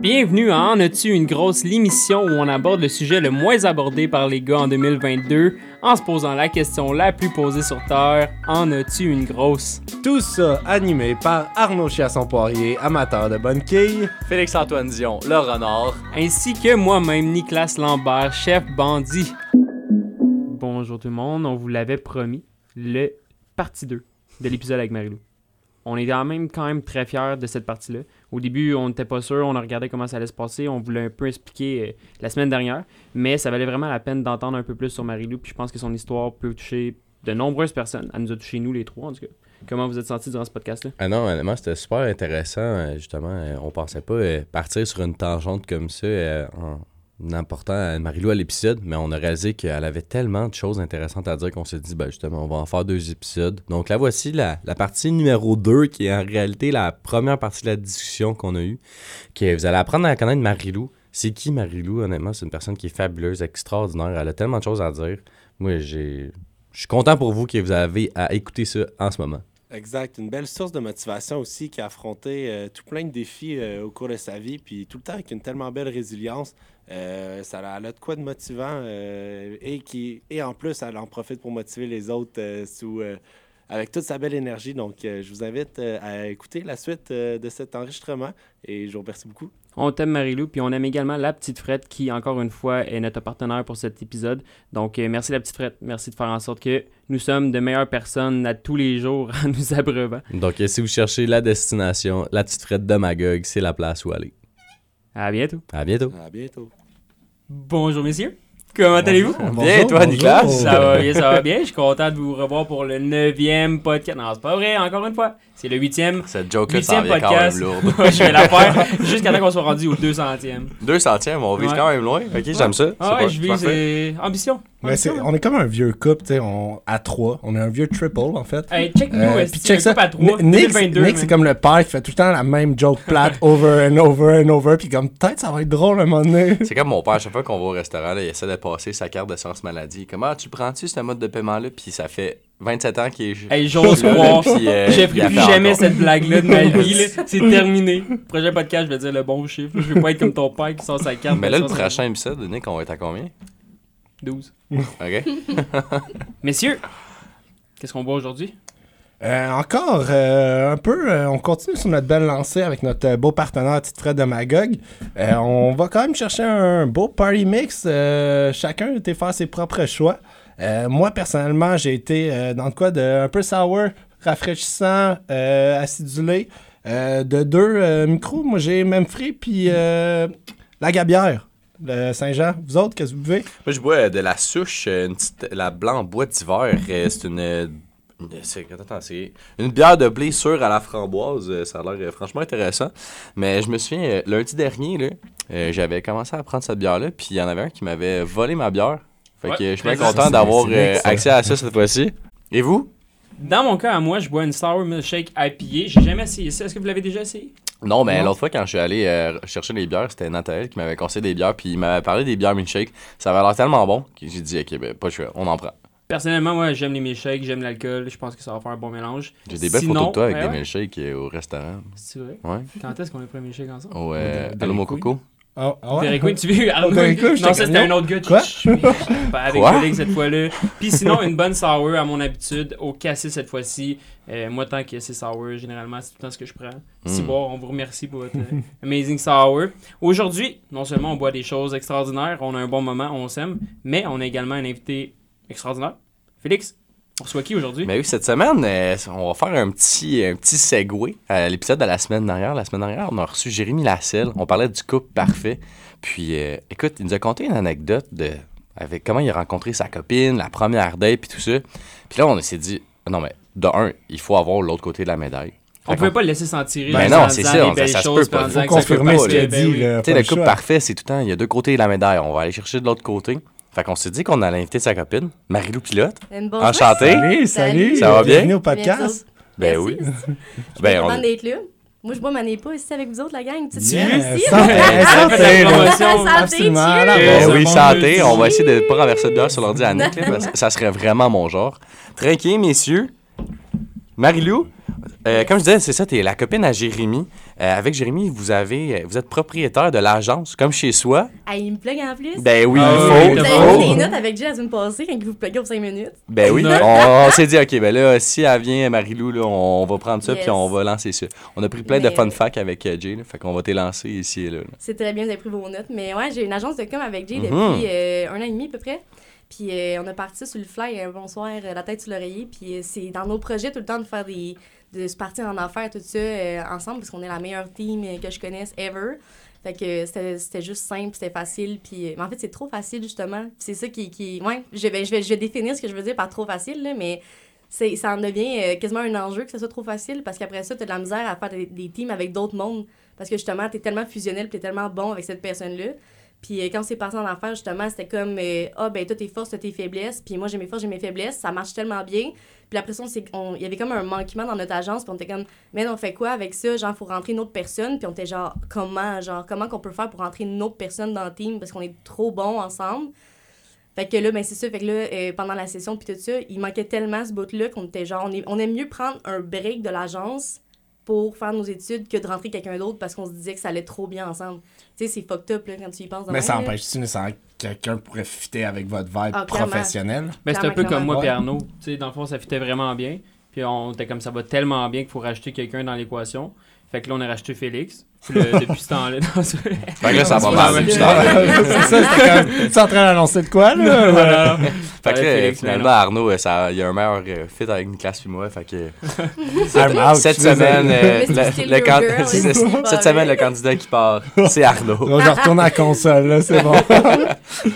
Bienvenue à En as-tu une grosse l'émission où on aborde le sujet le moins abordé par les gars en 2022 en se posant la question la plus posée sur Terre En as-tu une grosse? Tout ça animé par Arnaud Chiasson-Poirier, amateur de bonne quille. Félix-Antoine Dion, le renard. ainsi que moi-même Nicolas Lambert, chef bandit. Bonjour tout le monde, on vous l'avait promis, le partie 2 de l'épisode avec Marilou. On est quand même, quand même très fiers de cette partie-là. Au début, on n'était pas sûr, on a regardé comment ça allait se passer, on voulait un peu expliquer euh, la semaine dernière, mais ça valait vraiment la peine d'entendre un peu plus sur Marilou, puis je pense que son histoire peut toucher de nombreuses personnes. Elle nous a touché nous les trois, en tout cas. Comment vous êtes sentis durant ce podcast-là? Ah non, honnêtement, c'était super intéressant. euh, Justement, euh, on pensait pas partir sur une tangente comme ça en apportant euh, Marilou à l'épisode, mais on a réalisé qu'elle avait tellement de choses intéressantes à dire qu'on s'est dit, ben justement, on va en faire deux épisodes. Donc là, voici la, la partie numéro 2, qui est en réalité la première partie de la discussion qu'on a eue. Que vous allez apprendre à connaître Marilou. C'est qui Marilou, honnêtement? C'est une personne qui est fabuleuse, extraordinaire. Elle a tellement de choses à dire. Moi, j'ai... Je suis content pour vous que vous avez à écouter ça en ce moment. Exact. Une belle source de motivation aussi qui a affronté euh, tout plein de défis euh, au cours de sa vie, puis tout le temps avec une tellement belle résilience. Euh, ça a, elle a de quoi de motivant euh, et, qui, et en plus, elle en profite pour motiver les autres euh, sous, euh, avec toute sa belle énergie. Donc, euh, je vous invite euh, à écouter la suite euh, de cet enregistrement et je vous remercie beaucoup. On t'aime Marilou, puis on aime également la petite frette qui, encore une fois, est notre partenaire pour cet épisode. Donc, merci la petite frette, merci de faire en sorte que nous sommes de meilleures personnes à tous les jours en nous abreuvant. Donc, si vous cherchez la destination, la petite frette de Magog, c'est la place où aller. À bientôt. À bientôt. À bientôt. Bonjour messieurs, comment allez-vous? Bien, toi, Nicolas? Ça va bien, ça va bien? Je suis content de vous revoir pour le neuvième podcast. Non, c'est pas vrai, encore une fois. C'est le huitième. Cette joke-là, ça Huitième vient quand même podcast. lourde. je vais la faire jusqu'à temps qu'on soit rendu au 200e. Deux centièmes, on vise Ouais. quand même loin. Ok, j'aime ça. Ah ouais, pas- je vise euh, ambition. Mais c'est- Ambition. on est comme un vieux couple, tu sais, on- à trois. On est un vieux triple, en fait. Hey, check nous, Euh, est-ce puis check ça. à 3, Ni- Nick, 2022. Nick, c'est comme le père qui fait tout le temps la même joke plate over and over and over. Puis comme, peut-être ça va être drôle à un moment donné. C'est comme mon père, à chaque fois qu'on va au restaurant, là, il essaie de passer sa carte d'assurance maladie. Comment tu prends-tu ce mode de paiement-là? Puis ça fait 27 ans qu'il est. Hey, j'ose croire. euh, ferai a plus jamais encore. cette blague-là de ma vie. C'est terminé. Prochain podcast, je vais dire le bon chiffre. Je vais pas être comme ton père qui sort sa carte. Mais là, le prochain épisode, Nick, on va être à combien? maladie. 12. Ok? Messieurs, qu'est-ce qu'on voit aujourd'hui? Euh, encore euh, un peu, euh, on continue sur notre belle lancée avec notre euh, beau partenaire Tite Fred de Magog. On va quand même chercher un beau party mix. Chacun été faire ses propres choix. Moi, personnellement, j'ai été dans le quoi de un peu sour, rafraîchissant, acidulé. De deux micros, moi j'ai Memphis puis euh, la Gabière, le Saint-Jean. Vous autres, qu'est-ce que vous buvez? Moi, je bois de la souche, une petite, la blanc bois d'hiver. C'est une. Euh, c'est, attends, c'est une bière de blé sûre à la framboise. euh, Ça a l'air euh, franchement intéressant. Mais je me souviens, lundi dernier, là, euh, j'avais commencé à prendre cette bière-là. Puis il y en avait un qui m'avait volé ma bière. Fait Ouais, que je suis bien content d'avoir euh, accès à ça cette fois-ci. Et vous? Dans mon cas, à moi, je bois une Sour Milkshake IPA. J'ai jamais essayé ça. Est-ce que vous l'avez déjà essayé? Non, mais Non? l'autre fois, quand je suis allé euh, chercher des bières, c'était Nathalie qui m'avait conseillé des bières. Puis il m'avait parlé des bières milkshake. Ça avait l'air tellement bon que j'ai dit, ok, ben, pas choix, on en prend. Personnellement, moi, j'aime les milkshakes, j'aime l'alcool. Je pense que ça va faire un bon mélange. J'ai des belles Sinon- photos de toi avec Ouais, des ouais. milkshakes euh, au restaurant. C'est vrai? Ouais. Quand est-ce qu'on a pris un milkshake ensemble? Euh, Dairy Coco. Ah ouais? Derek Queen, tu veux Arnaud? Non, ça c'était un autre gars. Quoi? Pas avec Quoi? collègue cette fois-là. Puis sinon, une bonne sour à mon habitude, au cassis cette fois-ci. Euh, moi, tant que c'est sour, généralement, c'est tout le temps ce que je prends. Si Mm. bon, on vous remercie pour votre euh, amazing sour. Aujourd'hui, non seulement on boit des choses extraordinaires, on a un bon moment, on s'aime, mais on a également un invité extraordinaire. Félix, on reçoit qui aujourd'hui? Mais oui, cette semaine, euh, on va faire un petit, un petit segue à l'épisode de la semaine dernière. La semaine dernière, on a reçu Jérémy Lasselle. On parlait du couple parfait. Puis, euh, écoute, il nous a conté une anecdote de avec comment il a rencontré sa copine, la première date, puis tout ça. Puis là, on s'est dit, non, mais de un, il faut avoir l'autre côté de la médaille. On Fait pouvait pas le laisser s'en tirer. Ben non, c'est ça, belles ça se peut pas. disant Faut ça confirmer ce qu'il a ben dit. Tu sais, le le couple parfait, c'est tout le temps, il y a deux côtés de la médaille. On va aller chercher de l'autre côté. Fait qu'on s'est dit qu'on allait inviter sa copine, Marie-Lou Pilote. Une bonjour. Enchanté. Salut, salut. Ça va bien? Bienvenue au Bien podcast. Ben Merci. oui. Je suis Ben, on- d'être là. Moi, je bois ma pas ici avec vous autres, la gang. Tu te Yes, souviens ici? santé, santé, là. Santé. Ben oui, santé. On va essayer de pas renverser de bière sur l'ordi à Nick, là, parce que ça serait vraiment mon genre. Tranquille, messieurs. Marilou, euh, comme je disais, c'est ça, t'es la copine à Jérémy. Euh, avec Jérémy, vous avez, vous êtes propriétaire de l'agence, comme chez soi. Ah, il me plug en plus. Ben oui, Ah il faut. Vous avez les notes avec Jay la semaine passée quand il vous pluguait aux 5 minutes. Ben oui, on, on s'est dit, OK, ben là, si elle vient, Marie-Lou, là, on, va prendre ça, Yes. puis on va lancer ça. On a pris plein de fun facts avec euh, Jay, là, fait qu'on va te lancer ici et là. là. C'est très bien, vous avez pris vos notes. Mais ouais, j'ai une agence de com avec Jay Mhm. depuis euh, un an et demi à peu près. Puis euh, on a parti ça sur le fly un bonsoir, la tête sur l'oreiller. Puis euh, c'est dans nos projets tout le temps de faire des. De se partir en affaires, tout ça, euh, ensemble, parce qu'on est la meilleure team euh, que je connaisse ever. Fait que c'était juste simple, c'était facile. Puis, euh, mais en fait, c'est trop facile, justement. C'est ça qui. qui ouais, je vais, je, vais, je vais définir ce que je veux dire par trop facile, là, mais ça en devient euh, quasiment un enjeu que ça soit trop facile parce qu'après ça, tu as de la misère à faire des, teams avec d'autres mondes parce que justement, tu es tellement fusionnel tu es tellement bon avec cette personne-là. Puis quand c'est parti en affaires, justement, c'était comme euh, Ah, ben, toi, tes forces, toi, tes faiblesses. Puis moi, j'ai mes forces, j'ai mes faiblesses. Ça marche tellement bien. Puis après ça, il y avait comme un manquement dans notre agence. Puis on était comme Mais on fait quoi avec ça? Genre, faut rentrer une autre personne. Puis on était genre Comment? Genre, comment qu'on peut faire pour rentrer une autre personne dans le team parce qu'on est trop bons ensemble? Fait que là, ben c'est ça. Fait que là, euh, pendant la session, puis tout ça, il manquait tellement ce bout-là qu'on était genre, on, est, on aime mieux prendre un break de l'agence pour faire nos études que de rentrer quelqu'un d'autre parce qu'on se disait que ça allait trop bien ensemble. Tu sais, c'est fucked up là, quand tu y penses. Mais ça empêche-tu nécessairement que quelqu'un pourrait fitter avec votre vibe Ah, clairement. professionnel? Ben, c'est un peu comme moi et Arnaud. Tu sais, dans le fond, ça fitait vraiment bien. Puis on était comme ça va tellement bien qu'il faut rajouter quelqu'un dans l'équation. Fait que là, on a rajouté Félix. Depuis ce temps-là, non, Fait que là, ça va mal c'est ça, c'était. Tu es en train d'annoncer de quoi, là? Voilà. Fait que là, finalement, Arnaud, euh, ça, il y a un meilleur euh, fit avec Nicolas puis moi. Fait que cette semaine, le- cette semaine, candidat qui part, c'est Arnaud. Je retourne à la console, là, c'est bon.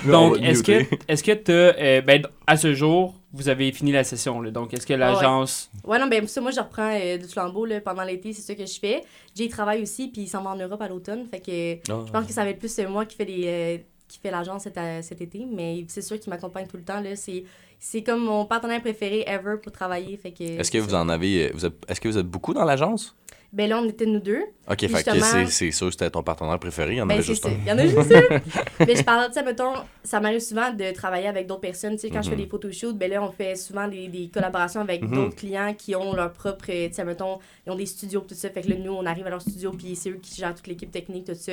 Donc, est-ce que que t'as, euh, ben, à ce jour, vous avez fini la session là. Donc, est-ce que l'agence Ouais, non, ben ça, moi, je reprends euh, du flambeau là, pendant l'été, c'est ça que je fais. Jay travaille aussi, puis il s'en va en Europe à l'automne. Fait que Ah. je pense que ça va être plus euh, moi qui fais des. euh, qui fait l'agence cet, cet été, mais c'est sûr qu'il m'accompagne tout le temps. Là. C'est, c'est comme mon partenaire préféré ever pour travailler. Fait que, Est-ce que vous en avez. Vous êtes- Est-ce que vous êtes beaucoup dans l'agence? Ben là, on était nous deux. Ok, fait Justement- c'est- c'est sûr c'était ton partenaire préféré. Il y en Ben, avait juste ça. un. Il y en a juste un. Mais je parle, tu sais, mettons, ça m'arrive souvent de travailler avec d'autres personnes. Tu sais, quand je fais Mhm. des photoshoots, ben là, on fait souvent des, des collaborations avec Mhm. d'autres clients qui ont leur propre, tu sais, mettons, ils ont des studios, tout ça. Fait que là, nous, on arrive à leur studio, puis c'est eux qui gèrent toute l'équipe technique, tout ça.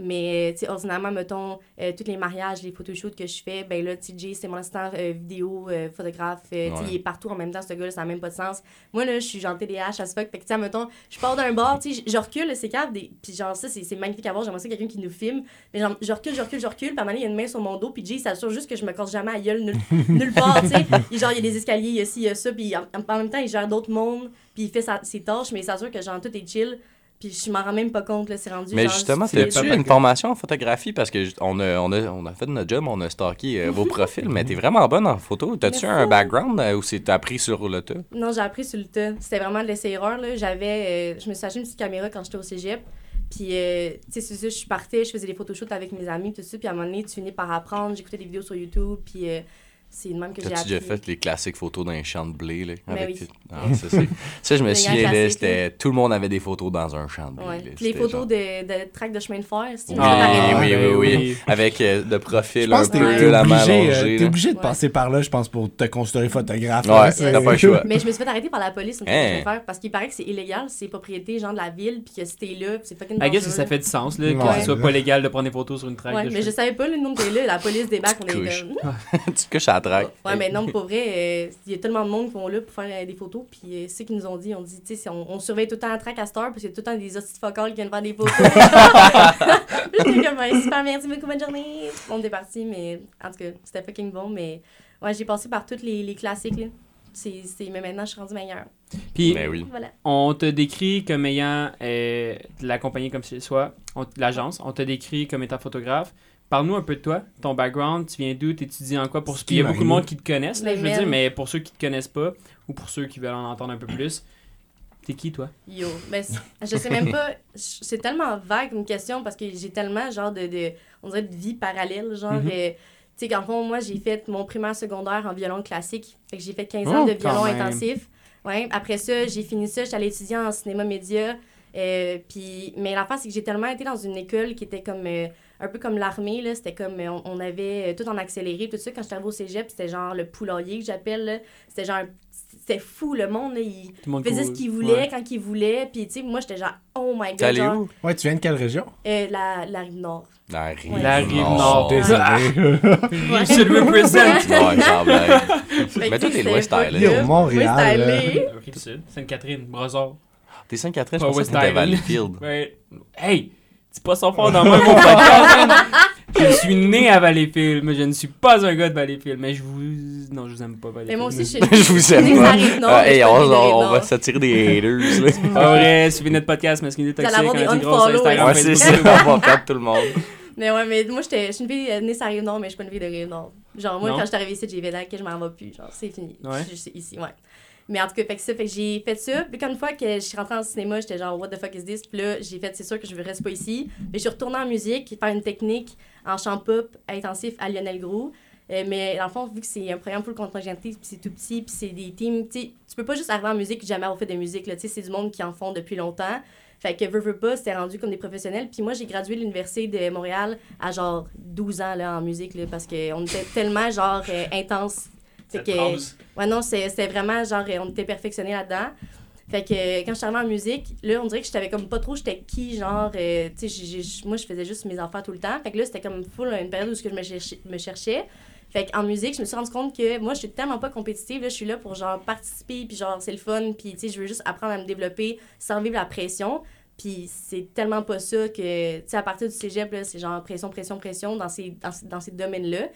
Mais, tu sais, ordinairement, mettons, euh, tous les mariages, les photoshoots que je fais, ben là, Jay, c'est mon assistant euh, vidéo, euh, photographe. euh, Ouais. il est partout en même temps, ce gars-là, ça n'a même pas de sens. Moi, là, je suis genre TDH à ce fuck. Fait que, tu sais, mettons, je pars d'un bar, tu sais, je- je recule, c'est cave, des... puis genre, ça, c'est c'est magnifique à voir. J'aimerais ça quelqu'un qui nous filme. Mais genre, je recule, je recule, je recule, puis à un moment donné, il y a une main sur mon dos, puis Jay, il s'assure juste que je me casse jamais à gueule nulle, nulle part, tu sais. Genre, il y a des escaliers, il y a ci, il y a ça, puis en, en même temps, il gère d'autres mondes, puis il fait sa- ses tâches, mais il s'assure que genre, tout est chill. Puis je m'en rends même pas compte, là, c'est rendu. Mais genre, justement, stupide. t'as-tu une formation en photographie? Parce que on a, on a, on a fait notre job, on a stalké euh, vos profils, mais t'es vraiment bonne en photo. T'as-tu un background euh, ou c'est t'as appris sur le tas? Non, j'ai appris sur le tas. C'était vraiment de l'essai-erreur. là. J'avais, euh, je me suis acheté une petite caméra quand j'étais au cégep. Puis, euh, tu sais, c'est ça, je partais, je faisais des photoshoots avec mes amis, tout ça. Puis à un moment donné, tu finis par apprendre. J'écoutais des vidéos sur YouTube. Puis c'est de même que j'ai T'as-tu appris. déjà fait les classiques photos d'un champ de blé? Là, Ben avec... oui. Ah, ça, c'est- ça, je me souviens, c'était... tout le monde avait des photos dans un champ de blé. Ouais. là. Puis les photos genre- de, de tracks de chemin de fer, c'est une Ah, petite oui, arène. oui, ben oui. Avec euh, de Je profil pense un que t'es peu, Ouais. t'es la main obligé, euh, allongée. t'es obligé de passer par là, je pense, pour te considérer photographe. Ouais, c'est- t'as pas le choix. Mais je me suis fait arrêter par la police, une Hein? chemin de fer, parce qu'il paraît que c'est illégal, c'est propriété, genre de la ville, puis que si t'es là, puis c'est fucking I guess que dangereux. ça fait du sens, là, que ce soit pas légal de prendre des photos sur une de mais je savais pas le nom était là, la police débarque, on est tu couches à la traque. Ouais, mais non, pour vrai, euh, il y a tellement de monde qui vont là pour faire euh, des photos. Puis euh, c'est ce qu'ils nous ont dit. On dit, tu sais, on, on surveille tout le temps la track à cette heure, parce qu'il y a tout le temps des hosties de focales qui viennent faire des photos. Puis j'étais comme, Ouais, super, merci beaucoup, bonne journée. On est parti, mais en tout cas, c'était fucking bon. Mais ouais, j'ai passé par tous les, les classiques, là. C'est, c'est- mais maintenant, je suis rendue meilleure. Puis, Ben oui. Voilà. on te décrit comme ayant euh, de la compagnie comme chez soi, l'agence, on te décrit comme étant photographe. Parle-nous un peu de toi, ton background, tu viens d'où, t'étudies en quoi, pour C'est il y a qui, beaucoup de monde qui te connaissent, là, je veux dire, mais pour ceux qui te connaissent pas, ou pour ceux qui veulent en entendre un peu plus, t'es qui toi? Yo, ben, je sais même pas. C'est tellement vague une question parce que j'ai tellement, genre, de, de. On dirait de vie parallèle. Genre, Mhm. euh, tu sais, qu'en fond, moi, j'ai fait mon primaire secondaire en violon classique. Fait que j'ai fait 15 ans Oh, de violon même. intensif. Ouais. Après ça, j'ai fini ça. J'étais allée étudier en cinéma média. Euh, puis, mais l'affaire, c'est que j'ai tellement été dans une école qui était comme. euh, un peu comme l'armée, là. C'était comme. euh, on, on avait euh, tout en accéléré. Tout ça, quand j'étais arrivée au cégep, c'était genre le poulailler que j'appelle, là. C'était genre. c'était fou, le monde, là, il monde faisait ce qu'il voulait, Ouais. quand il voulait, puis tu sais, moi, j'étais genre, oh my god, T'es allé genre, où? Ouais, tu viens de quelle région? euh, la, la rive nord. La rive Ouais. La rive nord. Désolé. Je suis le represent. Ouais. Fait Mais toi, t'es loin, stylé. Yo. Montréal, Moi, c'était allé. Rive-Sud, Sainte-Catherine, Brossard. T'es Sainte-Catherine, je Pas pensais West que t'étais. Valleyfield. Ouais. Hey, dis pas ça fort dans moi, mon podcast. Je suis né à Valleyfield, mais je ne suis pas un gars de Valleyfield. Mais je vous. Non, je vous aime pas, Valleyfield. Mais moi aussi, je suis. Je vous aime pas. à Rive-Nord, Ah, mais hey, on, on- on va s'attirer des haters. là. Pas vrai, suivez notre podcast Masculinité Vous allez Toxique, avoir on a des Instagram, Ouais, c'est ça, on va perdre tout le monde. Mais ouais, mais moi, j'étais- je suis une fille euh, née sur la Rive-Nord, mais je suis pas une fille de Rive-Nord. Genre, moi, Non? quand je suis arrivée ici, j'ai fait que je m'en vais plus. Genre, c'est fini. Ouais. Je suis ici, ouais. Mais en tout cas, fait que j'ai fait ça. Puis quand une fois que je suis rentrée en cinéma, j'étais genre, what the fuck is this? Puis là, j'ai fait, c'est sûr que je ne reste pas ici. Mais je suis retournée en musique, faire une technique en chant pop intensif à Lionel Gros. Euh, mais dans le fond, vu que c'est un programme full contingenté, puis c'est tout petit, puis c'est des teams, tu sais, tu peux pas juste arriver en musique et jamais avoir fait de musique, là. Tu sais, c'est du monde qui en font depuis longtemps. Fait que veux, veux pas, c'était rendu comme des professionnels. Puis moi, j'ai gradué l'Université de Montréal à genre 12 ans là, en musique, là, parce qu'on était tellement genre euh, intense. Cette que, phrase. ouais, non, c'était vraiment genre, on était perfectionnés là-dedans. Fait que euh, quand je suis arrivée en musique, là, on dirait que je savais comme pas trop j'étais qui, genre, euh, tu sais, moi, je faisais juste mes affaires tout le temps. Fait que là, c'était comme full une période où ce que je me, cherchais- me cherchais. Fait qu'en musique, je me suis rendu compte que moi, je suis tellement pas compétitive. Là, je suis là pour genre participer, puis genre, c'est le fun, puis tu sais, je veux juste apprendre à me développer sans vivre la pression. Puis c'est tellement pas ça que, tu sais, à partir du cégep, là, c'est genre pression, pression, pression dans ces, dans, dans ces domaines-là.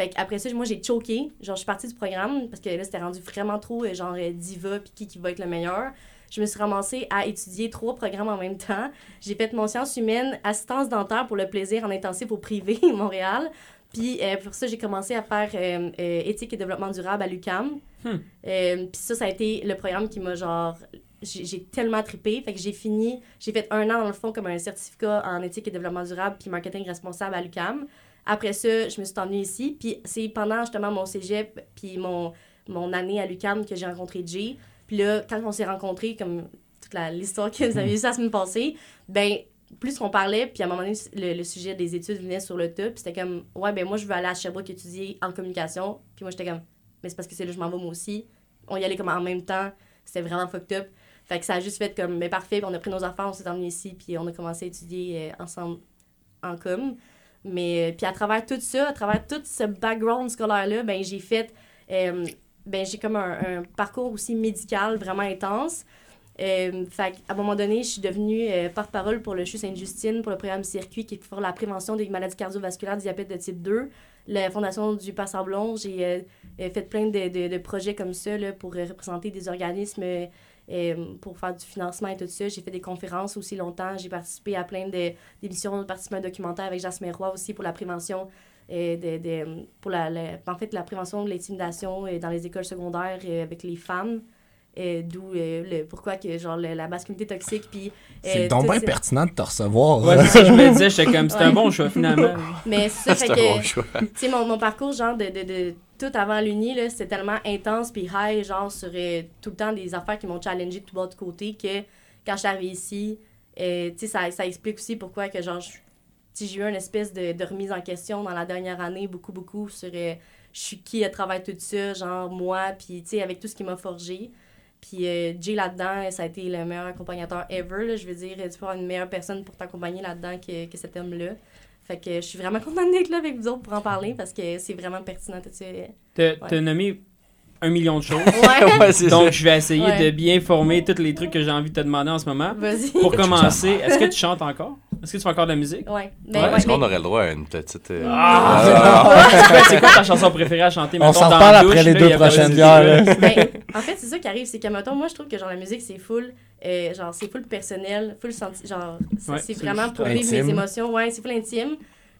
Fait qu'après ça, moi, j'ai choqué. Genre, je suis partie du programme parce que là, c'était rendu vraiment trop, euh, genre, euh, diva, puis qui, qui va être le meilleur. Je me suis ramassée à étudier trois programmes en même temps. J'ai fait mon sciences humaines, assistance dentaire pour le plaisir en intensif au privé, Montréal. Puis euh, pour ça, j'ai commencé à faire euh, euh, éthique et développement durable à l'UCAM. Hmm. Puis ça, ça a été le programme qui m'a genre. J'ai j'ai tellement trippé. Fait que j'ai fini. J'ai fait un an dans le fond comme un certificat en éthique et développement durable puis marketing responsable à l'UCAM. Après ça, je me suis emmenée ici. Puis c'est pendant justement mon cégep puis mon, mon année à l'UCAM que j'ai rencontré Jay. Puis là, quand on s'est rencontrés, comme toute l'histoire que vous avez vue la semaine passée, ben plus qu'on parlait, puis à un moment donné, le, le sujet des études venait sur le top, puis c'était comme, ouais, ben moi, je veux aller à Sherbrooke étudier en communication. Puis moi, j'étais comme, mais c'est parce que c'est là que je m'en vais moi aussi. On y allait comme en même temps. C'était vraiment fucked up. Fait que ça a juste fait comme, mais parfait, puis on a pris nos affaires, on s'est emmenés ici, puis on a commencé à étudier euh, ensemble en com. Mais, euh, puis à travers tout ça, à travers tout ce background scolaire-là, ben j'ai fait, euh, ben j'ai comme un, un parcours aussi médical vraiment intense. Euh, à un moment donné, je suis devenue euh, porte-parole pour le CHU Sainte-Justine, pour le programme Circuit, qui est pour la prévention des maladies cardiovasculaires, diabète de type 2. La Fondation du Passeur Blond, j'ai euh, fait plein de, de, de projets comme ça là, pour représenter des organismes euh, pour faire du financement et tout ça. J'ai fait des conférences aussi longtemps. J'ai participé à plein de- d'émissions, j'ai participé à un documentaire avec Jasmine Roy aussi pour la prévention. euh, de, de- pour la, la- en fait, la prévention de l'intimidation euh, dans les écoles secondaires euh, avec les femmes. Euh, D'où euh, le pourquoi que genre le- la masculinité toxique puis C'est donc bien ces- pertinent de te recevoir. Ouais, c'est ça que je me disais, j'étais comme, c'est un Ouais. bon choix finalement. mais c'est ça fait un que bon choix. tu sais, mon, mon parcours, genre, de, de, de tout avant l'Uni, c'était tellement intense puis high, genre, sur euh, tout le temps des affaires qui m'ont challengé de tout bas de côté que quand je suis arrivée ici, euh, ça, ça explique aussi pourquoi que, genre, j'ai eu une espèce de, remise en question dans la dernière année, beaucoup, beaucoup, sur euh, je suis qui à travers tout ça, genre, moi, puis, tu sais, avec tout ce qui m'a forgé. Puis euh, Jay là-dedans, ça a été le meilleur accompagnateur ever. je veux dire, tu peux avoir une meilleure personne pour t'accompagner là-dedans que cet homme-là. Fait que je suis vraiment contente d'être là avec vous autres pour en parler parce que c'est vraiment pertinent tout. Ouais. T'as nommé un million de choses. Ouais, Donc, je vais essayer Ouais. de bien former tous les trucs que j'ai envie de te demander en ce moment. Vas-y. Pour commencer, est-ce que tu chantes encore? Est-ce que tu fais encore de la musique? Ouais. Ouais, Ben, ouais, Est-ce qu'on aurait le droit à une petite. euh, Ah! c'est quoi- c'est quoi ta chanson préférée à chanter? On mettons, s'en douche, après les là, deux prochaines bières. là. Ben, en fait, c'est ça qui arrive, c'est que, mettons, moi, je trouve que, genre, la musique, c'est full, euh, genre, c'est full personnel, full senti, genre, c'est Ouais, c'est c'est vraiment pour vivre mes émotions, ouais, c'est full intime.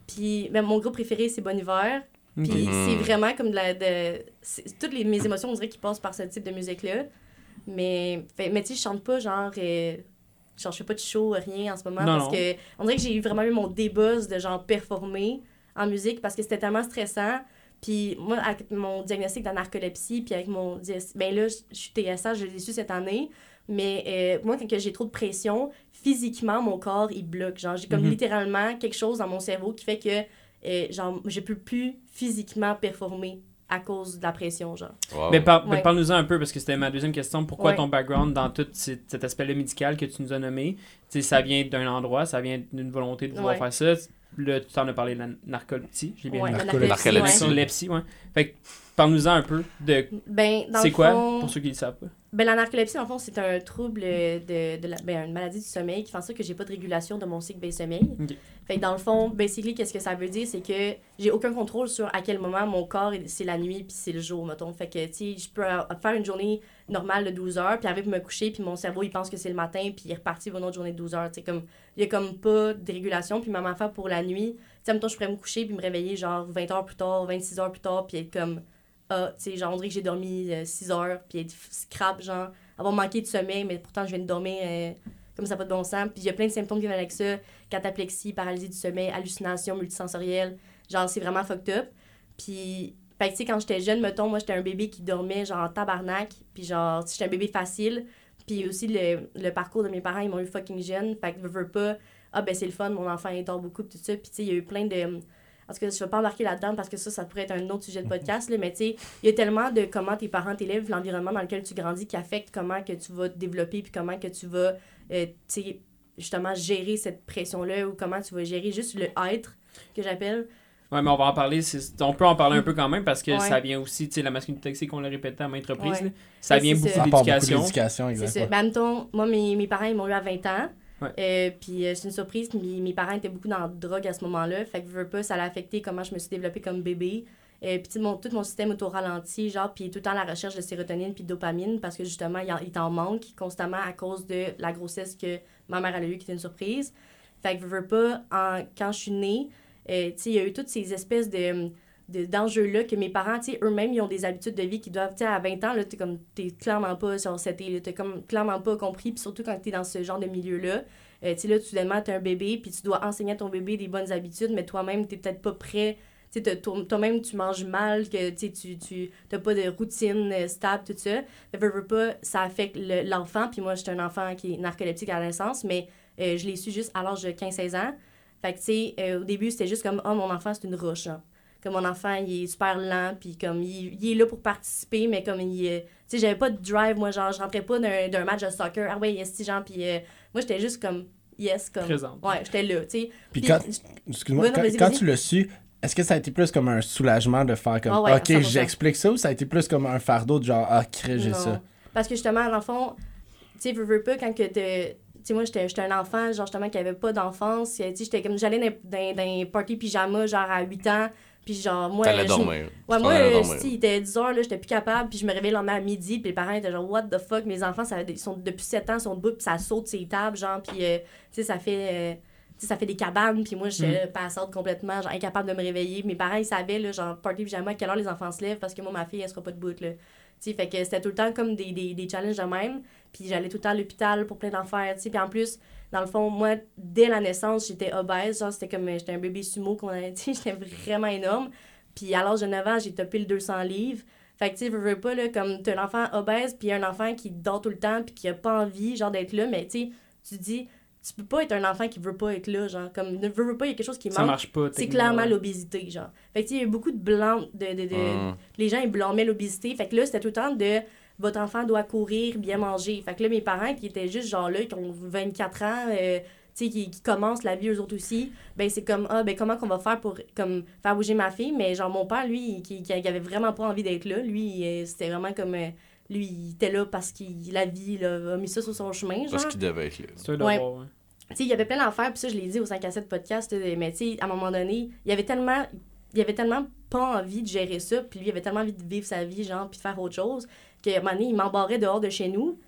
Puis, ben, mon groupe préféré, c'est Bon Hiver. Puis, Mhm. c'est vraiment comme de la. De, c'est- toutes les, mes émotions, on dirait qu'ils passent par ce type de musique-là. Mais, fait- mais tu sais, je chante pas, genre. euh, genre, je fais pas de show, rien en ce moment. Non, parce non. que, on dirait que j'ai eu vraiment eu mon débuzz de, genre, performer en musique parce que c'était tellement stressant. Puis moi, avec mon diagnostic de narcolepsie, puis avec mon... Ben là, je je suis TSA, je l'ai su cette année. Mais euh, moi, quand que j'ai trop de pression, physiquement, mon corps, il bloque. Genre, j'ai comme Mhm. littéralement quelque chose dans mon cerveau qui fait que, euh, genre, je peux plus physiquement performer à cause de la pression, genre. Wow. Mais, par- mais parle-nous-en un peu, parce que c'était ma deuxième question. Pourquoi Ouais. ton background dans tout cet aspect-là médical que tu nous as nommé, tu ça vient d'un endroit, ça vient d'une volonté de vouloir Ouais. faire ça. Là, tu t'en as parlé de la narcolepsie, j'ai bien Ouais, dit. la Narcolepsie. ouais. Fait que, parle-nous-en un peu de Ben, c'est quoi, fond- pour ceux qui ne le savent pas. Ben, la narcolepsie, en fond, c'est un trouble de, de la, ben, une maladie du sommeil qui fait en sorte que j'ai pas de régulation de mon cycle veille-sommeil. Ok. Fait que dans le fond, basically, qu'est-ce que ça veut dire? C'est que j'ai aucun contrôle sur à quel moment mon corps, c'est la nuit puis c'est le jour, mettons. Fait que, tu je peux euh, faire une journée normale de 12 heures puis arriver pour me coucher puis mon cerveau, il pense que c'est le matin puis il est reparti pour une autre journée de 12 heures. Tu comme, il y a comme pas de régulation. Puis même affaire pour la nuit, tu sais, mettons, je pourrais me coucher puis me réveiller genre 20 heures plus tard, 26 heures plus tard puis être comme ah, tu sais, genre, on dirait que j'ai dormi 6 heures, puis être scrap, genre, avoir manqué de sommeil, mais pourtant, je viens de dormir euh, comme ça, pas de bon sens. Puis il y a plein de symptômes qui viennent avec ça cataplexie, paralysie du sommeil, hallucination multisensorielle. Genre, c'est vraiment fucked up. Puis, fait que, tu sais, quand j'étais jeune, mettons, moi, j'étais un bébé qui dormait, genre, en tabarnak, puis genre, j'étais un bébé facile. Puis aussi, le, le parcours de mes parents, ils m'ont eu fucking jeune. Fait que, veux, veux pas, ah, ben, c'est le fun, mon enfant, il dort beaucoup, tout ça. Puis, tu sais, il y a eu plein de. Tout cas, je vais pas embarquer là-dedans parce que ça, ça pourrait être un autre sujet de podcast, là, mais tu sais, il y a tellement de comment tes parents t'élèvent, l'environnement dans lequel tu grandis qui affecte comment que tu vas te développer, puis comment que tu vas, euh, tu sais, justement, gérer cette pression-là ou comment tu vas gérer juste le être, que j'appelle. Ouais, mais on va en parler. On peut en parler un peu quand même parce que Ouais. ça vient aussi, tu sais, la masculinité toxique, on l'a répété à maintes reprises. Ouais. Ça vient beaucoup d'éducation. C'est ça. exactement. Ben, mettons, moi, mes, mes parents, ils m'ont eu à 20 ans. Ouais. Euh, puis euh, c'est une surprise, mes, mes parents étaient beaucoup dans la drogue à ce moment-là. Fait que veux, pas, ça a affecté comment je me suis développée comme bébé. Euh, puis tout mon système auto-ralenti, genre, puis tout le temps la recherche de sérotonine puis de dopamine parce que justement, il, il t'en manque constamment à cause de la grossesse que ma mère a eue qui était une surprise. Fait que veux, veux pas, quand je suis née, euh, tu sais, il y a eu toutes ces espèces de de- d'enjeux-là que mes parents, eux-mêmes, ils ont des habitudes de vie qui doivent, tu sais, à 20 ans, là, t'es comme, t'es clairement pas sur cette t'es comme clairement pas compris, puis surtout quand t'es dans ce genre de milieu-là, euh, tu sais, là, soudainement, t'es un bébé, puis tu dois enseigner à ton bébé des bonnes habitudes, mais toi-même, t'es peut-être pas prêt, tu sais, toi-même, tu manges mal, que, tu sais, tu, t'as pas de routine euh, stable, tout ça, fait veux, pas, ça affecte le- l'enfant, puis moi, j'étais un enfant qui est narcoleptique à la naissance, mais euh, je l'ai su juste à l'âge de 15-16 ans, fait que, tu sais, euh, au début, c'était juste comme, oh, mon enfant, c'est une roche, genre comme mon enfant il est super lent puis comme il, il est là pour participer mais comme il euh, tu sais j'avais pas de drive moi genre je rentrais pas d'un d'un match de soccer ah ouais yes si genre puis euh, moi j'étais juste comme yes comme Présente. ouais j'étais là tu sais Puis quand, excuse-moi, Ouais, quand, tu l'as su, est-ce que ça a été plus comme un soulagement de faire comme, Ah ouais, ok, 100%. j'explique ça, ou ça a été plus comme un fardeau de genre, ah, crée, j'ai Non. ça? Parce que justement, dans le fond, tu sais, veux, veux pas, quand que t'es- Tu sais, moi, j'étais j'étais un enfant, genre, justement, qui avait pas d'enfance. Tu sais, j'étais comme. J'allais dans, dans, dans un party pyjama, genre, à 8 ans. Puis, genre, moi. T'allais je- dormir. Ouais, moi, si, il était 10 heures, là, j'étais plus capable, puis je me réveillais le lendemain à midi, puis les parents étaient genre, what the fuck, mes enfants, ça, ils sont, depuis 7 ans, ils sont debout, puis ça saute ces tables, genre, puis, euh, tu sais, ça fait. euh, tu sais, ça fait des cabanes, puis moi, j'étais là, passante complètement, genre, incapable de me réveiller. Mes parents, ils savaient, là, genre, party pyjama, à quelle heure les enfants se lèvent, parce que moi, ma fille, elle sera pas debout, là. Tu sais, fait que c'était tout le temps comme des, des, des challenges de même. Puis j'allais tout le temps à l'hôpital pour plein d'affaires, tu sais. Puis en plus, dans le fond, moi, dès la naissance, j'étais obèse. Genre, c'était comme, j'étais un bébé sumo qu'on avait, sais, j'étais vraiment énorme. Puis à l'âge de 9 ans, j'ai topé le 200 livres. Fait que, tu sais, veux, veux pas, là, comme t'as un enfant obèse, puis un enfant qui dort tout le temps, puis qui a pas envie, genre, d'être là. Mais, tu sais, tu dis, tu peux pas être un enfant qui veut pas être là, genre. Comme, ne veut, veut pas, il y a quelque chose qui Ça manque. marche pas. C'est clairement l'obésité, genre. Fait que, tu il y a eu beaucoup de blancs, de, de, de, Mm. les gens ils blâmaient l'obésité. Fait que là, c'était tout le temps de votre enfant doit courir, bien manger. Fait que là, mes parents qui étaient juste genre là, qui ont 24 ans, euh, tu sais, qui, qui commencent la vie eux autres aussi, ben c'est comme, ah, ben comment qu'on va faire pour comme, faire bouger ma fille? Mais genre, mon père, lui, qui, qui avait vraiment pas envie d'être là, lui, euh, c'était vraiment comme. euh, lui, il était là parce que la vie là, a mis ça sur son chemin, genre. Parce qu'il devait être là. C'est Ouais. ouais. Tu sais, il y avait plein d'affaires, puis ça, je l'ai dit au 5 à 7 podcast, mais tu sais, à un moment donné, il y avait tellement, il y avait tellement pas envie de gérer ça, puis lui, il avait tellement envie de vivre sa vie, genre, puis de faire autre chose, qu'à un moment donné, il m'embarrait dehors de chez nous,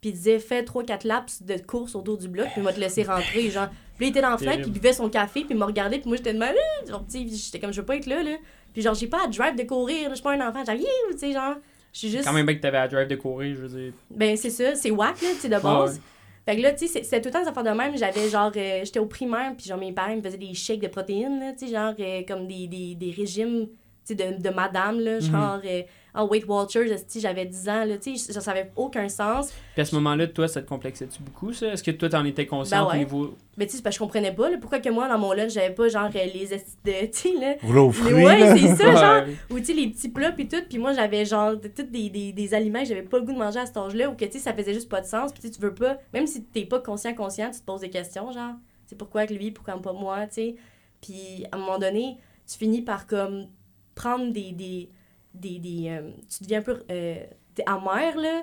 puis il disait, fais 3-4 laps de course autour du bloc, puis il va te laisser rentrer, genre. Puis il était dans puis il buvait son café, puis il me regardait, puis moi, j'étais de mal, genre, tu sais, j'étais comme, je veux pas être là, là. Puis genre, j'ai pas à drive de courir, je suis pas un enfant, genre, tu sais, genre, je suis juste. Quand même bien que t'avais à drive de courir, je veux dire. Ben, c'est ça, c'est whack, là, tu sais, de base. ouais. Fait que là, tu sais, c'était tout le temps des affaires de même. J'avais genre, euh, j'étais au primaire, puis genre, mes parents me faisaient des shakes de protéines, tu sais, genre, euh, comme des, des, des régimes, tu sais, de, de madame, là, genre, euh, ah, Weight Watchers, j'avais 10 ans, là, tu sais, ça ça avait aucun sens. Puis à ce moment-là, toi, ça te complexait-tu beaucoup, ça? Est-ce que toi, t'en étais conscient Ben au niveau... Mais tu sais, c'est parce que je comprenais pas, là, pourquoi que moi, dans mon lunch, j'avais pas, genre, euh, les de, tu sais, là, Rouleau les- ouais, c'est ça, genre, ou tu sais, les petits plats puis tout, puis moi, j'avais, genre, tous des, des, des aliments que j'avais pas le goût de manger à cet âge-là, ou que, tu sais, ça faisait juste pas de sens, puis tu sais, tu veux pas, même si t'es pas conscient-conscient, tu te poses des questions, genre, c'est pourquoi que lui, pourquoi pas moi, tu sais, puis à un moment donné, tu finis par, comme, prendre des, des, des, des euh, tu deviens un peu, euh, t'es amer, là,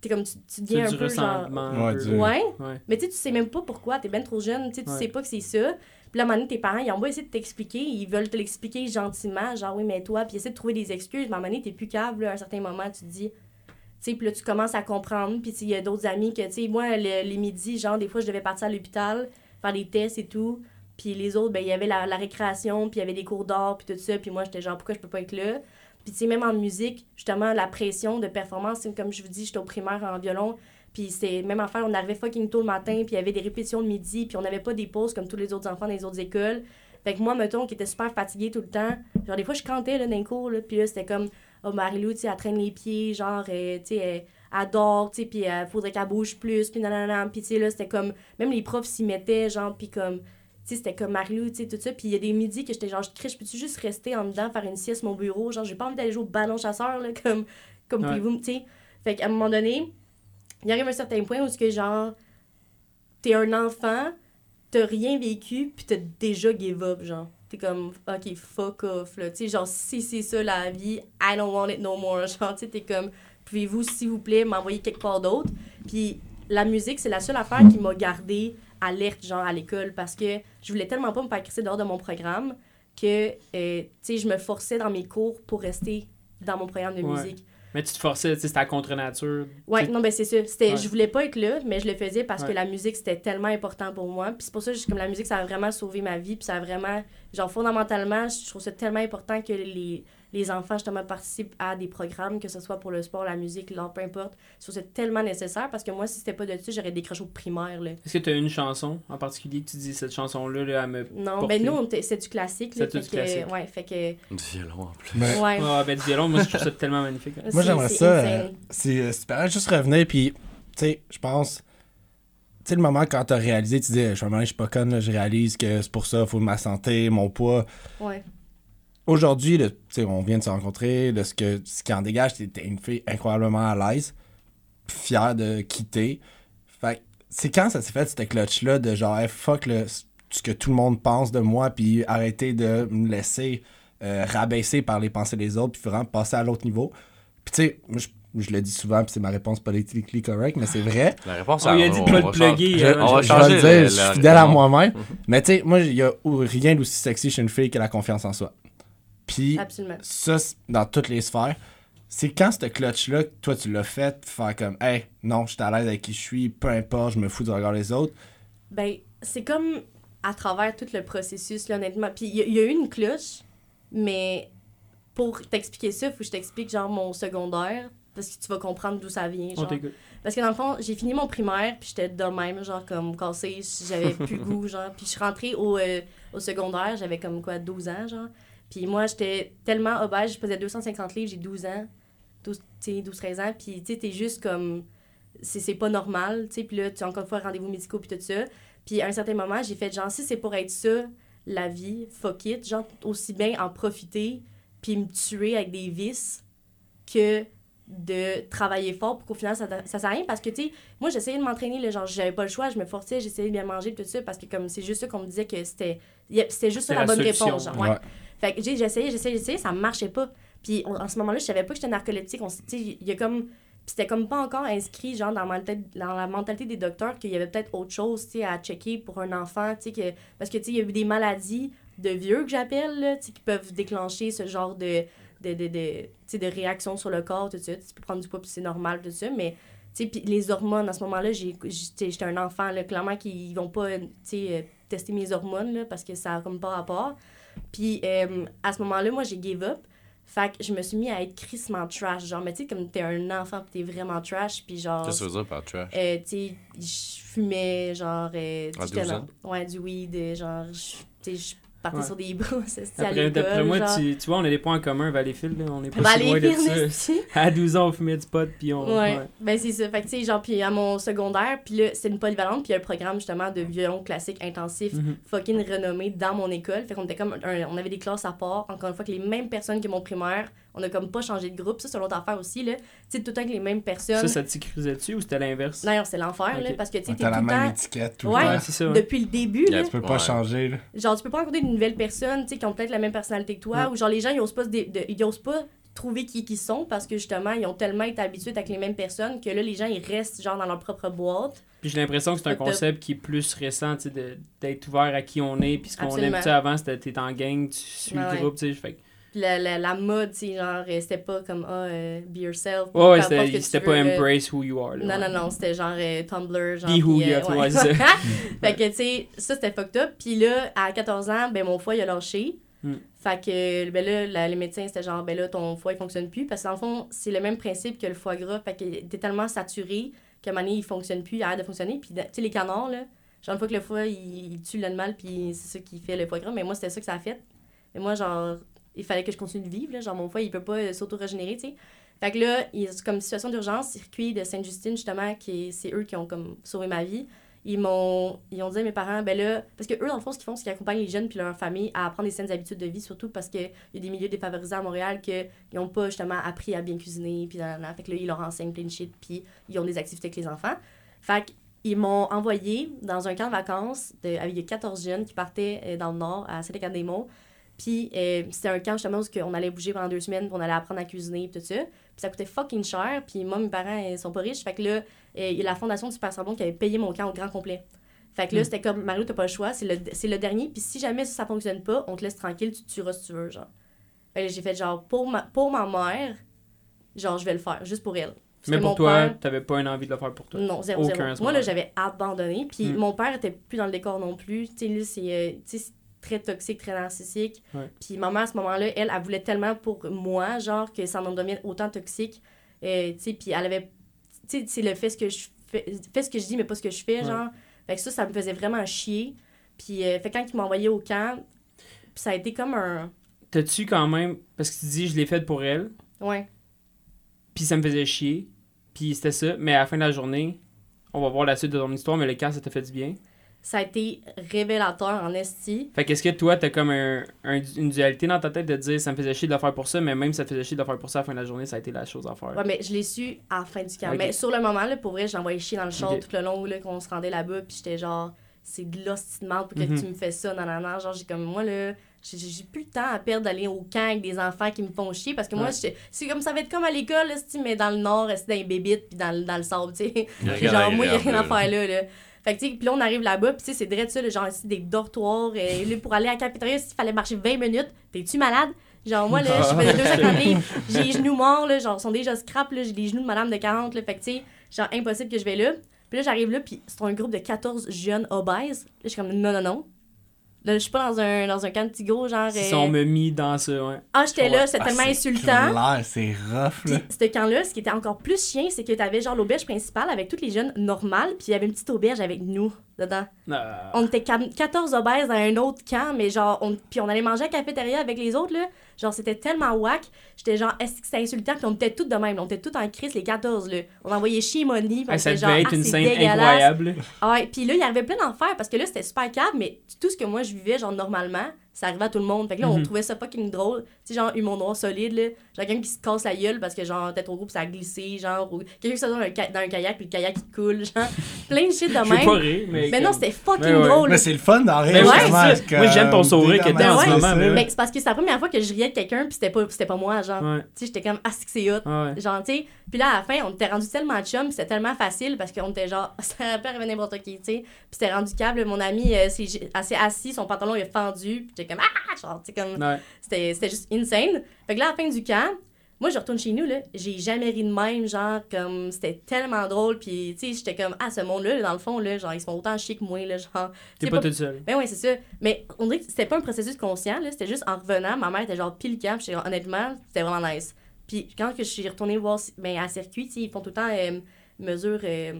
t'es comme, tu, tu deviens un peu, genre, un Ouais, peu. ouais, Ouais. mais tu sais, tu sais même pas pourquoi, t'es ben trop jeune, tu sais, tu sais pas que c'est ça. Puis là, à un moment donné, tes parents, ils ont beau essayer de t'expliquer, ils veulent te l'expliquer gentiment, genre oui, mais toi, puis essayer de trouver des excuses, mais à un moment donné, t'es plus cave, là, à un certain moment, tu te dis. Tu sais, puis là, tu commences à comprendre, puis il y a d'autres amis que, tu sais, moi, le- les midis, genre, des fois, je devais partir à l'hôpital, faire des tests et tout. Puis les autres, ben, il y avait la, la récréation, puis il y avait des cours d'art, puis tout ça. Puis moi, j'étais genre, pourquoi je peux pas être là? Puis tu sais, même en musique, justement, la pression de performance, comme je vous dis, j'étais au primaire en violon. Puis c'est même affaire, on arrivait fucking tôt le matin, puis il y avait des répétitions le midi, puis on n'avait pas des pauses comme tous les autres enfants dans les autres écoles. Fait que moi, mettons, qui était super fatiguée tout le temps, genre des fois, je cantais là, les cours, là, puis là, c'était comme, oh, Marie-Lou, tu sais, elle traîne les pieds, genre, euh, tu sais, elle, dort, tu sais, puis il faudrait qu'elle bouge plus, puis nanana, puis tu sais, là, c'était comme, même les profs s'y mettaient, genre, puis comme, c'était comme Marie-Lou, tu sais, tout ça. Puis il y a des midis que j'étais genre, je peux-tu juste rester en dedans, faire une sieste mon bureau? Genre, j'ai pas envie d'aller jouer au ballon chasseur, là, comme, comme Ouais. pouvez-vous, tu sais. Fait qu'à un moment donné, il arrive un certain point où ce que genre, t'es un enfant, t'as rien vécu, puis t'as déjà give up, genre. T'es comme, ok, fuck off, là. Tu sais, genre, si c'est ça la vie, I don't want it no more. Genre, tu sais, t'es comme, pouvez-vous, s'il vous plaît, m'envoyer quelque part d'autre? Puis la musique, c'est la seule affaire qui m'a gardé alerte, genre, à l'école, parce que je voulais tellement pas me faire crisser dehors de mon programme que, euh, tu sais, je me forçais dans mes cours pour rester dans mon programme de Ouais. musique. Mais tu te forçais, c'était à contre-nature. Ouais, non, ben c'est ça. C'était, Ouais. Je voulais pas être là, mais je le faisais parce Ouais. que la musique, c'était tellement important pour moi. Puis c'est pour ça que comme la musique, ça a vraiment sauvé ma vie. Puis ça a vraiment, genre, fondamentalement, je trouve ça tellement important que les, les enfants, justement, participent à des programmes, que ce soit pour le sport, la musique, l'art, peu importe. Je trouve ça tellement nécessaire parce que moi, si c'était pas de ça, j'aurais décroché au primaire, là. Est-ce que tu as une chanson en particulier que tu dis cette chanson-là, là, elle me. Non, Porté. ben nous, c'est du classique, là. C'est du que- classique. Ouais, fait que. Du violon en plus. Mais- Ouais. Ah, ben du violon, moi, je trouve ça tellement magnifique. hein. Moi, C'est- j'aimerais c'est ça. euh, c'est euh, super. Juste revenir, puis, tu sais, je pense. Tu sais, le moment quand t'as réalisé, tu dis, je suis un moment, je suis pas conne, là, je réalise que c'est pour ça, faut ma santé, mon poids. Ouais. Aujourd'hui, là, tu sais, on vient de se rencontrer, de ce, que, ce qui en dégage, t'es une fille incroyablement à l'aise, fière de quitter. Fait que c'est quand ça s'est fait, cette clutch-là, de genre, hey, fuck le, ce que tout le monde pense de moi, puis arrêter de me laisser euh, rabaisser par les pensées des autres, puis vraiment passer à l'autre niveau? Puis tu sais, moi, je, je le dis souvent, puis c'est ma réponse politically correct, mais c'est vrai. La réponse, On lui a dit de pas le plugger. Je, euh, je- on va changer vais le dire, le- je suis le- fidèle à moi-même. Mais tu sais, moi, il y a ou- rien d'aussi sexy chez une fille que la confiance en soi. Puis Absolument. ça, c'est dans toutes les sphères. C'est quand ce clutch-là, toi, tu l'as fait, faire comme, hey, non, je suis à l'aise avec qui je suis, peu importe, je me fous du regard des autres. Ben, c'est comme à travers tout le processus, là, honnêtement. Puis il y, a- il y a eu une cloche, mais pour t'expliquer ça, il faut que je t'explique, genre, mon secondaire, parce que tu vas comprendre d'où ça vient. Genre. Parce que dans le fond, j'ai fini mon primaire, puis j'étais de même, genre, comme cassée, j'avais plus goût, genre. Puis je suis rentrée au, euh, au secondaire, j'avais comme quoi, 12 ans, genre. Puis moi, j'étais tellement obèse, je pesais 250 livres, j'ai 12 ans, 12, tu sais, 12-13 ans, puis tu sais, t'es juste comme. C'est c'est pas normal, tu sais. Puis là, tu as encore une fois rendez-vous médicaux, puis tout ça. Puis à un certain moment, j'ai fait, genre, si c'est pour être ça, la vie, fuck it, genre, aussi bien en profiter, puis me tuer avec des vices, que de travailler fort pour qu'au final ça, ça sert à rien parce que tu sais moi j'essayais de m'entraîner genre j'avais pas le choix je me forçais j'essayais de bien manger tout ça parce que comme c'est juste ça qu'on me disait que c'était c'était juste ça la la bonne solution, réponse genre, ouais. Ouais. Fait que j'ai j'essayais j'essayais j'essayais ça marchait pas puis en ce moment-là je savais pas que j'étais narcoleptique il y a comme c'était comme pas encore inscrit genre dans, ma dans la mentalité des docteurs qu'il y avait peut-être autre chose tu sais à checker pour un enfant tu sais que parce que tu sais il y a eu des maladies de vieux que j'appelle là tu sais qui peuvent déclencher ce genre de de, de, de, de réaction sur le corps, tout ça. Tu peux prendre du poids, puis c'est normal, tout ça. Mais, tu sais, les hormones, à ce moment-là, j'étais un enfant, là, clairement, qui vont pas, tu sais, euh, tester mes hormones, là, parce que ça a comme pas rapport. Puis, euh, à ce moment-là, moi, j'ai give up. Fait que je me suis mis à être crissement trash. Genre, mais tu sais, comme t'es un enfant, puis t'es vraiment trash, puis genre... Qu'est-ce que ça veut dire par trash? Euh, tu sais, je fumais, genre... Euh, À j'étais 12 dans- ans? Ouais, du weed, euh, genre... je- Tu sais, Ouais. sur des à Après, d'après moi, genre. tu, tu vois, on a des points en commun, Valleyfield, là. On est pas si loin de ça. À 12 ans, on fumait du pot, puis on... Ouais. ouais. Ben, c'est ça. Fait que, tu sais, genre, puis à mon secondaire, puis là, c'était une polyvalente, puis il y a un programme, justement, de violon classique intensif, Mhm. fucking renommé dans mon école. Fait qu'on était comme, un- on avait des classes à part, encore une fois, que les mêmes personnes que mon primaire. On a comme pas changé de groupe. Ça, c'est une autre affaire aussi, là. Tu sais, tout le temps que les mêmes personnes. Ça, ça t'écrisait dessus ou c'était l'inverse? D'ailleurs, c'est l'enfer, là, parce que, tu sais, t'es T'as tout la le même temps. étiquette tout Ouais. le Ouais, temps. c'est ça. ouais. Depuis le début, là. Tu peux pas Ouais. changer, là. Genre, tu peux pas rencontrer de nouvelles personnes, tu sais, qui ont peut-être la même personnalité que toi, ou genre, les gens, ils osent pas, se dé- de- ils osent pas trouver qui qui sont parce que justement, ils ont tellement été habitués avec les mêmes personnes que là, les gens, ils restent, genre, dans leur propre boîte. Puis j'ai l'impression que c'est un concept qui est plus récent, tu sais, de- d'être ouvert à qui on est. Puis ce qu'on aime, tu sais, avant, c'était t'es en gang, tu suis Ouais, le groupe, tu sais. Fait que- Puis la, la, la mode, sais, genre, euh, c'était pas comme, ah, euh, be yourself. Ouais, ouais, c'était veux, pas euh, embrace who you are. là, Non, ouais. non, non, c'était genre Tumblr, genre. Be who puis, you are, ouais, c'est fait que, tu sais, ça, c'était fucked up. Puis là, à 14 ans, ben, mon foie, il a lâché. Hmm. Fait que, ben là, la- les médecins, c'était genre, ben là, ton foie, il fonctionne plus. Parce que dans le fond, c'est le même principe que le foie gras. Fait que t'es tellement saturé qu'à un moment donné, il fonctionne plus, il arrête de fonctionner. Puis, tu sais, les canards, là, genre, une fois que le foie, il, il tue l'animal, puis c'est ça qui fait le foie gras. Mais moi, c'était ça que ça a fait. Mais moi, genre, il fallait que je continue de vivre, là. Genre, mon foie, il peut pas euh, s'auto-régénérer, tu sais. Fait que là, il- comme situation d'urgence, circuit de Sainte-Justine, justement, qui est- c'est eux qui ont comme sauvé ma vie. Ils m'ont ils ont dit à mes parents, ben là, parce que eux, dans le fond, ce qu'ils font, c'est qu'ils accompagnent les jeunes puis leur famille à apprendre des saines habitudes de vie, surtout parce qu'il y a des milieux défavorisés à Montréal qu'ils n'ont pas justement appris à bien cuisiner, puis nan. fait que là, ils leur enseignent plein de shit, puis ils ont des activités avec les enfants. Fait qu'ils m'ont envoyé dans un camp de vacances de, avec il y a 14 jeunes qui partaient euh, dans le nord, à Saint-Écart-des-Monts. Puis euh, c'était un camp justement où on allait bouger pendant deux semaines, puis on allait apprendre à cuisiner, puis tout ça. Puis ça coûtait fucking cher, puis moi, mes parents, ils sont pas riches. Fait que là, euh, il y a la fondation du Super Sabon qui avait payé mon camp au grand complet. Fait que là, Mm. c'était comme, Mario, t'as pas le choix, c'est le, le dernier, puis si jamais ça, ça fonctionne pas, on te laisse tranquille, tu te tueras si tu veux, genre. Fait que j'ai fait genre, pour ma, pour ma mère, genre, je vais le faire, juste pour elle. Parce Mais pour toi, père- t'avais pas une envie de le faire pour toi? non, zéro, Aucun zéro. Moi, là, j'avais abandonné. Puis Mm. mon père était plus dans le décor non plus. Tu sais, lui, c'est euh, très toxique, très narcissique. Ouais. Puis maman, à ce moment-là, elle, elle voulait tellement pour moi, genre, que ça en devienne autant toxique. Euh, tu sais, puis elle avait... Tu sais, c'est le fait ce que je fais, fais ce que je dis, mais pas ce que je fais, Ouais. genre. Fait que ça, ça me faisait vraiment chier. Puis, euh, fait quand il m'a envoyé au camp, ça a été comme un... T'as-tu quand même. Parce que tu dis, je l'ai fait pour elle, Ouais. puis ça me faisait chier, puis c'était ça. Mais à la fin de la journée, on va voir la suite de ton histoire, mais le camp, ça t'a fait du bien. Ça a été révélateur en esti. Fait qu'est-ce que toi, t'as comme un, un- une dualité dans ta tête de dire ça me faisait chier de le faire pour ça, mais même si ça te faisait chier de le faire pour ça à la fin de la journée, ça a été la chose à faire. Ouais, mais je l'ai su à la fin du camp. Mais sur le moment, là, pour vrai, j'envoyais chier dans le char Ok. tout le long là, qu'on se rendait là-bas. Puis j'étais genre, c'est de l'ostinement pour que Mhm. tu me fais ça. Non, non, non. Genre, j'ai comme, moi, là, j'ai- j'ai plus le temps à perdre d'aller au camp avec des enfants qui me font chier. Parce que moi, Ouais. j'étais- c'est comme ça va être comme à l'école, mais dans le nord, c'est dans les bébites puis dans, le- dans le sable, tu sais. Genre, moi, il n'y a rien à faire là. là. Fait que, tu puis là, on arrive là-bas, puis tu sais, c'est direct ça, genre, ici, des dortoirs. Et là, pour aller à cafétéria, il fallait marcher 20 minutes. T'es-tu malade? Genre, moi, là, je faisais deux sacs en livre, j'ai les genoux morts, là, genre, sont déjà scrap, là, j'ai les genoux de madame de 40, là. Fait que, tu genre, impossible que je vais là. Puis là, j'arrive là, puis c'est un groupe de 14 jeunes obèses. Là, je suis comme, non, non, non. Là, je suis pas dans un, dans un camp de petits gros, genre. Si euh, on me mis dans ouais. Ah, j'étais là, c'était Ah, tellement insultant. c'est rough, là. Puis, ce camp-là, ce qui était encore plus chien, c'est que t'avais genre l'auberge principale avec tous les jeunes normales, puis il y avait une petite auberge avec nous dedans. Ah. On était quam- 14 obèses dans un autre camp, mais genre, on, puis on allait manger à la cafétéria avec les autres, là. Genre, c'était tellement whack. J'étais genre, est-ce que c'était insultant? Puis on était toutes de même. On était toutes en crise, les 14, là. On envoyait chier Moni. puis ça devait genre, être ah, une c'est scène incroyable. Ah ouais, puis là, il y avait plein d'enfer parce que là, c'était super calme, mais tout ce que moi je vivais, genre normalement, ça arrivait à tout le monde. Fait que là, on Mhm. trouvait ça fucking drôle. Tu sais, genre, humour noir solide, là. Genre, quelqu'un qui se casse la gueule parce que, genre, t'es trop gros pis ça a glissé, genre, ou quelqu'un qui se dans un, ca- dans un kayak puis le kayak qui coule, genre. plein de shit de pas même. rire, mais. Mais non, c'était fucking Ouais, ouais. drôle. Mais c'est le fun d'en rire, ouais, justement, c'est ça. comme Moi, j'aime ton sourire que t'as en ce dédramatiser moment, ça. mais ouais. Mais c'est parce que c'est la première fois que je riais de quelqu'un puis c'était pas, c'était pas moi, genre. Ouais, Tu sais, j'étais comme, ah, c'est que c'est hot. ouais. Genre, tu sais. Puis là, à la fin, on était rendu tellement chum, puis c'était tellement facile parce qu'on était genre, ça arriver n'importe qui, tu sais. Puis c'était rendu câble. Mon ami euh, s'est assez assis, son pantalon il a fendu, puis j'étais comme, ah, genre, tu comme, Ouais. c'était c'était juste insane. Fait que là, à la fin du camp, moi, je retourne chez nous, là, j'ai jamais ri de même, genre, comme, c'était tellement drôle, puis, tu sais, j'étais comme, ah, ce monde-là, là, dans le fond, là, genre, ils sont autant chics que moi, là, genre. T'es c'est pas pas- toute seule. Ben oui, c'est ça. Mais on dirait que c'était pas un processus conscient, là. C'était juste en revenant, ma mère était genre pile camp. J'étais honnêtement, c'était vraiment nice. Puis quand que je suis retournée voir ben, à circuit, ils font tout le temps euh, mesure. euh,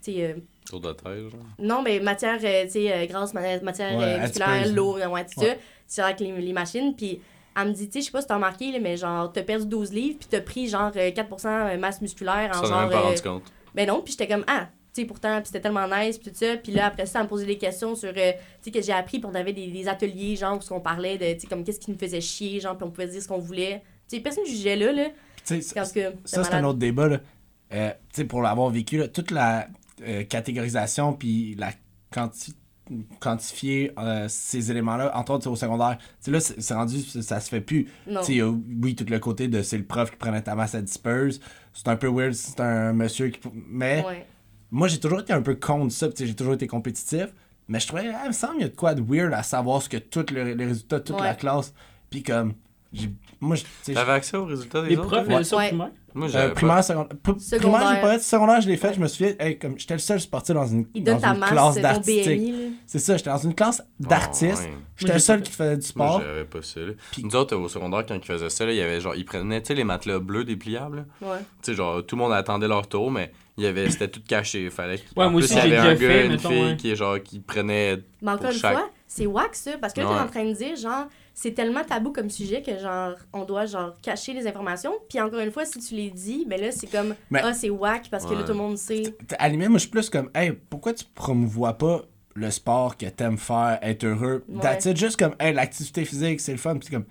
sais, euh, Tour de terre, genre? non, mais matière, euh, tu sais, euh, grasse, ma- matière Ouais, musculaire, l'eau, ouais, tout Ouais. ça. C'est avec les, les machines. Puis elle me dit, tu sais, je sais pas si t'as remarqué, là, mais genre, t'as perdu 12 livres, puis t'as pris genre euh, 4% masse musculaire en Ça, genre. même pas rendu compte. ben non, puis j'étais comme, ah, tu sais, pourtant, puis c'était tellement nice, puis tout ça. Puis là, après ça, elle me posait des questions sur, euh, tu sais, que j'ai appris, puis on avait des, des ateliers, genre, où on parlait de, tu sais, comme qu'est-ce qui nous faisait chier, genre, puis on pouvait dire ce qu'on voulait. Tu sais, personne jugeait là, là. Puis, tu sais, Parce que. Ça, c'est un autre débat. Là. Euh, tu sais, pour l'avoir vécu, là, toute la euh, catégorisation puis la quanti- quantifier euh, ces éléments-là, entre autres au secondaire, là, c'est rendu, ça, se fait plus. Il a, oui, tout le côté de c'est le prof qui prenait ta masse à disperse. C'est un peu weird, si c'est un monsieur qui. Mais Ouais. moi, j'ai toujours été un peu contre ça, j'ai toujours été compétitif. Mais je trouvais, ah, il me semble qu'il y a de quoi de weird à savoir ce que tous les, les résultats de toute Ouais. la classe. Puis comme, j'ai- moi, je- T'avais accès aux résultats des Les autres? profs, euh, ça, Ouais. primaire? Moi, Euh, j'avais pas. primaire, secondaire. Primaire, j'ai pas fait. Secondaire, je l'ai fait. Ouais. Je me souviens, hey, comme j'étais le seul sportif dans une, dans une masse, classe d'artistique. C'est ça, j'étais dans une classe d'artistes. Ah, ouais. J'étais Moi, le seul qui faisait du Moi, sport. j'avais pas ça. Là. Puis- Nous autres, au secondaire, quand ils faisaient ça, là, il y avait genre, ils prenaient, tu sais, les matelas bleus dépliables. Ouais. Tu sais, genre, tout le monde attendait leur tour, mais il y avait, c'était tout caché. Fallait Ouais, en moi plus, aussi, il y avait un gars, fait, une mettons, fille ouais. qui, genre, qui prenait. Mais encore une fois, c'est wack ça, parce que là, Ouais. t'es en train de dire, genre, c'est tellement tabou comme sujet que, genre, on doit, genre, cacher les informations. Puis encore une fois, si tu les dis, mais là, c'est comme, Mais- ah, c'est wack parce que là, tout le monde sait. À la limite, moi, je suis plus comme, hey, pourquoi tu promouvois pas le sport que t'aimes faire, être heureux? Ouais. That's it, juste comme, hey, l'activité physique, c'est le fun. Puis c'est comme,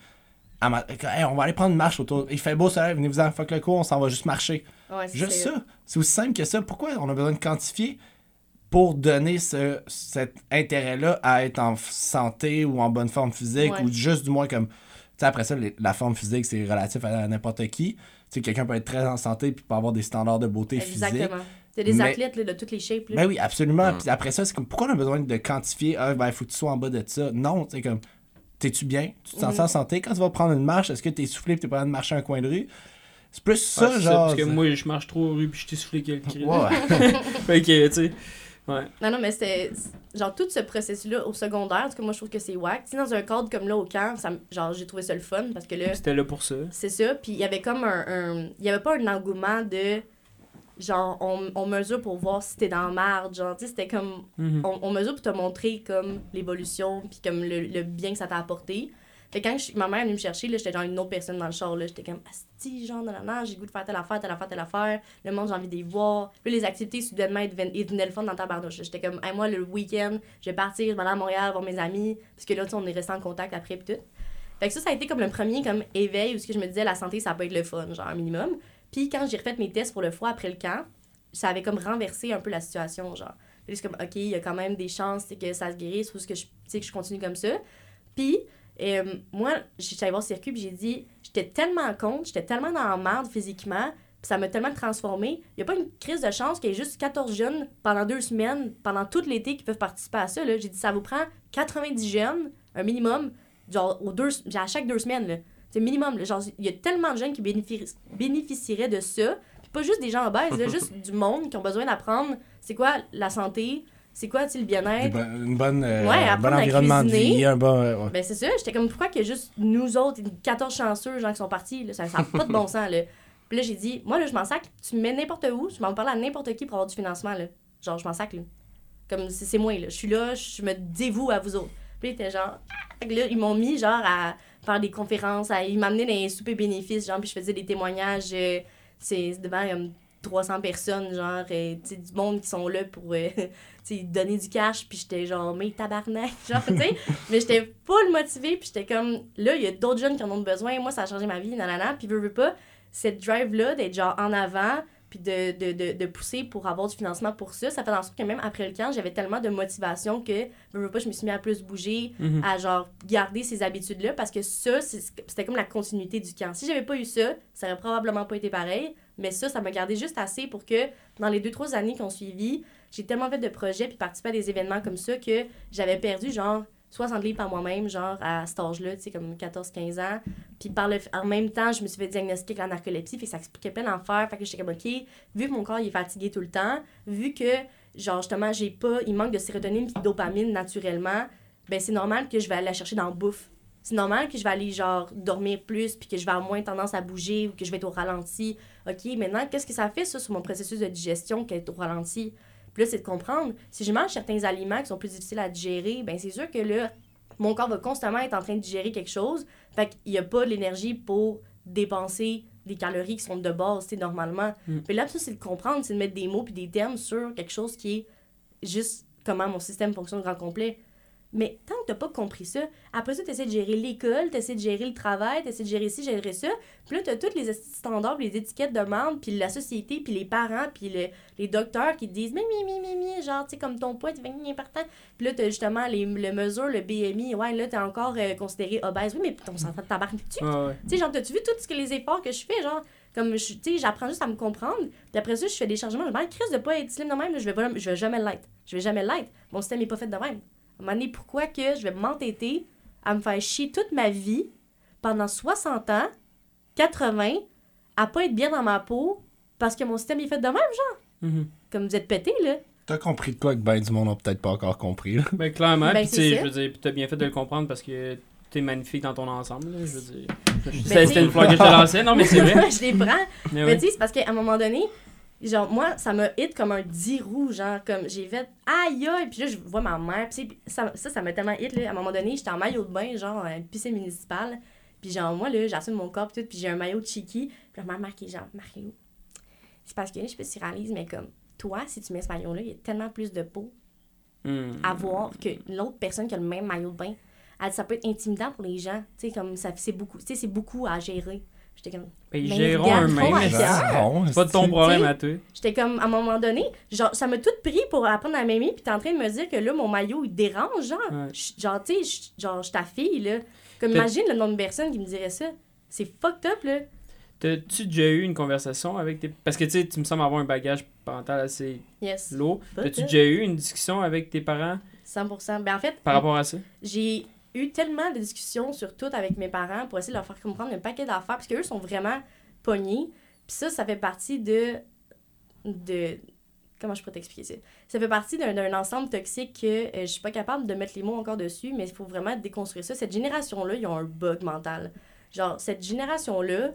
ah, hey, on va aller prendre une marche autour. Il fait beau soleil, venez-vous-en, fuck le cours, on s'en va juste marcher. Ouais, c'est Juste ça. C'est aussi simple que ça. Pourquoi on a besoin de quantifier pour donner ce, cet intérêt-là à être en santé ou en bonne forme physique Ouais. ou juste du moins comme. Tu sais, après ça, les- la forme physique, c'est relatif à n'importe qui. Tu sais, quelqu'un peut être très en santé puis pas avoir des standards de beauté physique. Exactement. T'as des Mais- athlètes là, de toutes les shapes. Là. Ben oui, absolument. Mm. Puis après ça, c'est comme pourquoi on a besoin de quantifier Ah, ben, il faut que tu sois en bas de ça? Non, tu sais, comme. T'es-tu bien? Tu te sens Mhm. en santé? Quand tu vas prendre une marche, est-ce que t'es soufflé et t'es pas train de marcher un coin de rue? C'est plus ça, c'est genre. Parce que c'est- moi, je marche trop rues puis je t'ai soufflé quelques cris. Ouais. fait que, tu sais. Ouais. Non, non, mais c'était. Genre, tout ce processus-là au secondaire, en tout cas, moi, je trouve que c'est wack. Tu sais, dans un cadre comme là, au camp, ça, genre, j'ai trouvé ça le fun parce que là, C'était là pour ça. c'est ça. Puis il y avait comme un. un- Il y avait pas un engouement de. Genre, on, on mesure pour voir si t'es dans la marde. Genre, tu sais, c'était comme. Mhm. On, on mesure pour te montrer comme l'évolution, puis comme le, le bien que ça t'a apporté. Fait que quand ma mère est venue me chercher, j'étais genre une autre personne dans le char. J'étais comme, asti, genre, non, non, j'ai goût de faire telle affaire, telle affaire, telle affaire. Le monde, j'ai envie de les voir. Puis les activités, soudainement, ils devenaient, ils devenaient le fun dans ta barnouche. J'étais comme, Hey, moi, le week-end, je vais partir, je vais aller à Montréal voir mes amis. Parce que là, tu on est resté en contact après, puis tout. Fait que ça, ça a été comme le premier comme éveil où ce que je me disais, la santé, ça peut être le fun, genre, un minimum. Puis quand j'ai refait mes tests pour le foie après le camp, ça avait comme renversé un peu la situation, genre. C'est comme, OK, il y a quand même des chances que ça se guérisse ou que je, que je continue comme ça. Puis, euh, moi, j'étais voir Circuit, puis j'ai dit, j'étais tellement contre, j'étais tellement dans la merde physiquement, puis ça m'a tellement transformé. Il n'y a pas une crise de chance qu'il y ait juste 14 jeunes pendant deux semaines, pendant tout l'été, qui peuvent participer à ça. là. J'ai dit, ça vous prend 90 jeunes, un minimum, genre aux deux, à chaque deux semaines. C'est minimum. là. Genre, il y a tellement de jeunes qui bénéfici- bénéficieraient de ça. Puis pas juste des gens obèses, là, juste du monde qui ont besoin d'apprendre c'est quoi la santé, c'est quoi le Des bien-être? une bonne, euh, Ouais, un bon environnement de vie, un bon. euh, ouais. Ben c'est ça, j'étais comme pourquoi qu'il y a juste nous autres, 14 chanceux gens qui sont partis, là, ça n'a pas de bon sens là. Puis là j'ai dit, moi là je m'en sac, tu me mets n'importe où, je m'en parle à n'importe qui pour avoir du financement là. Genre je m'en sac là. Comme c'est moi là, je suis là, je me dévoue à vous autres. Puis là, ils étaient genre que là, ils m'ont mis genre à faire des conférences, à... ils m'amenaient les soupers bénéfices, genre puis je faisais des témoignages euh, c'est devant 300 personnes genre euh, tu sais, du monde qui sont là pour euh, tu sais, donner du cash puis j'étais genre mais tabarnak genre tu sais mais j'étais full motivée, puis j'étais comme, là, il y a d'autres jeunes qui en ont besoin. Moi, ça a changé ma vie, nanana. Puis, veux, veux pas, cette drive-là, d'être genre en avant, puis de, de, de, de pousser pour avoir du financement pour ça, ça fait en sorte que même après le camp, j'avais tellement de motivation que, veux, veux pas, je me suis mis à plus bouger, Mhm. à genre garder ces habitudes-là, parce que ça, c'était comme la continuité du camp. Si j'avais pas eu ça, ça aurait probablement pas été pareil. Mais ça, ça m'a gardé juste assez pour que, dans les deux, trois années qui ont suivi, j'ai tellement fait de projets puis participé à des événements comme ça que j'avais perdu genre 60 livres par moi-même, genre à cet âge-là, tu sais, comme 14-15 ans. Puis par le, en même temps, je me suis fait diagnostiquer avec la narcolepsie, fait que ça expliquait plein d'enfer. Fait que j'étais comme, OK, vu que mon corps est fatigué tout le temps, vu que, genre, justement, j'ai pas, il manque de sérotonine puis de dopamine naturellement, ben c'est normal que je vais aller la chercher dans la bouffe. C'est normal que je vais aller, genre, dormir plus puis que je vais avoir moins tendance à bouger ou que je vais être au ralenti. OK, maintenant, qu'est-ce que ça fait, ça, sur mon processus de digestion, qu'être au ralenti? Puis là, c'est de comprendre, si je mange certains aliments qui sont plus difficiles à digérer, ben c'est sûr que là, mon corps va constamment être en train de digérer quelque chose. Fait qu'il n'y a pas l'énergie pour dépenser des calories qui sont de base, tu normalement. Mm. Puis là, ça, c'est de comprendre, c'est de mettre des mots puis des termes sur quelque chose qui est juste comment mon système fonctionne au grand complet. Mais tant que t'as pas compris ça, après ça, t'essaies de gérer l'école, t'essaies de gérer le travail, t'essaies de gérer ci, gérer ça. Puis là, t'as tous les standards, les étiquettes de membre, puis la société, puis les parents, puis le- les docteurs qui te disent « Mais, mi, mi, mi, genre, tu sais, comme ton poids, tu mi, important. » Puis là, t'as justement les, le mesure, le BMI. Ouais, là, t'es encore euh, considéré obèse. Oui, mais ton santé de tabac, tu Ouais, ouais. tu sais, genre, t'as-tu vu que les efforts que je fais, genre, comme, je- tu sais, j'apprends juste à me comprendre, puis après ça, je fais des changements, je me dis, Chris, de pas être slim de même, là, je vais, pas- je vais jamais l'être. Je vais jamais l'être. Mon système est pas fait de même. À un moment donné, pourquoi que je vais m'entêter à me faire chier toute ma vie, pendant 60 ans, 80, à pas être bien dans ma peau, parce que mon système est fait de même, genre? Mhm. Comme vous êtes pété, là. T'as compris de quoi que ben du monde n'a peut-être pas encore compris. là? Ben, clairement. Ben, puis, je veux dire, t'as bien fait de le comprendre parce que t'es magnifique dans ton ensemble, là, je veux dire. Ben, C'était une fleur que je te lançais, non, mais c'est vrai. je les prends. Mais Mais tu sais, c'est parce qu'à un moment donné, genre, moi, ça m'a hit comme un 10 roues, genre, comme j'ai fait aïe aïe, puis là, je vois ma mère, puis ça, ça, ça m'a tellement hit, là. À un moment donné, j'étais en maillot de bain, genre, à une piscine municipale, puis genre, moi, là, j'assume mon corps, puis tout, puis j'ai un maillot de Chiki, puis ma mère qui est genre, Mario, c'est parce que là, je sais pas si tu réalises, mais comme, toi, si tu mets ce maillot-là, il y a tellement plus de peau Hmm. à voir que l'autre personne qui a le même maillot de bain. Elle ça peut être intimidant pour les gens, tu sais, comme, ça, c'est beaucoup, tu sais, c'est beaucoup à gérer. J'étais comme, Ben, ils Mais géreront eux-mêmes, mais c'est c'est pas de ton problème à toi. J'étais comme, à un moment donné, genre, ça m'a tout pris pour apprendre à m'aimer, puis t'es en train de me dire que là, mon maillot, il dérange, genre. Ouais. Genre, tu sais, je- genre, je suis ta fille, là. Comme, imagine le nombre de personnes qui me diraient ça. C'est fucked up, là. T'as-tu déjà eu une conversation avec tes. Parce que tu sais, tu me sembles avoir un bagage parental assez Yes. lourd. T'as-tu déjà eu une discussion avec tes parents? 100%. Ben, en fait, par rapport à ça? j'ai eu tellement de discussions sur tout avec mes parents pour essayer de leur faire comprendre un paquet d'affaires, parce qu'eux sont vraiment pognés. Puis ça, ça fait partie de. de comment je pourrais t'expliquer ça? Ça fait partie d'un ensemble toxique que euh, je suis pas capable de mettre les mots encore dessus, mais il faut vraiment déconstruire ça. Cette génération-là, ils ont un bug mental. Genre, cette génération-là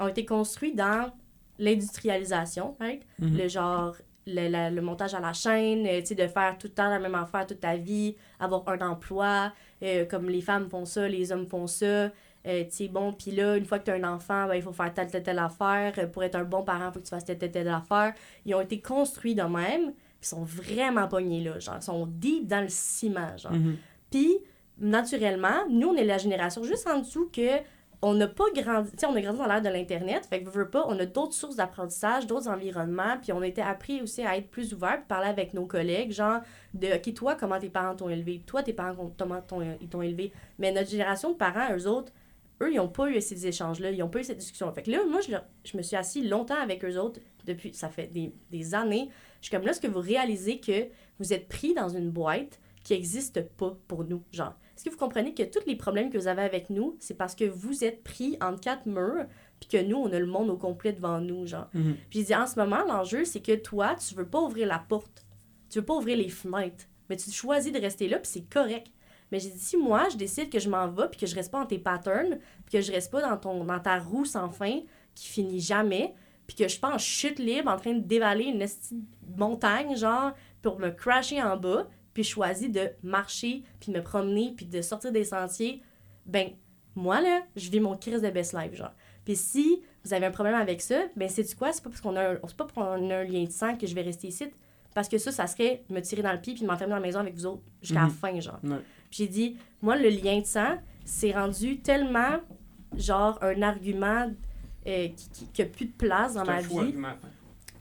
ont été construits dans l'industrialisation, right? Mhm. Le genre, le, la- le montage à la chaîne, de faire tout le temps la même affaire toute ta vie, avoir un emploi, euh, comme les femmes font ça, les hommes font ça. Euh, tu sais, bon, puis là, une fois que tu as un enfant, ben, il faut faire telle, telle, telle affaire. Euh, Pour être un bon parent, il faut que tu fasses telle, telle, telle affaire. Ils ont été construits de même, puis ils sont vraiment pognés là. Genre, ils sont deep dans le ciment, genre. Mhm. Puis, naturellement, nous, on est la génération juste en dessous que on n'a pas grandi, on a grandi dans l'ère de l'Internet, fait que on a d'autres sources d'apprentissage, d'autres environnements, puis on a été appris aussi à être plus ouvert, puis parler avec nos collègues, genre, de, toi, comment tes parents t'ont élevé, toi, tes parents, comment ils t'ont élevé? Mais notre génération de parents, eux autres, eux, ils n'ont pas eu ces échanges-là, ils n'ont pas eu cette discussion. Fait que là, moi, je, me suis assis longtemps avec eux autres, depuis, ça fait des, des années. Je suis comme là, est-ce que vous réalisez que vous êtes pris dans une boîte qui n'existe pas pour nous, genre? Est-ce que vous comprenez que tous les problèmes que vous avez avec nous, c'est parce que vous êtes pris entre quatre murs, puis que nous, on a le monde au complet devant nous, genre? Puis j'ai dit, en ce moment, l'enjeu, c'est que toi, tu veux pas ouvrir la porte. Tu veux pas ouvrir les fenêtres. Mais tu choisis de rester là, puis c'est correct. Mais j'ai dit, si moi, je décide que je m'en vais, puis que je reste pas dans tes patterns, puis que je reste pas dans, ton, dans ta roue sans fin, qui finit jamais, puis que je suis pas en chute libre, en train de dévaler une montagne, genre, pour me crasher en bas, puis je choisis de marcher, puis de me promener, puis de sortir des sentiers, ben, moi, là, je vis mon crise de best life, genre. Puis si vous avez un problème avec ça, ben, c'est quoi? C'est pas parce qu'on a, un- pas qu'on a un lien de sang que je vais rester ici. Parce que ça, ça serait me tirer dans le pied puis m'enfermer dans la maison avec vous autres jusqu'à la Mhm. fin, genre. Ouais. Puis j'ai dit, moi, le lien de sang, c'est rendu tellement, genre, un argument euh, qui n'a plus de place dans C'est un ma vie. argument.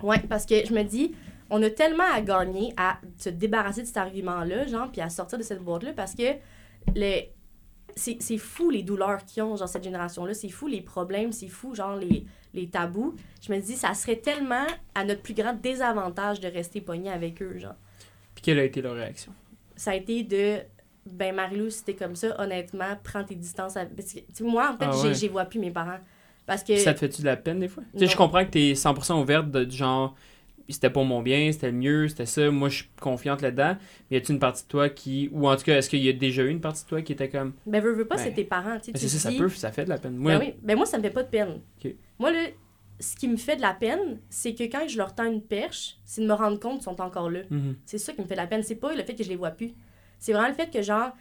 Ouais, parce que je me dis, on a tellement à gagner à se débarrasser de cet argument-là, genre, puis à sortir de cette boîte-là, parce que le... c'est fou les douleurs qu'ils ont, genre, cette génération-là. C'est fou les problèmes, c'est fou, genre, les, les tabous. Je me dis, ça serait tellement à notre plus grand désavantage de rester pogné avec eux, genre. Puis quelle a été leur réaction? Ça a été de. Ben, Marilou, si t'es comme ça, honnêtement, prends tes distances. Parce que, moi, en fait, Ah j'ai ouais. vois plus mes parents. Parce que. Ça te fait-tu de la peine des fois? Tu sais, Non. je comprends que t'es 100% ouverte de, du genre, c'était pour mon bien, c'était le mieux, c'était ça, moi je suis confiante là-dedans. Mais y a-tu une partie de toi qui. Ou en tout cas, est-ce qu'il y a déjà eu une partie de toi qui était comme. Ben, veux, veux pas, Ben, c'est tes parents, tu sais. Ben, tu ça, ça dis- peut, ça fait de la peine. Moi, Ben oui, ben moi, ça me fait pas de peine. Moi, là, ce qui me fait de la peine, c'est que quand je leur tends une perche, c'est de me rendre compte qu'ils sont encore là. Mhm. C'est ça qui me fait de la peine. C'est pas le fait que je les vois plus. C'est vraiment le fait que, genre,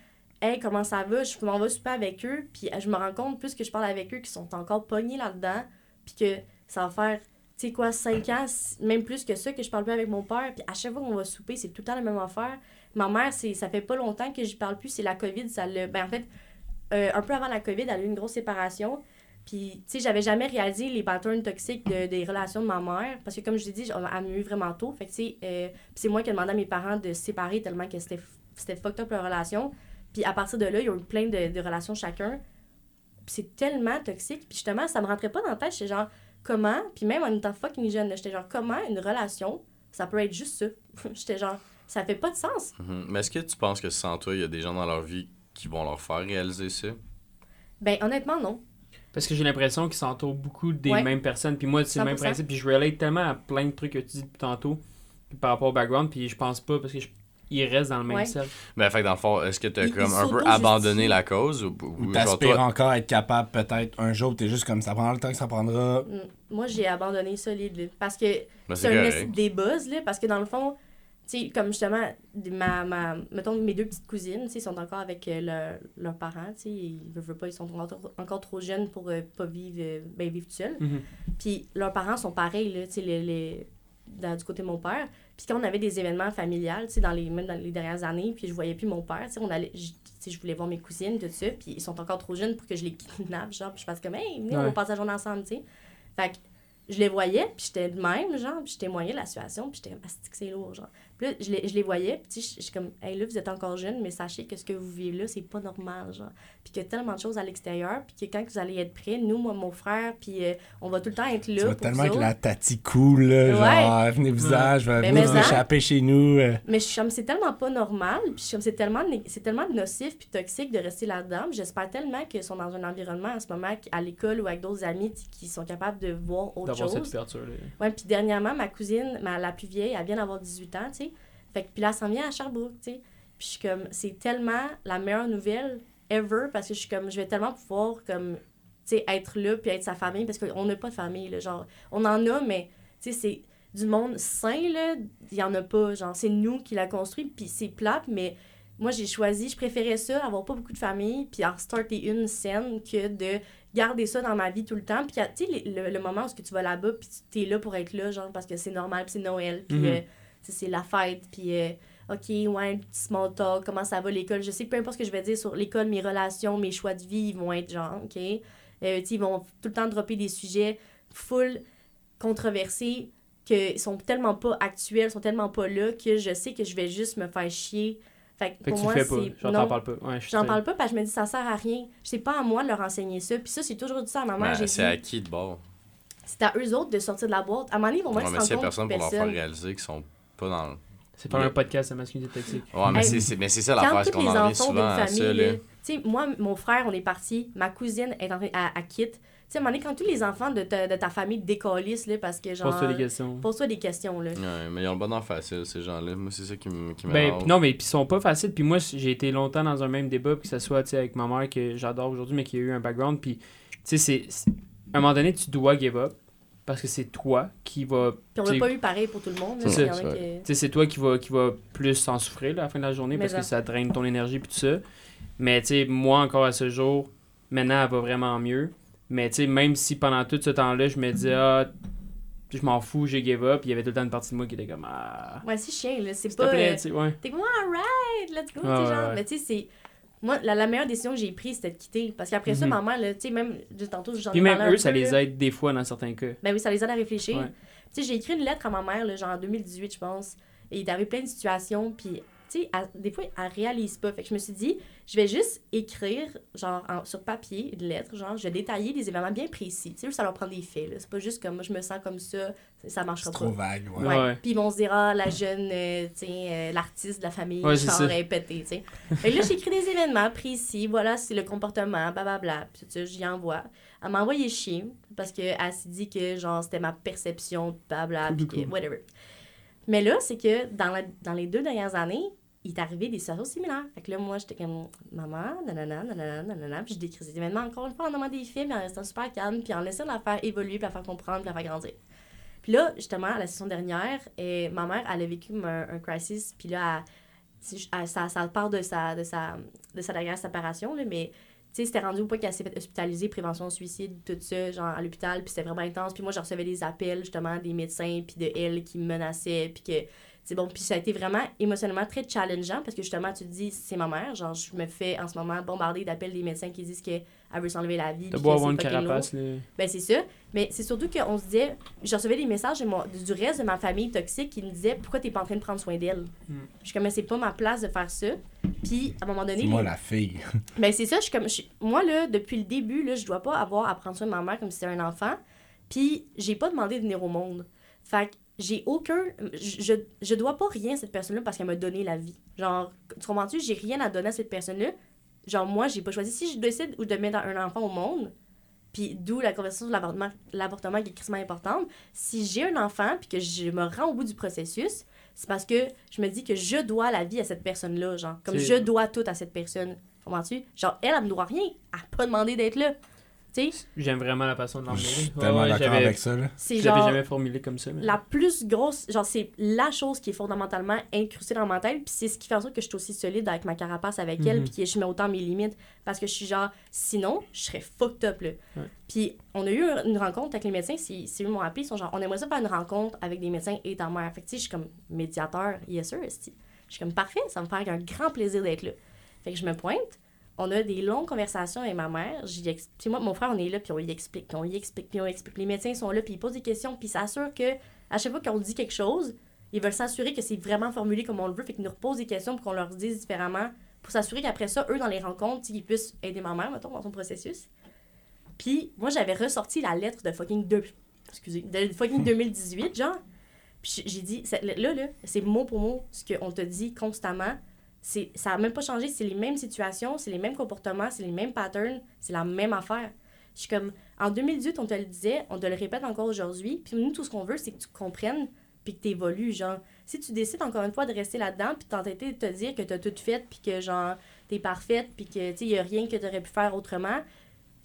hey, comment ça va? Je m'en vais super avec eux, puis je me rends compte, plus que je parle avec eux, qu'ils sont encore pognés là-dedans, puis que ça va faire, sais quoi, 5 ans, même plus que ça, que je parle plus avec mon père, puis à chaque fois qu'on va souper, c'est tout le temps la même affaire. Ma mère, c'est ça fait pas longtemps que je parle plus, c'est la COVID, ça l'a. Ben, en fait, euh, un peu avant la COVID, elle a eu une grosse séparation. Puis, tu sais, j'avais jamais réalisé les patterns toxiques de- des relations de ma mère. Parce que, comme je l'ai dit, elle m'a eu vraiment tôt. Fait que, tu sais, euh, c'est moi qui ai demandé à mes parents de se séparer tellement que c'était c'était fucked up leur relation. Puis, à partir de là, ils ont eu plein de, relations chacun. Puis, c'est tellement toxique. Puis, justement, ça me rentrait pas dans la tête. J'étais genre, comment, puis même en étant fucking jeune, j'étais genre, comment une relation, ça peut être juste ça? j'étais genre, ça fait pas de sens. Mhm. Mais est-ce que tu penses que sans toi, il y a des gens dans leur vie qui vont leur faire réaliser ça? Ben, honnêtement, non. Parce que j'ai l'impression qu'ils s'entourent beaucoup des Ouais. mêmes personnes. Puis moi, c'est le même 100%. principe. Puis je relate tellement à plein de trucs que tu dis depuis tantôt puis par rapport au background. Puis je pense pas parce que je- ils restent dans le même Ouais. cercle. Mais fait que dans le fond, est-ce que tu as Il- comme il un peu abandonné la cause ou, ou t'aspires toi- encore à être capable, peut-être, un jour, t'es juste comme ça prendra le temps que ça prendra. Mm. Moi, j'ai abandonné solide, là. Parce que Ben, c'est un des buzz, là, parce que dans le fond, tu sais, comme justement, ma, ma, mettons, mes deux petites cousines, tu sais, sont encore avec euh, leur- leurs parents, tu sais, ils veulent, veulent pas, ils sont encore, encore trop jeunes pour euh, pas vivre, euh, ben, vivre tout seuls. Mhm. Puis leurs parents sont pareils, là, tu sais, les, les- dans- du côté de mon père. Puis quand on avait des événements familiales, tu sais, dans les, même dans les dernières années, puis je voyais plus mon père, tu sais, on allait, je, je voulais voir mes cousines, tout ça, puis ils sont encore trop jeunes pour que je les kidnappe, genre, puis je fasse comme, hey, venez, on va passer la journée ensemble, tu sais. Fait que je les voyais, puis j'étais de même, genre, puis je témoignais de la situation, puis j'étais que c'est lourd, genre. Puis là, je les, je les voyais, puis tu sais, je je suis comme, hey, là, vous êtes encore jeunes, mais sachez que ce que vous vivez là, c'est pas normal, genre. Puis qu'il y a tellement de choses à l'extérieur, puis que quand vous allez être prêts, nous, moi, mon frère, puis euh, on va tout le temps être là. Tu vas pour tellement vous être autres. la tati cool, là, Ouais. genre, venez visage, venez mais vous ça- échapper chez nous. euh. Mais je suis comme, c'est tellement pas normal, puis je suis comme, c'est tellement, c'est tellement nocif puis toxique de rester là-dedans. J'espère tellement qu'ils sont dans un environnement en ce moment, à l'école ou avec d'autres amis, qui sont capables de voir autre D'avoir cette chose. ouverture-là. Ouais, puis dernièrement, ma cousine, ma, la plus vieille, elle vient d'avoir 18 ans, tu sais. Fait que, puis là, elle s'en vient à Sherbrooke, tu sais. Puis je suis comme, c'est tellement la meilleure nouvelle ever, parce que je suis comme, je vais tellement pouvoir, comme, tu sais, être là, puis être sa famille, parce qu'on n'a pas de famille, là, genre, on en a, mais, tu sais, c'est du monde sain, là, il y en a pas, genre, c'est nous qui l'a construit, puis c'est plate, mais moi, j'ai choisi, je préférais ça, avoir pas beaucoup de famille, puis en starter une scène que de garder ça dans ma vie tout le temps. Puis, tu sais, le, le moment où tu vas là-bas, puis tu es là pour être là, genre, parce que c'est normal, puis c'est Noël, puis Mhm. euh, c'est la fête, puis euh, OK, ouais, un petit small talk, comment ça va l'école. Je sais que peu importe ce que je vais dire sur l'école, mes relations, mes choix de vie, ils vont être genre, OK. Euh, tu sais, ils vont tout le temps dropper des sujets full controversés qui sont tellement pas actuels, sont tellement pas là que je sais que je vais juste me faire chier. Fait que Fait que pour tu moi, le fais pas. c'est. J'en parle pas. Ouais, J'en parle pas parce que je me dis ça sert à rien. C'est pas à moi de leur enseigner ça. Puis ça, c'est toujours dit ça à ma mère. Ben, c'est dit, à qui de bord? c'est à eux autres de sortir de la boîte. À un moment donné, ils vont Ouais, même mais se s'il y a rendre personne compte pour leur faire personne. réaliser qu'ils sont pas dans le. C'est pas un podcast de masculinité toxique. Ouais, mais Hey, c'est- c'est mais c'est ça c'est tous qu'on les en revient enfants souvent à ça. famille, Là. moi, mon frère, on est parti, ma cousine est en train à, à quitte. Tu sais, à un moment donné, quand tous les enfants de ta, de ta famille te décalissent, là, parce que genre. Pose-toi des questions. Pose-toi des questions, là. Ouais, mais ils ont le bonheur facile, ces gens-là. Moi, c'est ça qui Ben, m'énerve. pis non, mais ils sont pas faciles. Puis moi, j'ai été longtemps dans un même débat, que ce soit tu sais, avec ma mère que j'adore aujourd'hui, mais qui a eu un background. Puis, tu sais, c'est- À un moment donné, tu dois give up. Parce que c'est toi qui va. Puis on l'a pas eu pareil pour tout le monde. C'est a c'est toi qui va, qui va plus en souffrir là, à la fin de la journée Mais parce que ça. draine ton énergie puis tout ça. Mais tu sais, moi encore à ce jour, maintenant elle va vraiment mieux. Mais tu sais, même si pendant tout ce temps-là, je me disais, ah, je m'en fous, j'ai give up, il y avait tout le temps une partie de moi qui était comme, ah, Ouais, c'est chien, là. C'est pas. ouais. T'es comme, alright, let's go, sais, ouais, genre. Mais tu sais, c'est. Moi, la, la meilleure décision que j'ai prise, c'était de quitter. Parce qu'après ça, Mhm. ma mère, là, tu sais, même, juste tantôt, j'en ai Puis même eux, ça peu, les aide des fois dans certains cas. Ben oui, ça les aide à réfléchir. Ouais. Tu sais, j'ai écrit une lettre à ma mère, là, genre en 2018, je pense. Et il y avait plein de situations, puis, tu sais, des fois, elle réalise pas. Fait que je me suis dit, je vais juste écrire, genre, en- sur papier, une lettre, genre, je vais détailler des événements bien précis. Tu sais, ça leur prend des faits, là. C'est pas juste comme, moi, je me sens comme ça, ça- marchera C'est pas. trop vague, ouais. Ouais. Ouais. Puis ils vont se dire, ah, la jeune, euh, tu sais, euh, l'artiste de la famille, Ouais, genre, ça. est pété, tu sais. Fait que là, j'écris des événements précis, voilà, c'est le comportement, blablabla. Puis tout ça, j'y envoie. Elle m'a envoyé chier, parce qu'elle s'est dit que, genre, c'était ma perception, blabla, puis whatever. Mais là, c'est que dans, la- dans les deux dernières années, il est arrivé des situations similaires. Fait que là, moi, j'étais comme, maman, nanana, nanana, nanana. Puis je décris ces événements encore une fois en demandant des films, en restant super calme, puis en laissant la faire évoluer, puis la faire comprendre, puis la faire grandir. Puis là, justement, à la session dernière, et ma mère, elle a vécu un, un crisis, puis là, ça, ça part de sa, de sa, de sa dernière séparation, là, mais tu sais, c'était rendu au point qu'elle s'est fait hospitaliser, prévention suicide, tout ça, genre à l'hôpital, puis c'était vraiment intense. Puis moi, je recevais des appels, justement, des médecins, puis de elle qui me menaçaient, puis que, c'est bon, puis ça a été vraiment émotionnellement très challengeant, parce que justement, tu te dis, c'est ma mère, genre, je me fais en ce moment bombarder d'appels des médecins qui disent qu'elle veut s'enlever la vie. Que avoir c'est une carapace, là. Ben, c'est ça. Mais c'est surtout qu'on se disait, je recevais des messages de mon- du reste de ma famille toxique qui me disaient pourquoi t'es pas en train de prendre soin d'elle? Mm. Je suis comme, Mais c'est pas ma place de faire ça. Puis, à un moment donné, C'est moi les- la fille. ben c'est ça, je suis comme je- moi là depuis le début là, je dois pas avoir à prendre soin de ma mère comme si c'était un enfant. Puis j'ai pas demandé de venir au monde. Fait que j'ai aucun je, je, dois pas rien à cette personne-là parce qu'elle m'a donné la vie. Genre tu comprends-tu, j'ai rien à donner à cette personne-là. Genre moi, j'ai pas choisi si je décide ou de mettre un enfant au monde. Puis d'où la conversation sur l'avortement, l'avortement qui est extrêmement importante. Si j'ai un enfant puis que je me rends au bout du processus, c'est parce que je me dis que je dois la vie à cette personne-là, genre. Comme je dois tout à cette personne. Comprends-tu? Genre, elle, elle me doit rien. Elle a pas demandé d'être là. Sais, J'aime vraiment la façon de Je l'emmener. suis Ouais, tellement ouais, d'accord j'avais- avec ça. C'est Je genre jamais formulé comme ça. mais- la plus grosse, genre c'est la chose qui est fondamentalement incrustée dans ma tête, puis c'est ce qui fait en sorte que je suis aussi solide avec ma carapace avec elle, Mhm. puis que je mets autant mes limites, parce que je suis genre, sinon, je serais fucked up, là. Ouais. Puis on a eu une rencontre avec les médecins, c'est eux qui m'ont appelé, ils sont genre, on aimerait ça faire une rencontre avec des médecins et ta mère. Fait que tu sais, je suis comme médiateur, yes sir. Je suis comme parfait, ça me fait un grand plaisir d'être là. Fait que je me pointe, on a des longues conversations avec ma mère. J'y moi, mon frère, on est là, puis on y explique, puis on y explique, puis on explique. Les médecins sont là, puis ils posent des questions, puis ils s'assurent que à chaque fois qu'on dit quelque chose, ils veulent s'assurer que c'est vraiment formulé comme on le veut, fait qu'ils nous reposent des questions pour qu'on leur dise différemment, pour s'assurer qu'après ça, eux, dans les rencontres, ils puissent aider ma mère, mettons, dans son processus. Puis moi, j'avais ressorti la lettre de fucking 2... Excusez, de fucking 2018, genre. Puis j'ai dit, là, là, c'est mot pour mot ce qu'on te dit constamment. Ça n'a même pas changé, c'est les mêmes situations, c'est les mêmes comportements, c'est les mêmes patterns, c'est la même affaire. Je suis comme, en 2018, on te le disait, on te le répète encore aujourd'hui, puis nous, tout ce qu'on veut, c'est que tu comprennes puis que tu évolues, genre. Si tu décides encore une fois de rester là-dedans, puis t'entêter de te dire que t'as tout fait, puis que, genre, t'es parfaite, puis que, tu sais, y a rien que t'aurais pu faire autrement,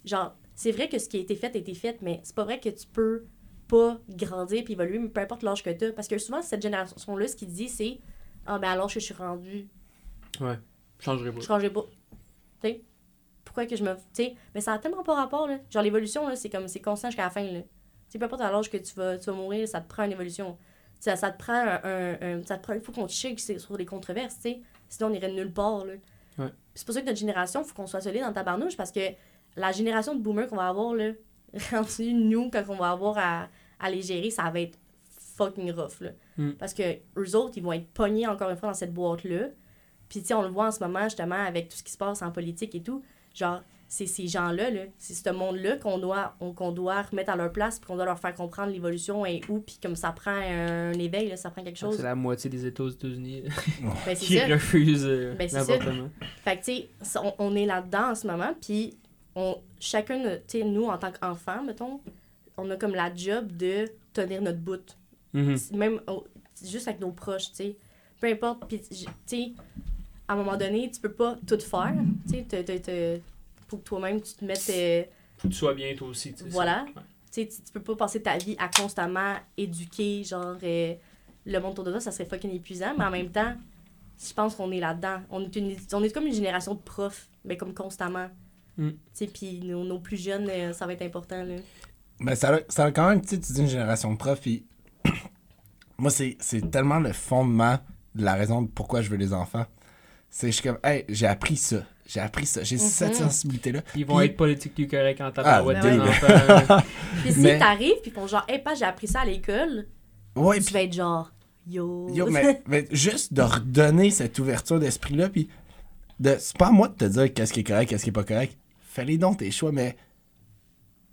genre, c'est vrai que ce qui a été fait a été fait, mais c'est pas vrai que tu peux pas grandir puis évoluer, peu importe l'âge que t'as. Parce que souvent, cette génération-là, ce qu'il dit, c'est Ah, ben alors je suis rendu, Ouais. Je changerai pas. je changerai pas. Tu sais, pourquoi que je me. Tu sais, mais ça a tellement pas rapport, là. Genre, l'évolution, là, c'est comme, c'est constant jusqu'à la fin, là. Tu sais, peu importe à l'âge que tu vas, tu vas mourir, ça te prend une évolution. Ça, ça te prend un. un- un- ça te prend. Il faut qu'on sur les controverses, tu sais. Sinon, on irait nulle part, là. Ouais. C'est pour ça que notre génération, il faut qu'on soit solide dans ta barnouche parce que la génération de boomers qu'on va avoir, là, rendu nous, quand on va avoir à, à les gérer, ça va être fucking rough, là. Mm. Parce que eux autres, ils vont être pognés encore une fois dans cette boîte-là. Puis, tu sais, on le voit en ce moment, justement, avec tout ce qui se passe en politique et tout. Genre, c'est ces gens-là, là, c'est ce monde-là qu'on doit, on- doit remettre à leur place, puis qu'on doit leur faire comprendre l'évolution et où, puis comme ça prend un éveil, là, ça prend quelque chose. C'est la moitié des États aux États-Unis Ben, qui ça. refusent euh, Ben. Fait que, tu sais, on, on est là-dedans en ce moment, puis on, chacun, tu sais, nous, en tant qu'enfants, mettons, on a comme la job de tenir notre bout. Mhm. Même juste avec nos proches, tu sais. Peu importe, puis, tu sais, à un moment donné, tu peux pas tout faire, tu sais, te- te- te- faut que toi-même, tu te mettes... euh, Faut que tu sois bien toi aussi. tu sais, Voilà. Ouais. tu sais, tu peux pas passer ta vie à constamment éduquer, genre, euh, le monde autour de toi, ça serait fucking épuisant, mais en même temps, je pense qu'on est là-dedans. On est, une, on est comme une génération de profs, mais comme constamment. Mm. Tu sais, puis nos, nos plus jeunes, euh, ça va être important, là. Mais ça, a- ça a quand même, tu sais, tu dis une génération de profs, puis moi, c'est c'est tellement le fondement de la raison de pourquoi je veux les enfants. C'est je suis comme, hey, j'ai appris ça. J'ai appris ça. J'ai cette Mhm. sensibilité-là. Ils vont Puis- être politiquement corrects en tabarouette Ah, ouais. Puis si Mais- t'arrives, puis ils font genre, hey, pas, j'ai appris ça à l'école, Ouais, tu puis vas être genre, yo. Yo, mais, mais juste de redonner cette ouverture d'esprit-là, puis de, c'est pas à moi de te dire qu'est-ce qui est correct, qu'est-ce qui est pas correct. Fais-les donc tes choix, mais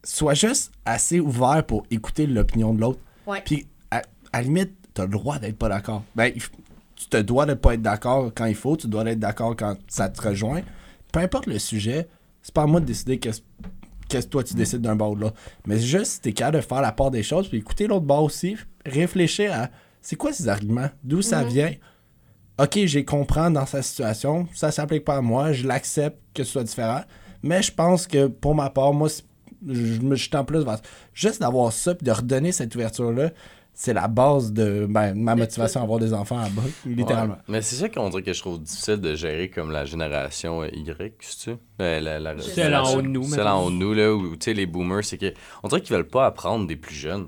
sois juste assez ouvert pour écouter l'opinion de l'autre. Ouais. Puis, à, à la limite, t'as le droit d'être pas d'accord. Ben, tu te dois de pas être d'accord quand il faut, tu dois être d'accord quand ça te rejoint. Peu importe le sujet, c'est pas à moi de décider qu'est-ce que toi tu décides d'un bord ou de l'autre. Mais juste, si t'es capable de faire la part des choses, puis écouter l'autre bord aussi, réfléchir à c'est quoi ces arguments, d'où ça Mhm. vient, ok, j'ai comprends dans sa situation, ça s'applique pas à moi, je l'accepte que ce soit différent. Mais je pense que pour ma part, moi, je me suis en plus vers- juste d'avoir ça puis de redonner cette ouverture-là, c'est la base de ben, ma motivation à avoir des enfants à bas, littéralement. Ouais. Mais c'est ça qu'on dirait que je trouve difficile de gérer comme la génération euh, Y, c'est-tu? La, la, la- Celle en haut de nous, Celle en haut de nous, là, où, tu sais, les boomers, c'est que. On dirait qu'ils veulent pas apprendre des plus jeunes.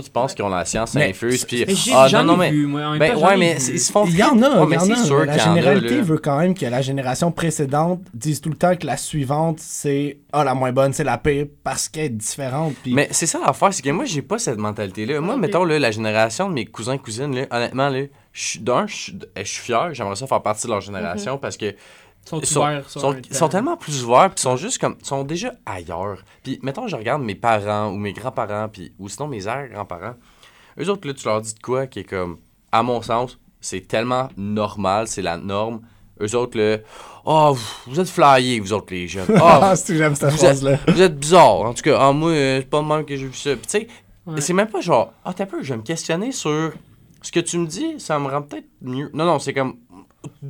Ils pensent qu'ils ont la science Mais- infuse, puis. Ah, non, non, ai mais. vu, moi. Ben, ouais, ai mais ils se font Il y en a, Ouais, il mais y en c'est a. sûr La qu'il y en a, généralité veut quand même que la génération précédente dise tout le temps que la suivante, c'est ah, la moins bonne, c'est la pire parce qu'elle est différente. Puis Mais c'est ça l'affaire, c'est que moi, j'ai pas cette mentalité-là. Moi, mettons, là, la génération de mes cousins cousines, là, honnêtement, là, je suis- d'un, je suis fier, j'aimerais ça faire partie de leur génération parce que sont ils sont, ouverts sont- tellement plus ouverts, puis ils sont juste comme, ils sont déjà ailleurs. Puis, mettons, je regarde mes parents ou mes grands-parents, puis, ou sinon mes arrière-grands-parents. Eux autres, là, tu leur dis de quoi qui est comme, à mon sens, c'est tellement normal, c'est la norme. Eux autres, là, oh, vous- êtes flyés, vous autres, les jeunes. ah, c'est que j'aime cette vous phrase-là. vous êtes bizarres. En tout cas, ah, moi, euh, c'est pas de même que j'ai vu ça. Puis, tu sais, Ouais. c'est même pas genre, ah, t'as peu, je vais me questionner sur ce que tu me dis, ça me rend peut-être mieux. Non, non, c'est comme,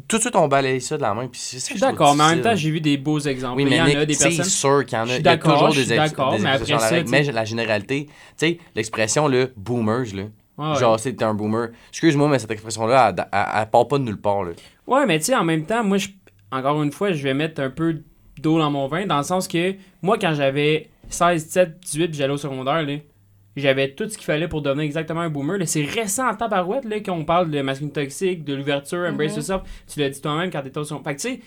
tout de suite, on balaye ça de la main. Puis, c'est ça Je que suis trouve d'accord, mais en même temps, j'ai vu des beaux exemples. Oui, il mais y en a des c'est personnes. sûr qu'il y en a. Il y a d'accord, toujours je suis des, des mais après la Mais la généralité, tu sais, l'expression, le boomers, là. Ouais. Genre, c'est un boomer. Excuse-moi, mais cette expression-là, elle, elle, elle part pas de nulle part, là. Ouais, mais tu sais, en même temps, moi, je, encore une fois, je vais mettre un peu d'eau dans mon vin, dans le sens que moi, quand j'avais 16, 17, 18, puis j'allais au secondaire, là, j'avais tout ce qu'il fallait pour devenir exactement un boomer. là. C'est récent en tabarouette là, qu'on parle de masculine toxique, de l'ouverture, embrace Mhm. yourself. Tu l'as dit toi-même quand t'étais au secondaire. Fait que tu sais,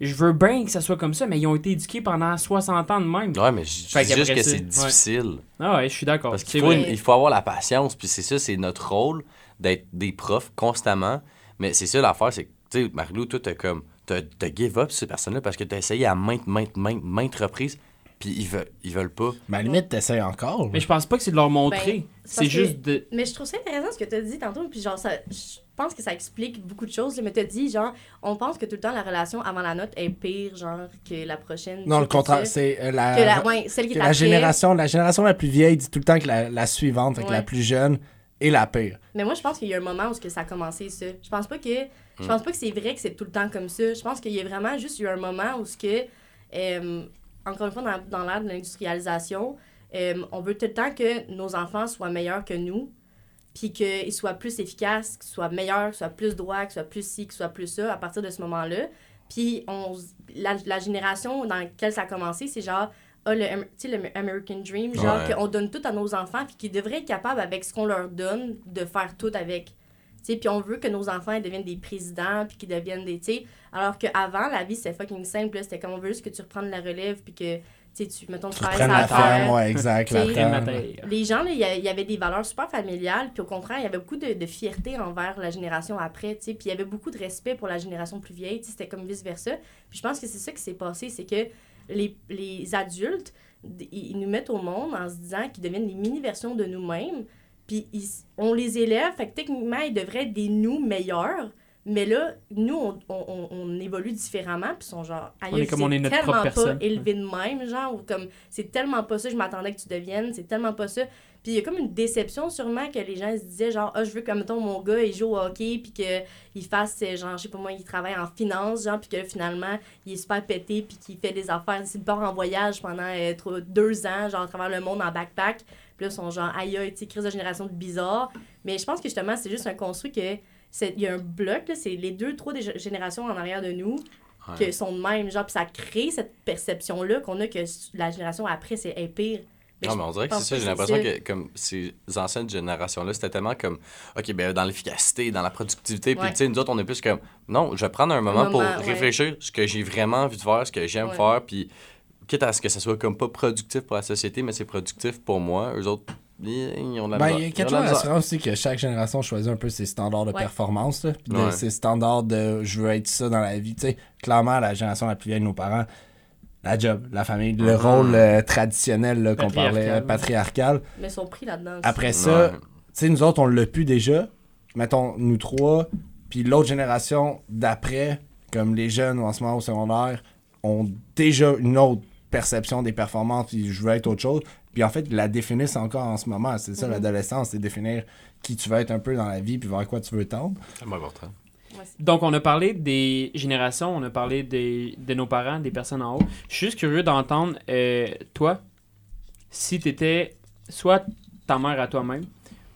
je veux bien que ça soit comme ça, mais ils ont été éduqués pendant 60 ans de même. Ouais, mais je juste que c'est ouais. difficile. Ah ouais, je suis d'accord. Parce qu'il faut, une- il faut avoir la patience, puis c'est ça, c'est notre rôle d'être des profs constamment. Mais c'est ça l'affaire, c'est que, tu sais, Marilou, toi, t'as comme, t'as t'as give up ces personnes-là parce que t'as essayé à maintes, maintes, maintes, maintes reprises, puis ils veulent, ils veulent pas. Mais à la limite, t'essayes encore. Mais je pense pas que c'est de leur montrer. Ben, c'est juste de. Mais je trouve ça intéressant ce que tu as dit tantôt, puis genre, ça, je pense que ça explique beaucoup de choses. Mais tu as dit, genre, on pense que tout le temps la relation avant la note est pire, genre, que la prochaine. non, le que contraire, c'est euh, la, Que la, ouais, celle qui que est la génération, la génération la plus vieille dit tout le temps que la, la suivante, fait que Ouais. la plus jeune est la pire. Mais moi, je pense qu'il y a un moment où que ça a commencé, ça. Je pense pas que. Je pense pas que c'est vrai que c'est tout le temps comme ça. Je pense qu'il y a vraiment juste eu un moment où ce que. euh, encore une fois, dans, dans l'ère de l'industrialisation, euh, on veut tout le temps que nos enfants soient meilleurs que nous, puis qu'ils soient plus efficaces, qu'ils soient meilleurs, qu'ils soient plus droits, qu'ils soient plus ci, qu'ils soient plus ça, à partir de ce moment-là. Puis on, la, la génération dans laquelle ça a commencé, c'est genre, ah, le, le American Dream, genre Ouais. qu'on donne tout à nos enfants, puis qu'ils devraient être capables, avec ce qu'on leur donne, de faire tout avec. Tu sais, puis on veut que nos enfants ils deviennent des présidents, puis qu'ils deviennent des. Tu sais, alors qu'avant, la vie, c'était fucking simple. C'était comme on veut juste que tu reprennes la relève, puis que, tu sais, tu, mettons, tu travailles la ferme, ouais, exact. la ferme. Les gens, il y avait des valeurs super familiales, puis au contraire, il y avait beaucoup de, de fierté envers la génération après, tu puis il y avait beaucoup de respect pour la génération plus vieille, c'était comme vice-versa. Puis je pense que c'est ça qui s'est passé, c'est que les, les adultes, ils nous mettent au monde en se disant qu'ils deviennent des mini-versions de nous-mêmes, puis ils- on les élève, fait que techniquement, ils devraient être des nous meilleurs, mais là, nous, on, on, on- on évolue différemment, puis ils sont genre, On est comme on est notre tellement propre personne. pas élevé de même, genre, ou comme, c'est tellement pas ça, je m'attendais que tu deviennes, c'est tellement pas ça. Puis il y a comme une déception sûrement que les gens se disaient genre ah je veux que mettons mon gars il joue au hockey puis que il fasse euh, genre je sais pas moi il travaille en finance genre puis que finalement il est super pété puis qu'il fait des affaires il part en voyage pendant euh, deux ans genre à travers le monde en backpack puis là ils sont genre aïe aïe tu sais crise de génération de bizarre mais je pense que justement c'est juste un construit que il y a un bloc là c'est les deux trois des gé- générations en arrière de nous Ouais. que sont de même genre puis ça crée cette perception là qu'on a que la génération après c'est est pire Mais Non, mais on dirait que c'est ça. J'ai l'impression que comme ces anciennes générations-là, c'était tellement comme, OK, ben dans l'efficacité, dans la productivité. Puis, tu sais, nous autres, on est plus comme, non, je vais prendre un moment pour moment, ouais. réfléchir ce que j'ai vraiment envie de faire, ce que j'aime Ouais. faire. Puis, quitte à ce que ça soit comme pas productif pour la société, mais c'est productif pour moi, eux autres, ils, ont la Ben, il y a quelque chose se aussi que chaque génération choisit un peu ses standards de Ouais. performance, là, puis de- Ouais. ses standards de je veux être ça dans la vie. Tu sais, clairement, la génération la plus vieille de nos parents, la job, la famille, le Mhm. rôle euh, traditionnel qu'on parlait, euh, patriarcal. mais ils sont pris là-dedans. Après ça, Ouais. tu sais, nous autres, on l'a pu déjà. Mettons, nous trois, puis l'autre génération d'après, comme les jeunes en ce moment au secondaire, ont déjà une autre perception des performances, puis je veux être autre chose. Puis en fait, ils la définissent encore en ce moment. C'est ça, Mhm. l'adolescence, c'est définir qui tu veux être un peu dans la vie, puis vers quoi tu veux tendre. C'est important. Donc, on a parlé des générations, on a parlé des, de nos parents, des personnes en haut. Je suis juste curieux d'entendre, euh, toi, si tu étais soit ta mère à toi-même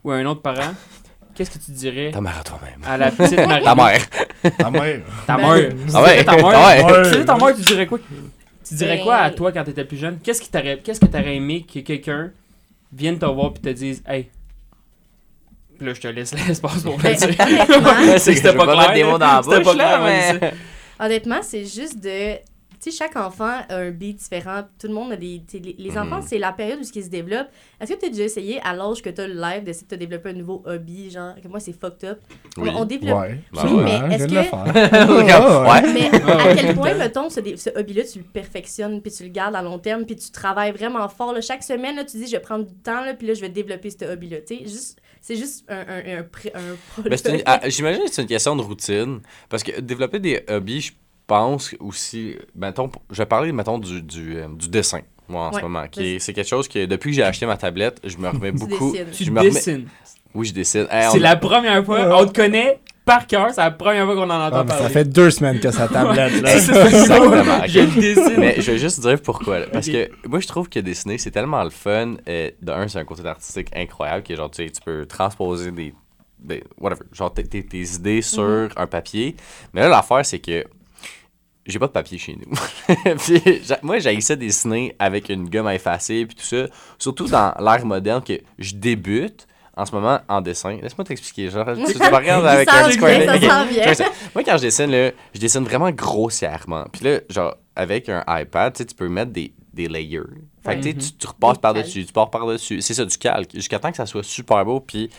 ou un autre parent, qu'est-ce que tu dirais Ta mère à toi-même. à la petite Marie? Ta mère. Ta mère. Ta mère. Ah ouais. Ta mère. Ta mère, tu dirais quoi? Tu dirais Ben- quoi à toi quand t'étais plus jeune? Qu'est-ce qui t'aurait, qu'est-ce que t'aurais aimé que quelqu'un vienne te voir et te dise, hey, Puis là, je te laisse l'espace pour le Ben, dire. c'était pas pas clair. mettre des là. mots dans la C'était bouche, pas là, clair, ouais, mais- c'est ça. Honnêtement, c'est juste de. Tu sais, chaque enfant a un beat différent. Tout le monde a des. Les, enfants, Mhm. c'est la période où ils se développent. Est-ce que tu as déjà essayé, à l'âge que tu as le live, d'essayer de te développer un nouveau hobby Genre, que moi, c'est fucked up? On- Oui. On, développe. Ouais. Bah Oui, ouais. mais est-ce que-. Ouais. Mais à quel point, mettons, ce, ce hobby-là, tu le perfectionnes, puis tu le gardes à long terme, puis tu travailles vraiment fort. là. Chaque semaine, là, tu dis, je vais prendre du temps, là, puis là, je vais développer ce hobby-là. Tu sais, juste- c'est juste un, un, un, un Ben, ah, J'imagine que c'est une question de routine. Parce que développer des hobbies, je pense aussi. Mettons, je vais parler, mettons, du, du, euh, du dessin, moi, en ce Ouais, moment. qui est- C'est quelque chose que, depuis que j'ai acheté ma tablette, je me remets Tu beaucoup. dessines. Tu je me remets- dessines. Oui, je dessine. Hey, on- C'est la première fois, on te connaît par cœur, c'est la première fois qu'on en entend Ah, parler. ça fait deux semaines que sa tablette, là. C'est ça, c'est ça. Exactement. Je le dessine. Mais je vais juste dire pourquoi. là. Parce Ok. que moi, je trouve que dessiner, c'est tellement le fun. Euh, de un, c'est un côté artistique incroyable qui est genre, tu sais, tu peux transposer des. des- whatever. Genre, tes, tes- tes idées sur Mhm. un papier. Mais là, l'affaire, c'est que. J'ai pas de papier chez nous. puis, moi, j'haïssais dessiner avec une gomme à effacer, puis tout ça. Surtout dans l'ère moderne que je débute en ce moment en dessin. Laisse-moi t'expliquer. Genre, tu, regardes avec un petit coin. Moi, quand je dessine, là, je dessine vraiment grossièrement. Puis là, genre, avec un iPad, tu sais, tu peux mettre des, des layers. Fait que, tu tu, tu repasses Des par-dessus, tu pars par-dessus. C'est ça, du calque. Jusqu'à temps que ça soit super beau. Puis,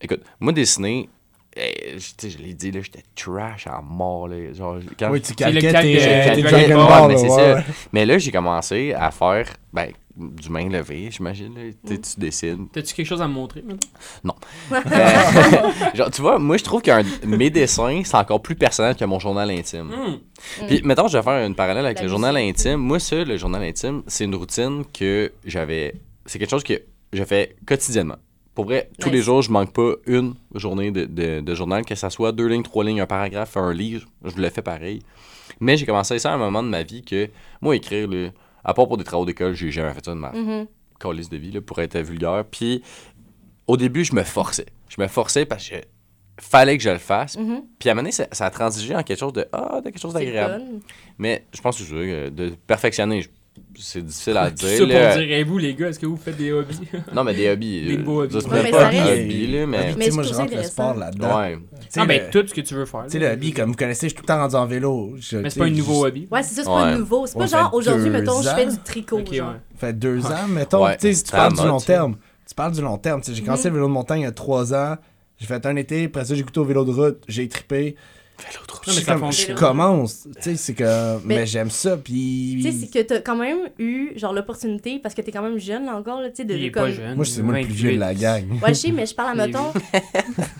écoute, moi, dessiner, eh, je- l'ai dit, là, j'étais trash à mort, là. Genre, quand Oui, tu le calquais tes, euh, Dragon Ball, mais ouais, ça. Mais là, j'ai commencé à faire, ben, du main levé, j'imagine. là. Tu dessines. T'as-tu quelque chose à me montrer, maintenant? Euh, genre, tu vois, moi, je trouve que mes dessins, c'est encore plus personnel que mon journal intime. Hmm. Puis, mettons, je vais faire une parallèle avec La le journal intime. Moi, ça, le journal intime, c'est une routine que j'avais. C'est quelque chose que je fais quotidiennement. Pour vrai, tous Nice. les jours, je manque pas une journée de, de- de journal, que ça soit deux lignes, trois lignes, un paragraphe, un livre, je le fais pareil. Mais j'ai commencé ça à un moment de ma vie que, moi, écrire, à part pour des travaux d'école, j'ai jamais fait ça de ma Mhm. calice de vie, là, pour être vulgaire. Puis, au début, je me forçais. Je me forçais parce que fallait que je le fasse. Mhm. Puis à un moment donné, ça, ça a transigé en quelque chose de ah, de quelque chose d'agréable. Mais je pense que euh, de perfectionner, je- c'est difficile à dire. ça là. pour dire, et vous, les gars, est-ce que vous faites des hobbies? Non, mais des hobbies. Des euh, beaux hobbies. ça, c'est Ouais, mais pas ça un reste- hobby, là, mais. Mais Tu sais, c'est moi, je rentre le sport là-dedans. Ouais. Ah, ben, le- tout ce que tu veux faire. Tu sais, le hobby, comme vous connaissez, je suis tout le temps rendu en vélo. Je- Mais c'est pas un nouveau je- hobby. Ouais, c'est ça, c'est Ouais. pas nouveau. C'est pas genre aujourd'hui, mettons, je fais du tricot. Genre. fait deux ans, mettons. Tu sais, si tu c'est parles du long terme, tu parles du long terme. Tu sais, J'ai commencé le vélo de montagne il y a trois ans. J'ai fait un été, après ça, j'ai goûté au vélo de route, j'ai trippé. Non, mais Je ça comme- fonctionne. je commence. Tu sais, c'est que. Mais, Mais- j'aime ça, puis. Tu sais, c'est que t'as quand même eu, genre, l'opportunité, parce que t'es quand même jeune, là, encore, là, tu sais, de, Il est comme... pas jeune. Moi, c'est moi le plus vieux de la gang. Ouais, je sais, mais je parle à mettons. tu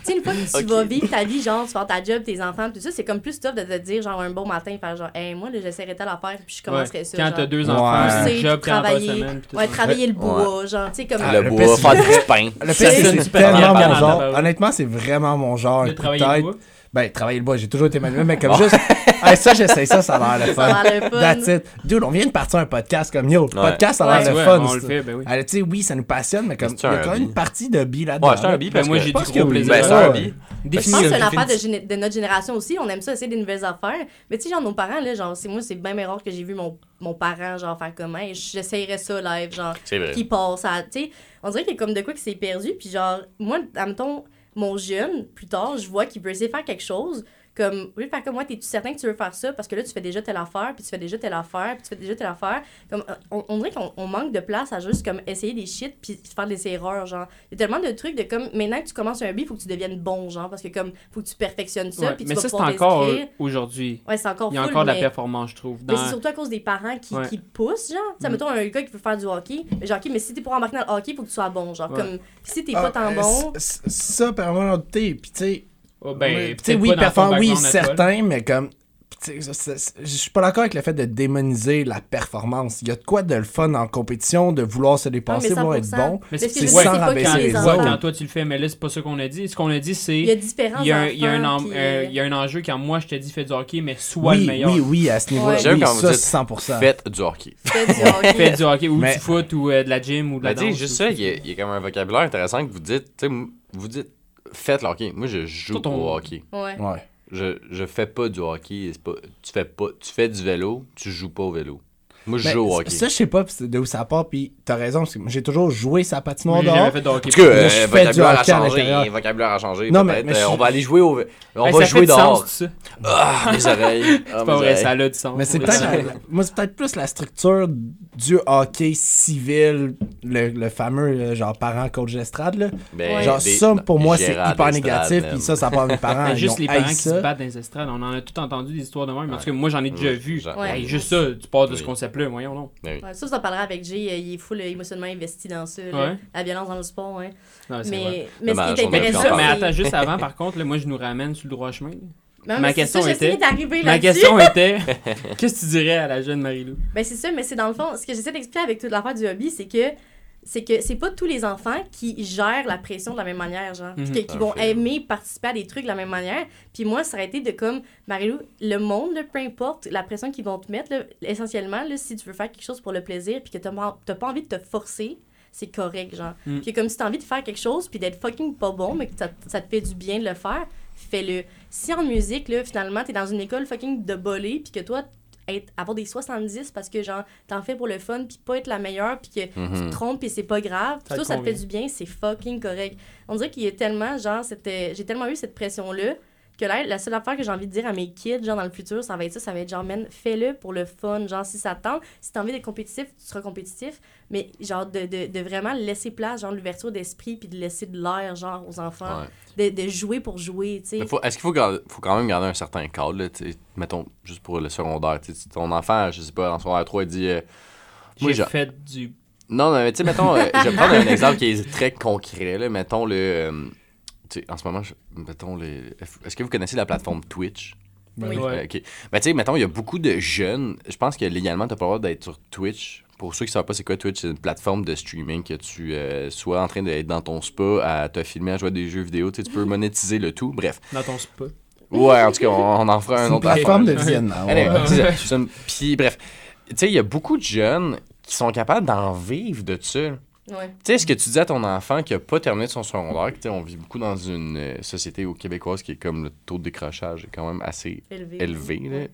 sais, une fois que tu vas vivre ta vie, genre, tu vas ta job, tes enfants, tout ça, c'est comme plus tough de te dire, genre, un bon matin, faire genre, hey, moi, là, j'essaierai telle affaire, puis je commencerai ça. Quand t'as deux Ouais. enfants, un Pousser, job 40 heures travailler. semaine. puis tout Ouais, ça. travailler le bois, genre, tu sais, comme. Ah, Le le bois, faire du pain. Le pire, C'est tellement bien mon en genre. Honnêtement, c'est vraiment mon genre. De travailler le bois. Ben, travailler le bois, j'ai toujours été manuel, mais comme juste. Hey, ça, j'essaye ça, ça a l'air le fun. Ça a l'air le fun. That's it. Dude, on vient de partir un podcast comme yo. Ouais. podcast, ça a l'air Ouais, le fun. on le fait, ben oui. Tu sais, oui, ça nous passionne, mais comme il y a quand même une partie de bi là-dedans. Ouais, c'est un là. hobby Ben moi, j'ai je du pense gros plaisir. Ben, c'est un hobby. Je pense que c'est une affaire de, notre génération aussi. On aime ça, essayer des nouvelles affaires. Mais tu sais, genre, nos parents, là, genre, c'est moi, c'est bien rare que j'ai vu mon, mon parent, genre, faire comme, hey, j'essayerais ça live, genre, qui passe à. Tu sais, on dirait qu'il y a comme de quoi qui s'est perdu. Puis genre, moi, admettons, mon jeune, plus tard, je vois qu'il veut essayer de faire quelque chose. Comme, oui, faire comme moi, t'es-tu certain que tu veux faire ça? Parce que là, tu fais déjà telle affaire, puis tu fais déjà telle affaire, puis tu fais déjà telle affaire. Comme, on, on dirait qu'on on manque de place à juste comme essayer des shit, puis faire des erreurs, genre. Il y a tellement de trucs de comme, maintenant que tu commences un beat, faut que tu deviennes bon, genre, parce que comme, faut que tu perfectionnes ça, Ouais, puis tu Mais vas ça, c'est encore aujourd'hui. Ouais, c'est encore Il y a full, encore de la mais- performance, je trouve. mais Dans- c'est surtout à cause des parents qui, Ouais. qui poussent, genre. Tu sais, Mm. mettons un gars qui veut faire du hockey. Mais genre, OK, mais si t'es pour embarquer dans le hockey, faut que tu sois bon. Genre, Ouais. comme. Puis si t'es Ah, pas tant euh, bon. Ça, par moment, puis tu sais. Oh, ben, tu sais, oui, performant, oui, certain, mais comme. C'est- c'est- je suis pas d'accord avec le fait de démoniser la performance. Il y a de quoi de le fun en compétition, de vouloir se dépasser, mais vouloir être 100%. bon. C'est ce sans c'est rabaisser les autres. Quand toi tu le fais, mais là, c'est pas ça qu'on a dit. Ce qu'on a dit, c'est. Il y a différents Il y a un, il y a un, enfants, en- puis, euh, il y a un enjeu quand moi je te dis fais du hockey, mais sois le meilleur. oui, oui, à ce niveau-là. Oui, quand vous ça, dites 100%. Faites du hockey. Fais du hockey. Fais du hockey ou Mais- du foot ou euh, de la gym ou de la danse. juste ça, il y, a, a comme un vocabulaire intéressant que vous dites. Vous dites, faites le hockey. Moi, je joue ton- au hockey. Ouais. Ouais. Je, je fais pas du hockey. c'est Pas, tu, fais pas, tu fais du vélo, tu joues pas au vélo. Moi, je Ben, joue au hockey. Ça, je sais pas de où ça part, puis t'as raison, parce que j'ai toujours joué sa patinoire dehors. jamais fait de hockey. Cas, Là, euh, je vocabulaire à hockey à changer. l'intérieur. Vocabulaire à changer. Non, mais- mais Euh, je- on va aller jouer au. On va jouer dehors. sens, tout ça. Ah, mes oreilles. Ah, C'est pas vrai, ça a du sens. Mais c'est peut-être moi c'est peut-être plus la structure du hockey civil, le, le fameux euh, genre parent coach d'estrade là. Ben, genre des- ça pour moi c'est hyper négatif puis ça ça part mes parents juste les parents qui se battent dans les estrades, on en a tout entendu des histoires de même. mais En tout cas, moi j'en ai déjà vu. juste ça, tu pars de ce Oui. Concept-là, voyons non. Ben. Ouais, ça, ça parlera avec Jay. euh, Il est full euh, émotionnellement investi dans ça. là. Ouais. La violence dans le sport. Non. Mais, ce qui est intéressant, mais attends, juste avant, par contre, là, moi je nous ramène sur le droit chemin. Non, ma question ça, était- Ma question était qu'est-ce que tu dirais à la jeune Marie-Lou? Ben c'est ça, mais c'est dans le fond, ce que j'essaie d'expliquer avec toute l'affaire du hobby, c'est que c'est que c'est pas tous les enfants qui gèrent la pression de la même manière, genre. Puis que- qui vont aimer participer à des trucs de la même manière. Puis moi, ça aurait été de comme, Marilou, le monde, là, peu importe la pression qu'ils vont te mettre, là, essentiellement, là, si tu veux faire quelque chose pour le plaisir, puis que t'as pas t'as pas envie de te forcer, c'est correct, genre. Mm. Puis comme si t'as envie de faire quelque chose, puis d'être fucking pas bon, mais que ça, ça te fait du bien de le faire, fais-le. Si en musique, là, finalement, t'es dans une école fucking de bolé, puis que toi, être, avoir des 70 parce que, genre, t'en fais pour le fun, puis pas être la meilleure, puis que tu Mhm. te trompes, puis c'est pas grave. Ça Tout te ça te fait du bien, c'est fucking correct. On dirait qu'il y a tellement, genre, c'était, j'ai tellement eu cette pression-là que là, la seule affaire que j'ai envie de dire à mes kids, genre, dans le futur, ça va être ça, ça va être genre, man, fais-le pour le fun. Genre, si ça te tente, si t'as envie d'être compétitif, tu seras compétitif, mais genre, de, de, de vraiment laisser place, genre, l'ouverture d'esprit, puis de laisser de l'air, genre, aux enfants. Ouais. De, de jouer pour jouer, tu sais. Est-ce qu'il faut, faut quand même garder un certain cadre, là, tu sais, mettons, juste pour le secondaire. tu sais, Ton enfant, je sais pas, en secondaire 3, il dit. euh, Moi, J'ai fait du Non, mais tu sais, mettons, euh, je vais prendre un exemple qui est très concret, là. Mettons le. euh, tu sais, en ce moment, je- mettons le. Est-ce que vous connaissez la plateforme Twitch? Oui. Ouais. Euh, ok. Ben, tu sais, mettons, il y a beaucoup de jeunes. Je pense que légalement, tu pas le droit d'être sur Twitch. Pour ceux qui ne savent pas c'est quoi Twitch, c'est une plateforme de streaming que tu euh, sois en train d'être dans ton spa, à te filmer, à jouer à des jeux vidéo. Tu sais, tu peux monétiser le tout. Bref. dans ton spa. Ouais, en tout cas, on, on en fera C'est un une autre plateforme de affaire. visionnement. Allez, ouais. c'est ça. C'est une- Puis, bref. Tu sais, il y a beaucoup de jeunes qui sont capables d'en vivre de ça. Ouais. Tu sais, ce que tu dis à ton enfant qui a pas terminé son secondaire, que, tu sais, on vit beaucoup dans une euh, société au québécoise qui est comme le taux de décrochage est quand même assez Élevé. élevé. Ouais.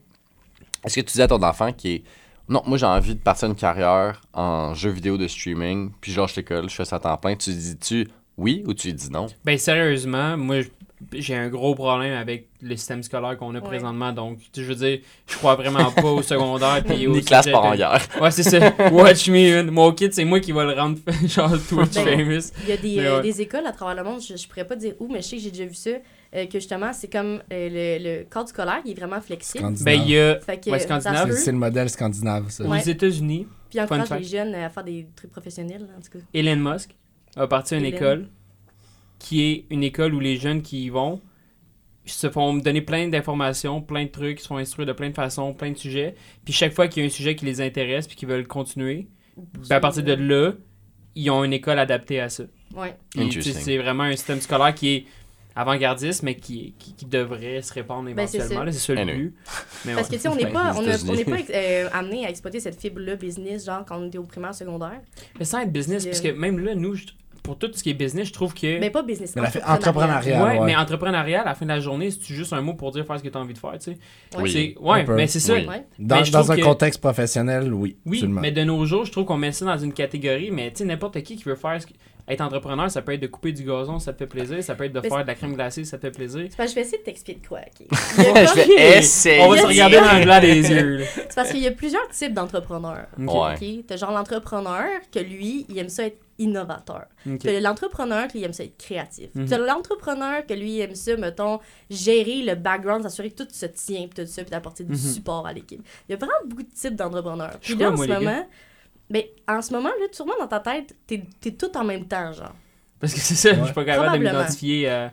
Est-ce que tu dis à ton enfant qui est non, moi j'ai envie de partir une carrière en jeux vidéo de streaming, puis je lâche l'école, je fais ça à temps plein, tu dis-tu oui ou tu dis non? Ben sérieusement, moi j'ai un gros problème avec le système scolaire qu'on a Ouais. présentement. Donc, je veux dire, je crois vraiment pas au secondaire puis au Ni classe par en guerre. Ouais, c'est ça. Watch me, man. Mon kid, c'est moi qui va le rendre genre Twitch Ben, famous. Il y a des, euh, ouais. des écoles à travers le monde, je, je pourrais pas dire où, mais je sais que j'ai déjà vu ça, euh, que justement, c'est comme euh, le, le cadre scolaire, il est vraiment flexible. Ben, il y a Fait que Ouais, ça scandinave. C'est- le modèle scandinave ça. aux Ouais. États-Unis, puis encourage fun les fact. jeunes à faire des trucs professionnels, en tout cas. Elon Musk a parti une Elon. école qui est une école où les jeunes qui y vont se font donner plein d'informations, plein de trucs, ils se font instruire de plein de façons, plein de sujets. Puis chaque fois qu'il y a un sujet qui les intéresse puis qu'ils veulent continuer, ben, à partir de là, ils ont une école adaptée à ça. Ouais. C'est vraiment un système scolaire qui est avant-gardiste, mais qui, qui, qui devrait se répandre Ben, éventuellement. là, c'est ça le Anyway. but. Mais Parce que, tu sais, on n'est Ben, pas, on a- on États-Unis. n'est pas euh, amené à exploiter cette fibre-là business, genre quand on était au primaire, secondaire. Mais sans être business, Puis, parce euh, que même là, nous, je- pour tout ce qui est business, je trouve que. Mais pas business, Mais la fait entrepreneurial. entrepreneurial. ouais, ouais. mais entrepreneurial, à la fin de la journée, c'est juste un mot pour dire faire ce que tu as envie de faire, tu sais. Oui. Ouais, mais c'est ça. Oui. Dans, un que- contexte professionnel, oui. Oui, absolument. mais de nos jours, je trouve qu'on met ça dans une catégorie, mais tu sais, n'importe qui qui veut faire ce que- être entrepreneur, ça peut être de couper du gazon, ça te fait plaisir, ça peut être de Mais faire de la crème glacée, ça te fait plaisir. C'est parce que je vais essayer de t'expliquer de quoi, OK? Il y a Je vais essayer. On va se regarder dans le blanc des yeux. C'est parce qu'il y a plusieurs types d'entrepreneurs. Ok? Ouais. OK? T'as genre l'entrepreneur que lui, il aime ça être innovateur. Ok. T'as l'entrepreneur qui aime ça être créatif. Mhm. T'as l'entrepreneur que lui il aime ça, mettons, gérer le background, s'assurer que tout se tient, puis tout ça, puis d'apporter du Mhm. support à l'équipe. Il y a vraiment beaucoup de types d'entrepreneurs. Puis là, en moi, ce gars? Ben, en ce moment, là, sûrement dans ta tête, t'es es tout en même temps, genre. Parce que c'est ça, je suis pas capable de m'identifier à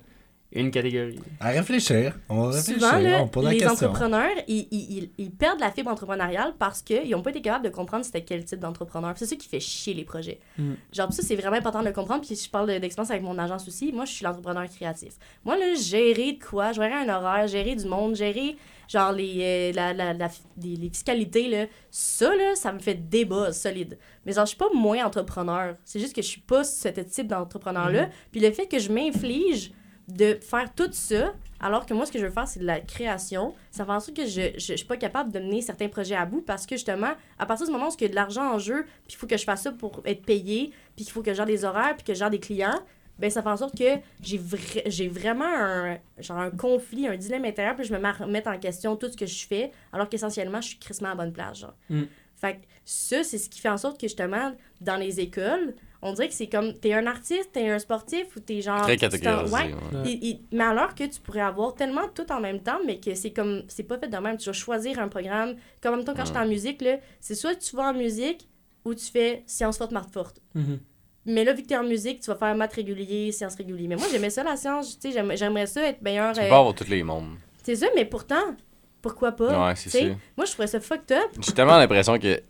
Une catégorie. À réfléchir. On va réfléchir. Souvent, là, on pose la les question. entrepreneurs, ils, ils- ils- ils perdent la fibre entrepreneuriale parce qu'ils n'ont pas été capables de comprendre c'était quel type d'entrepreneur. C'est ça qui fait chier les projets. Mm. Genre, ça, c'est vraiment important de le comprendre. Puis je parle de- d'expérience avec mon agence aussi. Moi, je suis l'entrepreneur créatif. Moi, là, gérer de quoi, gérer un horaire, gérer du monde, gérer genre les, euh, la, la- la- les, les fiscalités, là, ça, là, ça me fait débat solide. Mais genre, je suis pas moins entrepreneur. C'est juste que je suis pas ce type d'entrepreneur-là. Puis le fait que je m'inflige de faire tout ça, alors que moi, ce que je veux faire, c'est de la création, ça fait en sorte que je, je, je suis pas capable de mener certains projets à bout parce que justement, à partir du moment où il y a de l'argent en jeu, puis il faut que je fasse ça pour être payé, puis qu'il faut que gère des horaires, puis que gère des clients, ben ça fait en sorte que j'ai vra- j'ai vraiment un, genre un conflit, un dilemme intérieur, puis je me mets à remettre en question tout ce que je fais, alors qu'essentiellement, je suis crissement à la bonne place. Genre. Mm. Fait que ça, c'est ce qui fait en sorte que justement, dans les écoles, on dirait que c'est comme, t'es un artiste, t'es un sportif, ou t'es genre... Très catégorisé. ouais. ouais. Ouais. Il- il- mais alors que tu pourrais avoir tellement tout en même temps, mais que c'est comme, c'est pas fait de même. Tu vas choisir un programme. Comme en même temps, quand j'étais en musique, là, c'est soit tu vas en musique ou tu fais sciences fortes, maths fortes. Mhm. Mais là, vu que t'es en musique, tu vas faire maths régulier, sciences régulier. Mais moi, j'aimais ça, la science. Tu sais, j'aime- j'aimerais ça être meilleur. Tu peux euh, pas avoir tous les mondes. C'est ça, mais pourtant, pourquoi pas? Ouais, c'est ça. Moi, je trouvais ça fucked up. J'ai tellement l'impression que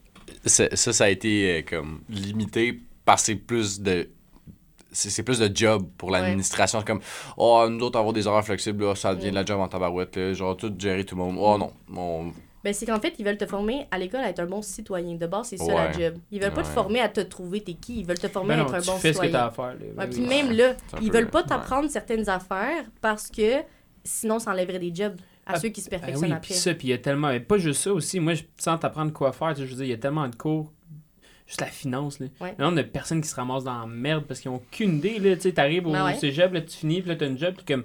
ça, ça a été euh, comme limité parce que c'est plus de. C'est plus de job pour l'administration. C'est comme, oh, nous autres, avoir des horaires flexibles, là, ça devient de la job en tabarouette. là. genre, tout gérer tout le monde. Oh non. on- Ben, c'est qu'en fait, ils veulent te former à l'école à être un bon citoyen. De base, c'est ça la Ouais. job. Ils veulent pas te former à te trouver t'es qui. Ils veulent te former Ben à être un tu bon fais ce que citoyen. t'as à faire. là. Ouais, Ben puis même là, ils veulent pas ouais. t'apprendre certaines affaires parce que sinon, ça enlèverait des jobs à Ah, ceux qui se Ben perfectionnent oui, après. puis ça, puis il y a tellement. mais Pas juste ça aussi. Moi, je sens t'apprendre quoi faire. tu sais, Je veux dire, il y a tellement de cours. Juste la finance, là. Ouais. Le nombre de personnes qui se ramassent dans la merde parce qu'ils ont aucune idée. Tu sais, t'arrives au Ben ouais. cégep, là, tu finis, puis là, t'as une job, puis comme.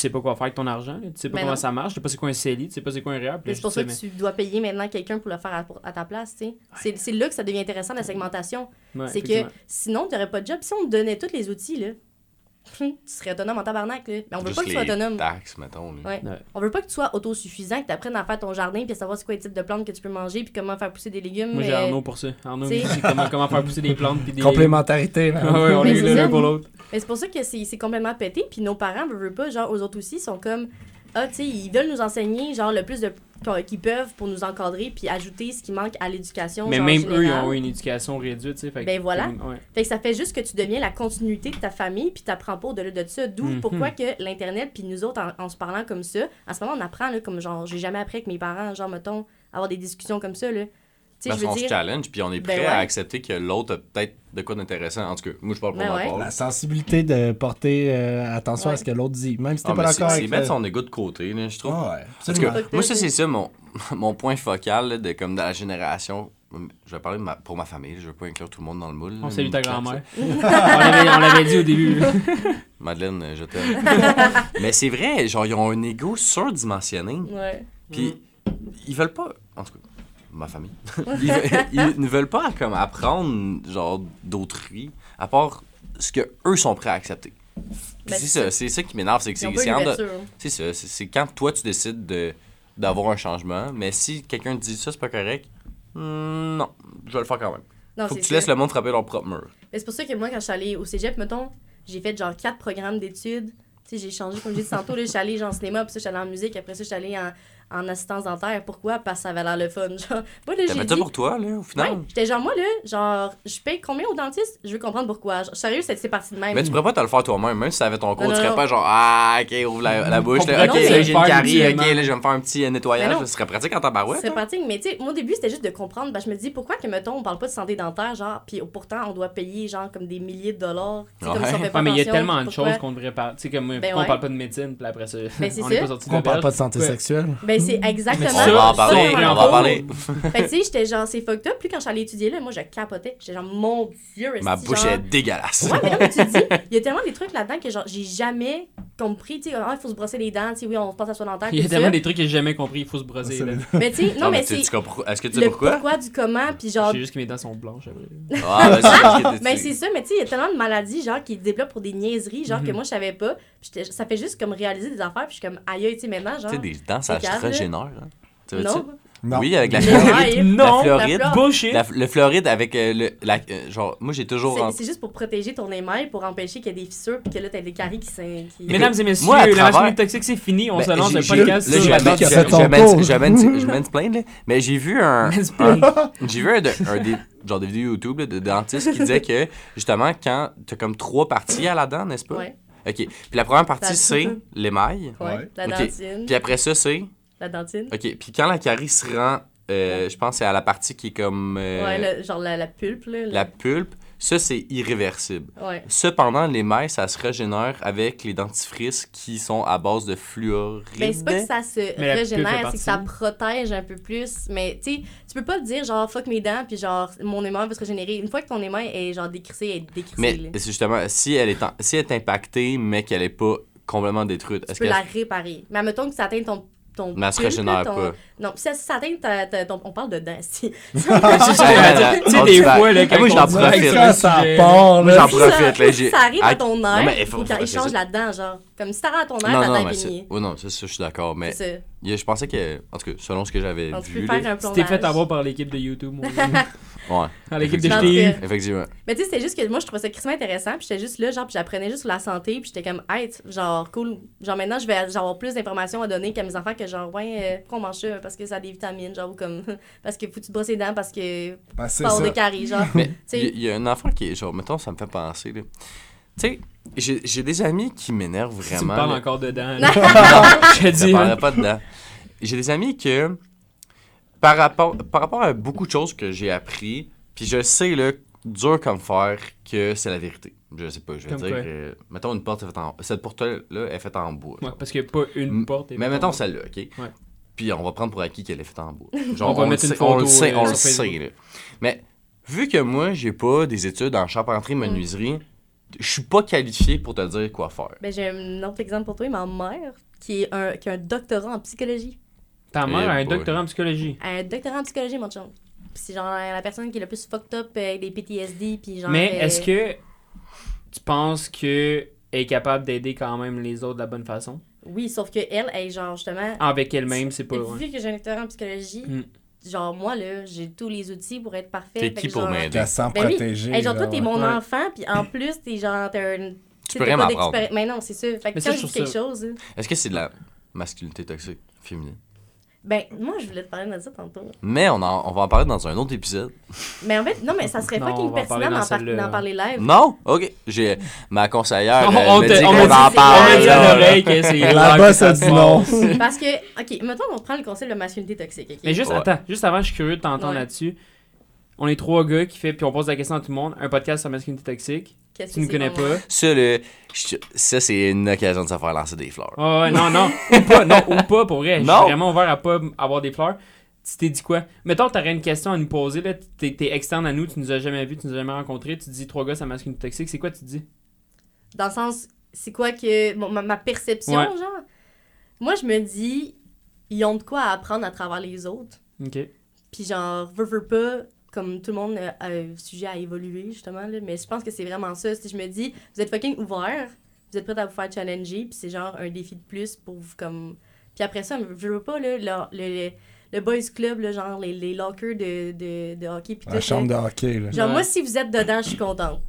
Tu sais pas quoi faire avec ton argent, tu sais pas Ben comment non. ça marche, tu sais pas c'est quoi un CELI, tu sais pas c'est quoi un REER, c'est pour ça que tu dois payer maintenant quelqu'un pour le faire à, à ta place, tu sais. C'est- C'est là que ça devient intéressant, la segmentation. ouais, c'est que sinon, tu n'aurais pas de job. Si on te donnait tous les outils, là, tu serais autonome en tabarnak, là. Mais on veut Juste pas que tu sois autonome. taxes, mettons. là. Ouais. Ouais. On veut pas que tu sois autosuffisant, que tu apprennes à faire ton jardin, puis à savoir c'est quoi les types de plantes que tu peux manger, puis comment faire pousser des légumes. Moi, j'ai Arnaud pour ça. Arnaud, il comment, comment faire pousser des plantes, puis des. Complémentarité. man. Ah ouais, on Mais est l'un pour l'autre. Mais c'est pour ça que c'est complètement pété. Puis nos parents, veulent, veulent pas, genre, eux autres aussi, sont comme. Ah, tu sais, ils veulent nous enseigner, genre, le plus de qu'ils peuvent pour nous encadrer, puis ajouter ce qui manque à l'éducation. Mais genre, même eux, ils ont une éducation réduite, tu sais. fait Ben voilà. Ouais. Fait que ça fait juste que tu deviens la continuité de ta famille, puis t'apprends pas au-delà de ça. D'où Mhm. pourquoi que l'Internet, puis nous autres, en, en se parlant comme ça, en ce moment, on apprend, là, comme genre, j'ai jamais appris avec mes parents, genre, mettons, avoir des discussions comme ça, là. Tu sais, Parce je veux qu'on se challenge, puis on est Ben prêt ouais. à accepter que l'autre a peut-être de quoi d'intéressant. En tout cas, moi, je parle pour Ben ma ouais. part. La sensibilité de porter euh, attention Ouais. à ce que l'autre dit, même si t'es Ah, pas c'est d'accord c'est avec mettre le- son ego de côté, là, je trouve. Ah tout absolument. cas, moi, ça, c'est ça mon, mon point focal là, de, comme de la génération. Je vais parler ma- pour ma famille, je veux pas inclure tout le monde dans le moule. On salue ta grand-mère. on l'avait dit au début. Madeleine, je t'aime. Mais c'est vrai, genre, ils ont un ego surdimensionné. Ouais. Puis, ils veulent pas. En tout cas, ma famille. ils, ne veulent pas comme apprendre, genre, d'autrui, à part ce que eux sont prêts à accepter. Ben, c'est ça, c'est ça qui m'énerve, c'est que c'est c'est. C'est ça, c'est- c'est quand toi tu décides de d'avoir un changement, mais si quelqu'un te dit ça, c'est pas correct, hmm, non, je vais le faire quand même. Non, Faut que tu laisses le monde frapper leur propre mur. Mais c'est pour ça que moi, quand je suis allée au cégep, mettons, j'ai fait genre quatre programmes d'études. Tu sais, j'ai changé, comme j'ai dit tantôt, là, je suis allée genre en cinéma, puis ça, je suis allée en musique, après ça, je suis allée en, en assistance dentaire. Pourquoi? Parce que ça avait l'air le fun. Genre, moi, là, j'ai ça dit... pour toi, là, au final? Ouais, j'étais genre, moi, là, genre, je paye combien au dentiste? Je veux comprendre pourquoi. Genre, sérieux, c'est c'est parti de même. Mais tu pourrais pas te le faire toi-même, même si ça avait ton cours, Non, tu non, serais non. pas genre, ah, ok, ouvre la, la bouche, là, ok, là, j'ai une carie, ok, là, je vais me faire un petit euh, nettoyage, ce serait pratique en tabarouette. C'est hein? pratique, mais tu sais, au début, c'était juste de comprendre. Ben, je me dis, pourquoi que, mettons, on parle pas de santé dentaire, genre, puis pourtant, on doit payer, genre, comme des milliers de dollars. Tu comme Ouais. si on fait pas Ouais, mais il y a tellement de choses qu'on devrait parler. Tu sais, comme Ben on ouais. parle pas de médecine, puis après ça, Ben, c'est on est pas sorti de On parle pas de santé sexuelle. C'est exactement. ça, On va en parler, on va en en parle. parler. Fait que, tu sais, j'étais genre, c'est fucked up. Puis quand allée étudier, là, moi, je capotais. J'étais genre, mon Dieu, Ma bouche genre- est dégueulasse. Ouais, mais mais tu te dis, il y a tellement des trucs là-dedans que genre, j'ai jamais compris. Tu sais, ah, il faut se brosser les dents. Tu sais, oui, on se passe à soin dentaire. Il y a tellement ça. des trucs que j'ai jamais compris, il faut se brosser. C'est- là. Mais tu sais, non, mais tu- c'est tu comprends- Est-ce que tu sais pourquoi? pourquoi du comment. Puis genre, J'ai juste que mes dents sont blanches. Ah, ben, c'est que c'est ça, mais tu sais, il y a tellement de maladies genre qui se développent pour des niaiseries, genre que Mhm. moi je savais pas. Puis ça fait juste comme réaliser des affaires, puis je suis comme aïe, tu sais maintenant genre. Tu sais, des dents, ça C'est se calme, là. régénère. hein. Tu veux non. Non. Oui, avec la Floride. Non, la Floride. la. La- le Floride avec euh, le. la- euh, genre, moi, j'ai toujours. C'est- en- C'est juste pour protéger ton émail, pour empêcher qu'il y ait des fissures, puis que là, t'as des caries qui s'in- qui- Mesdames et messieurs, Moi, à la travers- masculinité toxique, c'est fini. On Ben, se lance j'ai- un j'ai- podcast là, sur je mansplain, là, mais j'ai vu un, j'ai vu un, de- un des genre de vidéos YouTube là, de dentistes qui disait que justement quand t'as comme trois parties à la dent, n'est-ce pas? Ouais, Ok. Puis la première partie La- c'est l'émail. ouais. Ouais. La Ok. dentine. Puis après ça c'est? La dentine. ok. Puis quand la carie se rend, euh, je pense c'est à la partie qui est comme euh, Ouais, le- genre la, la pulpe, là. la pulpe. Ça c'est irréversible. Ouais. Cependant, l'émail, ça se régénère avec les dentifrices qui sont à base de fluoride. Ben, c'est pas que ça se Mais régénère, c'est que ça protège un peu plus. Mais, tu sais, tu peux pas te dire, genre, fuck mes dents, puis genre, mon émail va se régénérer. Une fois que ton émail est, genre, décrissé, elle est décrissée, Mais là. c'est justement, si elle est, en- si elle est impactée, mais qu'elle est pas complètement détruite, Tu est-ce peux que la réparer. Mais admettons que ça atteint ton. Ton Mais elle se régénère ton- pas. Non, si ça, si ça atteint ta, ta- ton. On parle de dents, si. Tu sais, des fois, là, quand moi, j'en profite. Quand ça part, Moi, là. j'en profite, ça, là, j'ai- ça arrive à ton mais il il faut- qu'il c'est change ça. là-dedans, genre. Comme si t'arrêtes à ton Non, ta non, dent est c'est. Oui, non, ça, ça, je suis d'accord. Mais Je pensais que. En tout cas, selon ce que j'avais tu vu. peux faire là, Tu t'es fait avoir par l'équipe de YouTube, gars. Ouais, Par l'équipe de ce- effectivement. Mais tu sais, c'était juste que moi, je trouvais ça crissement intéressant. Puis j'étais juste là, genre, puis j'apprenais juste sur la santé. Puis j'étais comme, hey, genre, cool. Genre, maintenant, je vais genre, avoir plus d'informations à donner qu'à mes enfants que, genre, ouais, euh, pourquoi on mange ça? Parce que ça a des vitamines, genre, ou comme, parce que faut que tu te brosses les dents parce que Ben, c'est ça. de caries, genre. Mais Tu sais- il y, y a un enfant qui est. Genre, mettons, ça me fait penser. là. Tu sais, j'ai j'ai des amis qui m'énervent Tu me vraiment. parles là. encore dedans. Non, Je te dis. parlerait pas dedans. J'ai des amis que, par rapport, par rapport à beaucoup de choses que j'ai appris, puis je sais, là, dur comme fer, que c'est la vérité. Je sais pas, je vais Comme dire, quoi? euh, mettons une porte est faite en... Cette porte-là est faite en bois. Ouais, parce qu'il n'y a pas une porte. Mais mettons- celle-là, OK? Ouais. Puis on va prendre pour acquis qu'elle est faite en bois. On va le mettre une sait- on le photo, sait, euh, on le sait, là. Mais vu que moi, j'ai pas des études en charpenterie menuiserie, je suis pas qualifié pour te dire quoi faire. Ben, j'ai un autre exemple pour toi. Ma mère, qui, est un, qui a un doctorat en psychologie. Ta mère a un Eh boy. doctorat en psychologie? Un doctorat en psychologie, mon chum. Puis c'est genre la personne qui est le plus fucked up avec des PTSD. Puis genre. Mais euh, est-ce que tu penses que est capable d'aider quand même les autres de la bonne façon? Oui, sauf que elle, elle, genre, justement. Avec elle-même, c'est pas. Vu ouais. que j'ai un doctorat en psychologie, Mm. Genre, moi, là, j'ai tous les outils pour être parfait. T'es qui pour m'aider? Se sent Ben. Hey, genre, toi, t'es mon Ouais. enfant, puis en plus, t'es genre, t'as un. Tu peux rien m'apprendre. Mais non, c'est. Fait que quand je dis quelque ça- chose, Est-ce que c'est de la masculinité toxique féminine? Ben, moi, je voulais te parler de ça tantôt. Mais on, en- on va en parler dans un autre épisode. Mais en fait, non, mais ça serait en parler pertinent d'en par- d'en parler live. Non? OK. J'ai ma conseillère On- on me te- dit qu'on en parle. dit à l'oreille que c'est La là que bosse ça dit non. Parce que, ok, mettons qu'on prend le concept de masculinité toxique. ok? Mais juste, Ouais. attends, juste avant, je suis curieux de t'entendre Ouais. là-dessus. On est trois gars qui fait, puis on pose la question à tout le monde. Un podcast sur la masculinité toxique. Qu'est-ce Tu ne connais pas. Ça, là, je- ça, c'est une occasion de se faire lancer des fleurs. Ah ouais, non, non. ou pas, non, ou pas, pour vrai. Je suis vraiment ouvert à pas avoir des fleurs. Tu t'es dit quoi? Mettons, t'aurais une question à nous poser, là. T'es, t'es externe à nous, tu nous as jamais vus, tu nous as jamais rencontrés. Tu te dis trois gars, ça masculinité toxique. C'est quoi tu te dis? Dans le sens, c'est quoi que. bon, ma, ma perception, Ouais. genre? Moi, je me dis, ils ont de quoi apprendre à travers les autres. Ok. Puis genre, veux, veux pas, comme tout le monde a un sujet à évoluer, justement, là. Mais je pense que c'est vraiment ça. Si je me dis, vous êtes fucking ouvert, vous êtes prêts à vous faire challenger, puis c'est genre un défi de plus pour vous, comme... Puis après ça, je veux pas, là, le, le, le boys club, là, genre les, les lockers de, de, de hockey, puis La tout, chambre de hockey, là. Genre, Ouais. moi, si vous êtes dedans, je suis contente.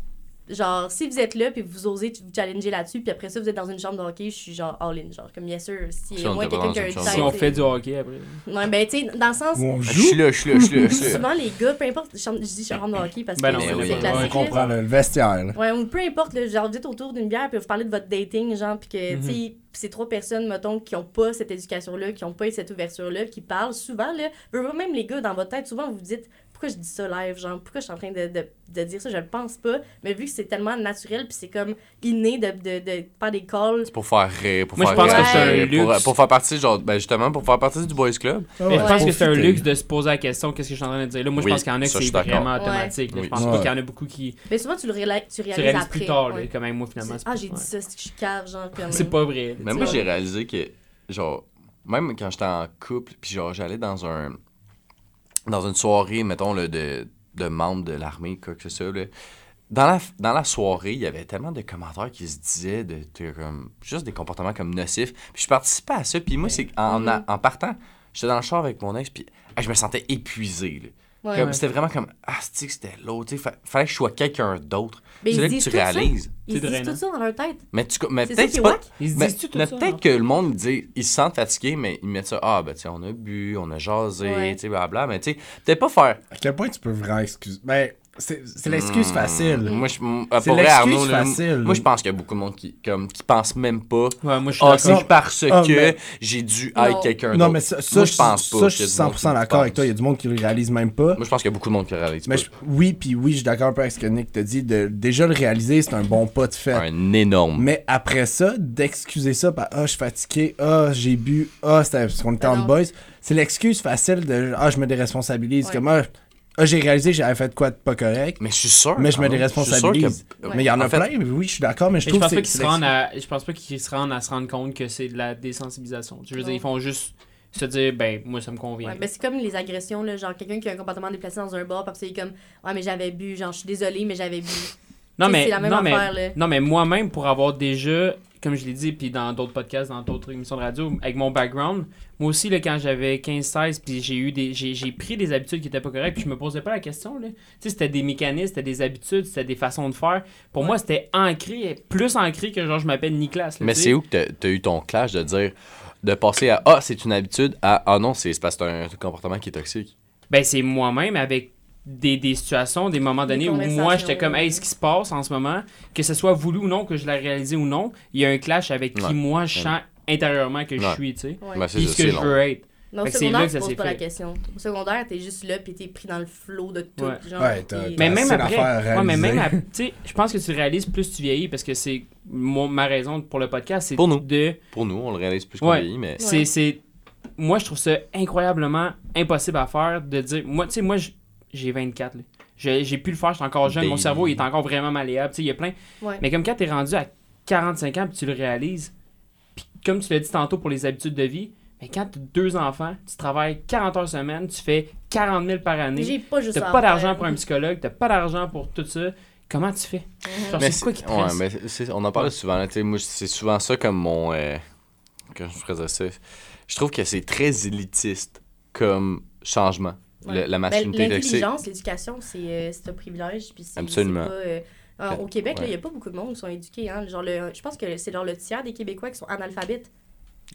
Genre, si vous êtes là, puis vous osez vous challenger là-dessus, puis après ça, vous êtes dans une chambre de hockey, je suis genre all-in. Genre, comme bien sûr, si moins quelqu'un qui a un chambre Si on fait du hockey après. Ouais, ben, tu sais, dans le sens, Où on Je suis là, je suis là, je suis là. souvent les gars, peu importe, je dis chambre de hockey parce que Ben non, c'est oui, classique. On comprend le, vestiaire, là. Ouais, ou peu importe, là, genre, vous êtes autour d'une bière, puis vous parlez de votre dating, genre, puis que, Mhm. tu sais, ces trois personnes, mettons, qui ont pas cette éducation-là, qui ont pas cette ouverture-là, qui parlent souvent, là, même les gars, dans votre tête, souvent, vous vous dites, pourquoi je dis ça live, genre, pourquoi je suis en train de, de, de dire ça, je le pense pas, mais vu que c'est tellement naturel, puis c'est comme inné de, de, de faire des calls, C'est pour faire rire, pour Moi, je faire pense que c'est un pour, luxe. pour faire partie, genre, ben justement, pour faire partie du Boys Club. Mais Ouais, je pense que c'est un luxe de se poser la question qu'est-ce que je suis en train de dire? Là, moi, je pense qu'il y en a je c'est vraiment Ouais. automatique. là. Oui. Je pense Ouais. pas qu'il y en a beaucoup qui mais souvent, tu le réalises, tu tu réalises après. plus tard, là, ouais. quand même, moi, finalement. c'est Ah, j'ai dit ça, c'est que je suis cave, genre, comme... C'est pas vrai. là, Mais moi, j'ai réalisé que, genre, même quand j'étais en couple, puis genre, j'allais dans un. Dans une soirée, mettons, là, de, de membres de l'armée, quoi que ce soit, là. Dans la, dans la soirée, il y avait tellement de commentaires qui se disaient de, de comme, juste des comportements comme nocifs. Puis je participais à ça. Puis moi, c'est en, en partant, j'étais dans le char avec mon ex, puis je me sentais épuisé. là. Ouais. Comme- Ouais. C'était vraiment comme, ah, c'est que c'était l'autre. tu sais, fa- fallait que je sois quelqu'un d'autre. Mais C'est là que tu réalises. Ils se disent drainant. tout ça dans leur tête. Mais, tu, mais peut-être pas. mais- mais que le monde dit, ils se sentent fatigués, mais ils mettent ça, ah, ben, tu sais, on a bu, on a jasé, Ouais. tu sais, blabla. Mais, tu sais, peut-être pas faire. À quel point tu peux vraiment excuser? Ben, c'est l'excuse Hmm, facile. Moi, je, euh, C'est pour vrai, l'excuse Arnaud, là, facile. moi, je pense qu'il y a beaucoup de monde qui, comme, qui pense même pas. Ouais, moi, je suis Ah, c'est parce Ah, que mais- j'ai dû être quelqu'un d'autre. Non, mais ça, ça, Moi, je pense pas Ça, je suis a du monde 100% qui d'accord avec toi. Il y a du monde qui le réalise même pas. Moi, je pense qu'il y a beaucoup de monde qui le réalise Mais pas. je- oui, puis oui, je suis d'accord un peu avec ce que Nick t'a dit. De, déjà le réaliser, c'est un bon pas de fait. Un énorme. Mais après ça, d'excuser ça par Ah, je suis fatigué, Ah, j'ai bu, Ah, c'était parce qu'on était en boys, c'est l'excuse facile de Ah, je me déresponsabilise. Ouais. Comme Ah, j'ai réalisé que j'avais fait de quoi de pas correct, Mais je suis sûr. mais je me déresponsabilise. sûr que- Ouais. Mais il y en a En fait- plein, mais oui, je suis d'accord, mais je Mais je trouve pense que pas c'est- qu'ils se c'est rendent à, je pense pas qu'ils se rendent à se rendre compte que c'est de la désensibilisation. Je veux dire, ils font juste se dire, ben, moi, ça me convient. Ouais, ben c'est comme les agressions, là, genre quelqu'un qui a un comportement déplacé dans un bar, puis après, c'est comme Ouais, mais j'avais bu, genre je suis désolée, mais j'avais bu. non, mais, c'est la même non, affaire, mais, là. non, mais moi-même, pour avoir déjà, comme je l'ai dit, puis dans d'autres podcasts, dans d'autres émissions de radio, avec mon background, moi aussi, là, quand j'avais 15-16, puis j'ai eu des, j'ai, j'ai pris des habitudes qui étaient pas correctes, puis je me posais pas la question, là. Tu sais, c'était des mécanismes, c'était des habitudes, c'était des façons de faire. Pour Ouais. moi, c'était ancré, plus ancré que genre, je m'appelle Nicolas. là, Mais tu c'est où que t'as- t'as eu ton clash de dire, de passer à Ah, c'est une habitude à Ah non, c'est c'est parce que c'est un comportement qui est toxique? Ben, c'est moi-même avec des, des situations, des moments Des donnés où moi, j'étais comme, hey, ce qui se passe en ce moment, que ce soit voulu ou non, que je l'ai réalisé ou non, il y a un clash avec qui Ouais. moi, je sens intérieurement que je suis, tu sais. Ouais. Ben, c'est Puis ce que je veux être. Mais au secondaire, que tu ça poses pas la question. Au secondaire, t'es juste là, puis t'es pris dans le flot de tout. Ouais. Genre, Ouais, t'as- puis- Mais même après, ouais, mais même réaliser. ap- tu sais, je pense que tu réalises plus tu vieillis parce que c'est mon- ma raison pour le podcast, c'est Pour nous. de Pour nous, on le réalise plus qu'on vieillit, mais. c'est moi je trouve ça incroyablement impossible à faire de dire moi tu sais moi j- j'ai 24 là. J'ai j'ai pu le faire, je suis encore jeune, mon cerveau il est encore vraiment malléable, tu sais, il y a plein Ouais. Mais comme quand t'es rendu à 45 ans puis tu le réalises, puis comme tu l'as dit tantôt pour les habitudes de vie, mais quand t'as deux enfants, tu travailles 40 heures semaine, tu fais 40 000 par J'ai année, pas juste t'as pas d'argent pour un psychologue, t'as pas d'argent pour tout ça, comment tu fais? Mais c'est quoi qui te ouais, mais c'est- on en parle souvent. là, tu moi, c'est souvent ça comme mon. Euh, que je ferais ça? Je trouve que c'est très élitiste comme changement. Le- la Ben, masculinité toxique. L'intelligence, l'éducation, c'est euh, c'est un privilège. Puis c'est- Absolument. pas, euh, alors, au Québec, il Ouais. n'y a pas beaucoup de monde qui sont éduqués. Hein. Genre le, je pense que c'est genre le tiers des Québécois qui sont analphabètes.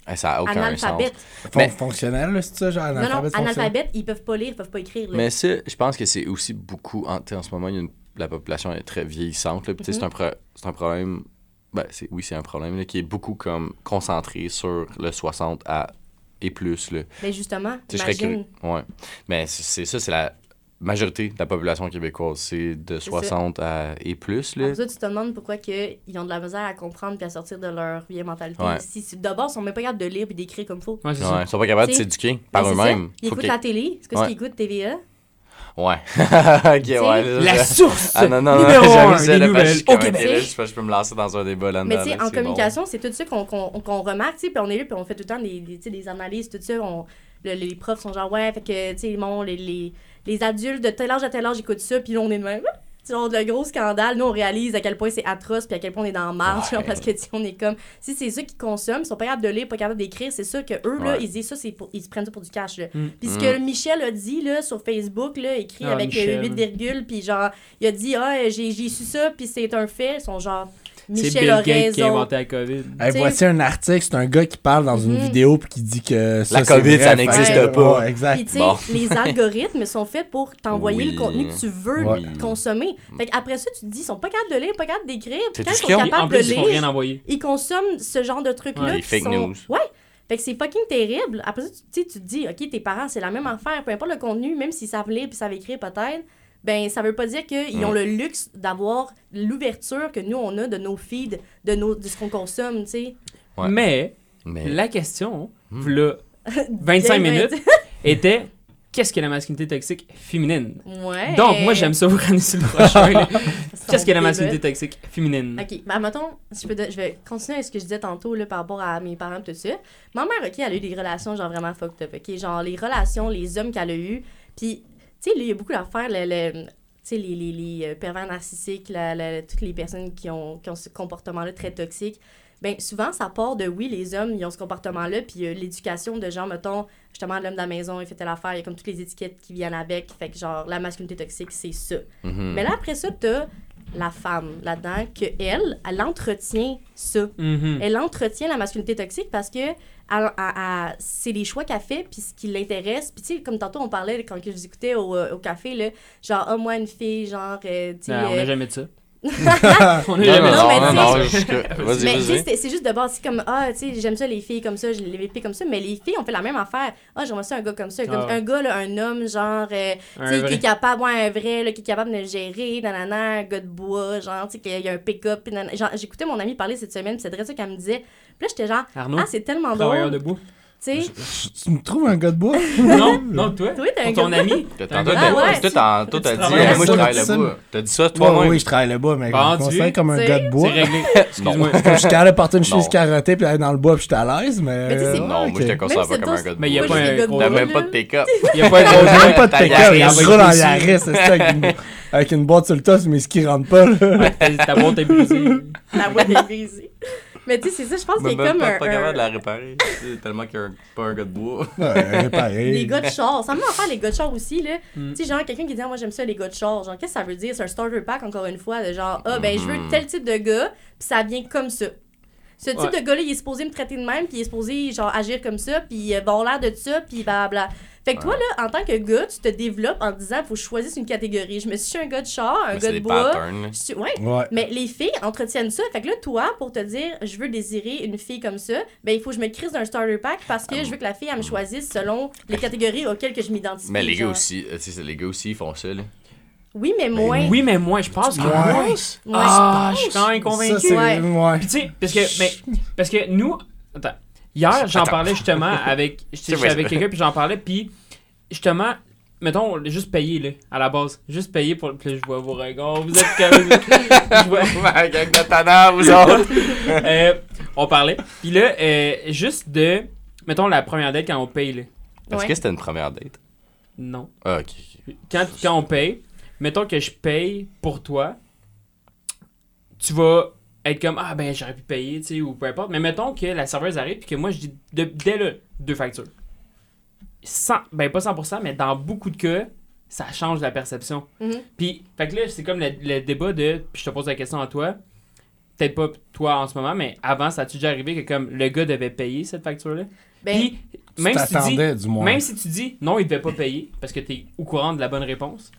Eh, ça n'a aucun sens. Analphabètes. Fon- Mais- Fonctionnel, c'est ça, genre Non, non, analphabète ils peuvent pas lire, ils peuvent pas écrire. là. Mais ça, je pense que c'est aussi beaucoup. En, en ce moment, il y a une- la population est très vieillissante. là, puis tu sais, Mhm. c'est un, pro- c'est un problème. Ben, c'est, oui, c'est un problème là, qui est beaucoup comme concentré sur le 60 à et plus. Là. Mais justement, imagine. Ouais. Mais c'est, ça, c'est la majorité de la population québécoise. C'est de ça. 60 à et plus. Là. Après ça, tu te demandes pourquoi que ils ont de la misère à comprendre puis à sortir de leur vieille mentalité. Ouais. Si, D'abord, ils sont même pas capables de lire puis d'écrire comme faut. Ouais, Ouais, ils sont pas capables de s'éduquer par ça, eux-mêmes. Ils écoutent la télé. C'est quoi Ouais. ce qu'ils écoutent TVA? Ouais. ok, ouais. là, La source Ah non, non, non, numéro un des nouvelles au Québec. je sais pas, je peux me lancer dans un débat là-dedans. Mais tu sais, là, en communication, c'est tout ça qu'on qu'on qu'on remarque, tu sais, puis on est là, puis on fait tout le temps des, des, des analyses, tout ça. On, le- les profs sont genre, ouais, fait que, tu sais, bon, les, les, les adultes de tel âge à tel âge écoutent ça, puis là, on est de même. Genre le gros scandale. Nous, on réalise à quel point c'est atroce, puis à quel point on est dans la marche, Ouais. genre, parce que, tu sais, on est comme. Si c'est ceux qui consomment, ils sont pas capables de lire, pas capables d'écrire, c'est ça que eux, là, ils disent ça, c'est pour, ils se prennent ça pour du cash, là. Mm. Puis ce Mm. que Michel a dit, là, sur Facebook, là, écrit Ah, avec euh, Michel. 8 virgules, puis genre, il a dit, ah, j'ai j'ai su ça, puis c'est un fait. Ils sont genre. C'est Bill a Gates qui a inventé la COVID. Hey, voici un article, c'est un gars qui parle dans une Mhm. vidéo puis qui dit que ça, La c'est COVID, vrai, ça n'existe pas. Ouais, exact. Puis, Bon. les algorithmes sont faits pour t'envoyer Oui. le contenu que tu veux Oui. consommer. Fait après ça, tu te dis, ils sont pas capables de lire, pas capables d'écrire. Quand ils sont capables plus, de ils font rien lire, envoyer. ils consomment ce genre de trucs-là. Ouais, les fake sont- news. Ouais. Fait que c'est fucking terrible. Après ça, tu te dis, OK, tes parents, c'est la même affaire. Peu importe le contenu, même s'ils savent lire puis savent écrire peut-être, ben ça veut pas dire qu'ils Mm. ont le luxe d'avoir l'ouverture que nous, on a de nos feeds, de, nos, de ce qu'on consomme, tu sais. Ouais. Mais Mais la question, Hmm. v'là 25 Dès minutes, était qu'est-ce que la masculinité toxique féminine? Ouais. Donc, moi, j'aime ça vous ramener sur le prochain. Qu'est-ce que la masculinité toxique féminine? OK, ben mettons, si je, peux de- je vais continuer avec ce que je disais tantôt là, par rapport à mes parents tout ça. Ma mère, OK, elle a eu des relations genre vraiment fucked up, OK? Genre les relations, les hommes qu'elle a eus. Puis, tu sais, il y a beaucoup d'affaires, le, le- tu sais, les, les, les euh, pervers narcissiques, la- la- toutes les personnes qui ont, qui ont ce comportement-là très toxique. ben souvent, ça part de oui, les hommes, ils ont ce comportement-là, puis euh, l'éducation de genre, mettons, justement, l'homme de la maison, il fait telle affaire, il y a comme toutes les étiquettes qui viennent avec. Fait que genre, la masculinité toxique, c'est ça. Mhm. Mais là, après ça, t'as la femme là-dedans, que elle, elle entretient ça. Mhm. Elle entretient la masculinité toxique parce que c'est les choix qu'elle fait, puis ce qui l'intéresse. Puis, tu sais, comme tantôt, on parlait quand je vous écoutais au, euh, au café, là, genre, ah, moi, une fille, genre, euh, tu sais. Non, on euh, n'a jamais de ça. on Non, jamais mais c'est juste de base, c'est comme, ah, tu sais, j'aime ça les filles comme ça, je les filles comme ça, mais les filles, on fait la même affaire. Ah, j'aimerais ça un gars comme ça. Comme Ah. un gars, là, un homme, genre, euh, tu Un sais, qui vrai. est capable, ouais, un vrai, là, qui est capable de le gérer, nanana, un gars de bois, genre, tu sais, qu'il y a un pick-up. j'écoutais mon amie parler cette semaine, puis c'est vrai ça qu'elle me disait. Puis là, j'étais genre, Arnaud, ah, c'est tellement drôle, debout. Tu me trouves un gars de bois? non, non, toi. Toi, t'es un Pour ton gars de- ami. T'as un gars Ah de bois. toi, t'as toi, dit, moi, je travaille ça. là-bas. T'as dit ça toi-même? oui, je travaille là-bas, mais Bon, je considère comme un gars de bois. C'est réglé. Excuse-moi. Je suis capable de porter une chemise carottée puis aller dans le bois puis je suis à l'aise, mais. Mais Non, moi, je te considère pas comme un c'est gars de Mais il y a bois. bois, même pas de pick-up. Il y a pas un J'ai gros même pas de pick-up, je roule en. Yaris, c'est ça, avec une, boîte sur le mais ce qui rentre pas, là. Ta boîte est brisée. La boîte est brisée. Mais tu sais, c'est ça, je pense qu'il y Mais a comme pas un. pas capable de la réparer. C'est tellement qu'il y a un- pas un gars de bois. Ouais, pareil. Les gars de char. Ça me faire les gars de char aussi, là. Mm. Tu sais, genre, quelqu'un qui dit, Ah, moi, j'aime ça, les gars de char. Genre, qu'est-ce que ça veut dire? C'est un starter pack, encore une fois, de genre, ah, ben, je veux Mhm. tel type de gars, puis ça vient comme ça. Ce type Ouais. de gars-là, il est supposé me traiter de même, puis il est supposé, genre, agir comme ça, puis euh, avoir l'air de ça, puis blablabla. Fait que toi, là, en tant que gars, tu te développes en te disant, faut que je choisisse une catégorie. Je me suis un gars de char, un Mais gars de bois. suis- Ouais, Ouais. mais les filles entretiennent ça. Fait que là, toi, pour te dire, je veux désirer une fille comme ça, ben il faut que je me crise d'un starter pack parce que je veux que la fille, elle me choisisse selon les catégories auxquelles que je m'identifie. Mais les gars aussi, euh, tu sais, les gars aussi, ils font ça, là. Oui, mais moins. Oui, mais moi, je pense que Ouais. Ah, je suis quand même Ça, convaincu. Ouais. Puis tu sais, parce que, mais, parce que nous, attends, hier, j'en parlais justement avec, avec quelqu'un, puis j'en parlais, puis justement, mettons, juste payer, là, à la base. Juste payer pour, puis là, je vois vos regards, vous êtes comme, je vois, notre tannant, vous autres. euh, on parlait, puis là, euh, juste de, mettons, la première date quand on paye, là. Est-ce Ouais. que c'était une première date? Non. Ah, ok. ok. Quand, quand on paye, mettons que je paye pour toi, tu vas être comme ah ben j'aurais pu payer, tu sais, ou peu importe. Mais mettons que la serveuse arrive puis que moi je dis de- dès le deux factures. 100, ben pas 100%, mais dans beaucoup de cas, ça change la perception. Mhm. Puis, fait que là, c'est comme le, le débat de, puis je te pose la question à toi, peut-être pas toi en ce moment, mais avant, ça a-tu déjà arrivé que comme le gars devait payer cette facture-là? Ben, Puis, Tu même si tu dis, t'attendais, du moins. même si tu dis non, il devait pas payer parce que tu es au courant de la bonne réponse.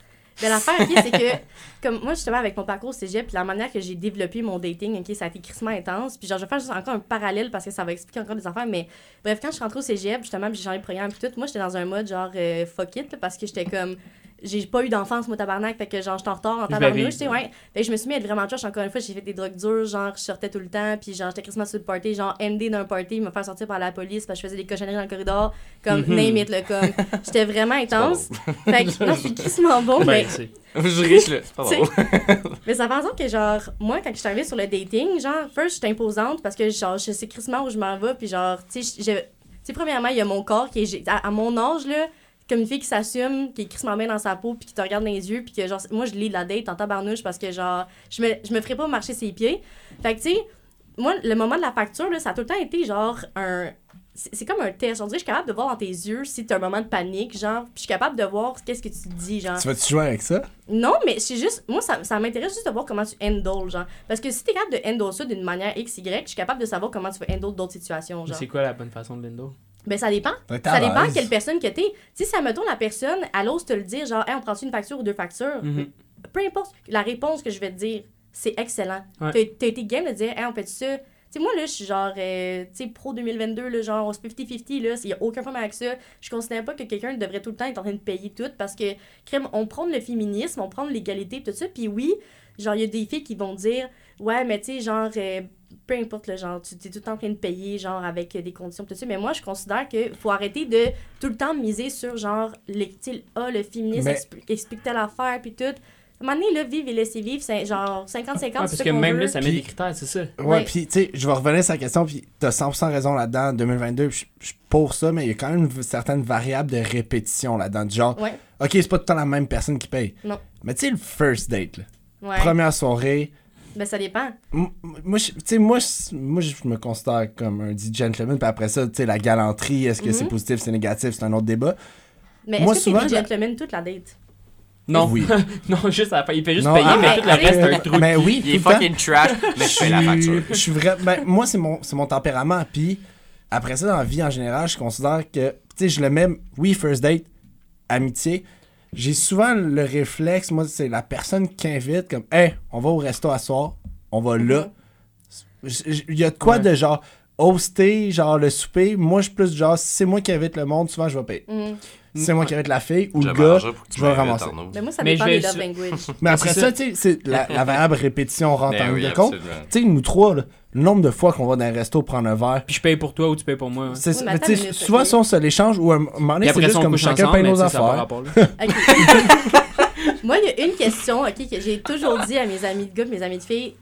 Ben, l'affaire, ok, c'est que, comme moi, justement, avec mon parcours au cégep, puis la manière que j'ai développé mon dating, ok, ça a été crissement intense. Puis, genre, je vais faire juste encore un parallèle parce que ça va expliquer encore des affaires. Mais, bref, quand je suis rentrée au cégep, justement, puis j'ai changé de programme, puis tout, moi, j'étais dans un mode genre euh, fuck it, parce que j'étais comme. J'ai pas eu d'enfance, moi, tabarnak, fait que genre, j'étais en retard en l'avais, tabarnouche, tu sais, ouais. Fait que je me suis mis à être vraiment trash encore une fois, j'ai fait des drogues dures, genre, je sortais tout le temps, puis genre, j'étais crissement sur le party, genre, MD d'un party, me faire sortir par la police parce que je faisais des cochonneries dans le corridor, comme, Mhm. name it, là, comme. J'étais vraiment intense. Fait que, non, je suis crissement bon, mais. Ben, c'est- Je riche, là. C'est pas drôle. mais ça fait en sorte que, genre, moi, quand je suis arrivée sur le dating, genre, first, j'étais imposante parce que, genre, je sais crissement où je m'en vais, puis, genre, tu sais, premièrement, il y a mon corps qui est. À, à mon âge, là, comme une fille qui s'assume, qui est crissement bien dans sa peau, puis qui te regarde dans les yeux, puis que, genre, moi, je lis de la date en tabarnouche parce que, genre, je me, je me ferais pas marcher ses pieds. Fait que, tu sais, moi, le moment de la facture, là, ça a tout le temps été, genre, un. C'est comme un test. On dirait que je suis capable de voir dans tes yeux si t'as un moment de panique, genre, puis je suis capable de voir qu'est-ce que tu dis, genre. Tu vas-tu jouer avec ça? Non, mais c'est juste. Moi, ça, ça m'intéresse juste de voir comment tu handles, genre. Parce que si t'es capable de handle ça d'une manière X, Y, je suis capable de savoir comment tu vas handle d'autres situations, genre. C'est quoi la bonne façon de Lindo? Ben, ça dépend. À Ça dépend l'aise. quelle personne que t'es. Si ça mettons la personne, elle ose te le dire, genre, hey, on prend-tu une facture ou deux factures? Mhm. Peu importe la réponse que je vais te dire, c'est excellent. Ouais. T'as t'as été game de dire, hey, on fait ça? Tu sais, moi, là, je suis genre, euh, tu sais, pro 2022, là, genre, on se 50-50, là, il y a aucun problème avec ça. Je considère pas que quelqu'un devrait tout le temps être en train de payer tout parce que, crème, on prend le féminisme, on prend l'égalité, tout ça, puis oui, genre, il y a des filles qui vont dire, ouais, mais tu sais, genre, euh, peu importe le genre, tu es tout le temps en train de payer, genre, avec des conditions, tout ça. Mais moi, je considère qu'il faut arrêter de tout le temps miser sur, genre, les, tu sais, ah, le féminisme Mais- expli- explique telle affaire, puis tout. À un moment donné, là, vivre et laisser vivre, c'est genre 50-50, Ouais, c'est parce ça que qu'on même veut. là, ça met Puis- des critères, c'est ça. Ouais, Ouais. puis tu sais, je vais revenir sur la question, puis t'as 100% raison là-dedans. 2022, je je suis pour ça, mais il y a quand même une certaine variable de répétition là-dedans. Du genre, Ouais, ok, c'est pas tout le temps la même personne qui paye. Non. Mais tu sais, le first date, là, ouais. première soirée, Ben, ça dépend. M- Moi, je- tu sais, moi, moi, je me considère comme un dit gentleman. Puis après ça, tu sais, la galanterie, est-ce que c'est Mhm. positif, c'est négatif, c'est un autre débat. Mais Moi, est-ce que souvent, t'es la- gentleman toute la date? Non. Oui. non, juste à la fin. Il fait juste Non, payer, ah, mais tout le reste, c'est un trou. Mais oui, Il est fucking trash, mais je fais la facture. Je suis vrai. Ben, moi, c'est mon, c'est mon tempérament. Puis après ça, dans la vie en général, je considère que, tu sais, je le mets, oui, first date, amitié. J'ai souvent le réflexe, moi, c'est la personne qui invite, comme, hey, on va au resto à soir, on va là. J- Il y a de quoi Ouais. de genre, hoster, genre le souper. Moi, je suis plus genre, si c'est moi qui invite le monde, souvent, je vais payer. Mhm. Si c'est moi qui invite la fille ou le gars, je vais ramasser. Mais moi, ça Mais dépend des love language. Mais après ça, ça. tu sais, c'est la, variable répétition rentre Ben en ligne de compte. Tu sais, nous trois, là, le nombre de fois qu'on va dans un resto prendre un verre, Puis je paye pour toi ou tu payes pour moi. c'est ça. souvent, si on se l'échange ou à un moment donné, c'est juste ça, comme chacun paye nos ça affaires. Moi, il y a une question ok, que j'ai toujours dit à mes amis de gars, mes amis de filles.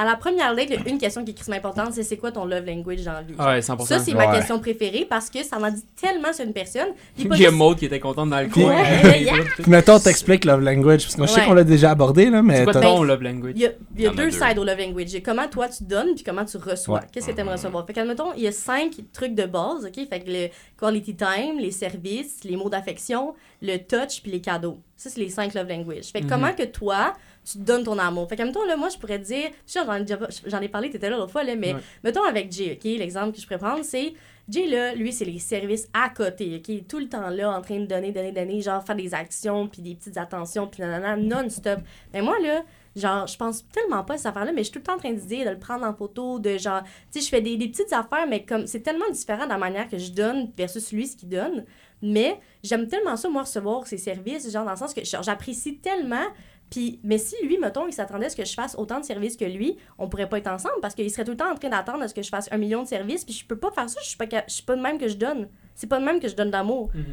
À la première date, il y a une question qui est crissement importante, c'est c'est quoi ton love language dans la vie? Ouais, 100%. Ça, c'est ma Ouais. question préférée parce que ça m'en dit tellement sur une personne. Il y a juste- Maud qui était contente dans le coin. Ouais, yeah. Puis mettons, t'expliques love language, parce que je sais qu'on l'a déjà abordé, là, mais C'est quoi ton love language? Il y a, il y a Il y en a deux deux. sides au love language. Comment toi tu donnes puis comment tu reçois. Ouais. Qu'est-ce que tu aimes recevoir? Fait qu'admettons, il y a cinq trucs de base, OK? Fait que le quality time, les services, les mots d'affection, le touch puis les cadeaux. Ça, c'est les cinq love language. Fait que Mhm. comment que toi, tu donnes ton amour? Fait que, mettons, là, moi, je pourrais te dire... Sûr, j'en ai, déjà- j'en ai parlé, t'étais là l'autre fois, là, mais Ouais. mettons avec Jay, OK? L'exemple que je pourrais prendre, c'est... Jay, là, lui, c'est les services à côté, OK? Tout le temps là, en train de donner, donner, donner, genre faire des actions, puis des petites attentions, puis nanana, non-stop. Mais moi, là, genre, je pense tellement pas à cette affaire-là, mais je suis tout le temps en train de dire, de le prendre en photo, de genre, tu sais, je fais des, des petites affaires, mais comme, c'est tellement différent de la manière que je donne versus lui, ce qu'il donne. Mais j'aime tellement ça, moi, recevoir ses services, genre, dans le sens que j'apprécie tellement. Puis, mais si lui, mettons, il s'attendait à ce que je fasse autant de services que lui, on pourrait pas être ensemble parce qu'il serait tout le temps en train d'attendre à ce que je fasse un million de services, puis je peux pas faire ça, je suis pas, je suis pas de même que je donne. C'est pas de même que je donne d'amour. Mhm.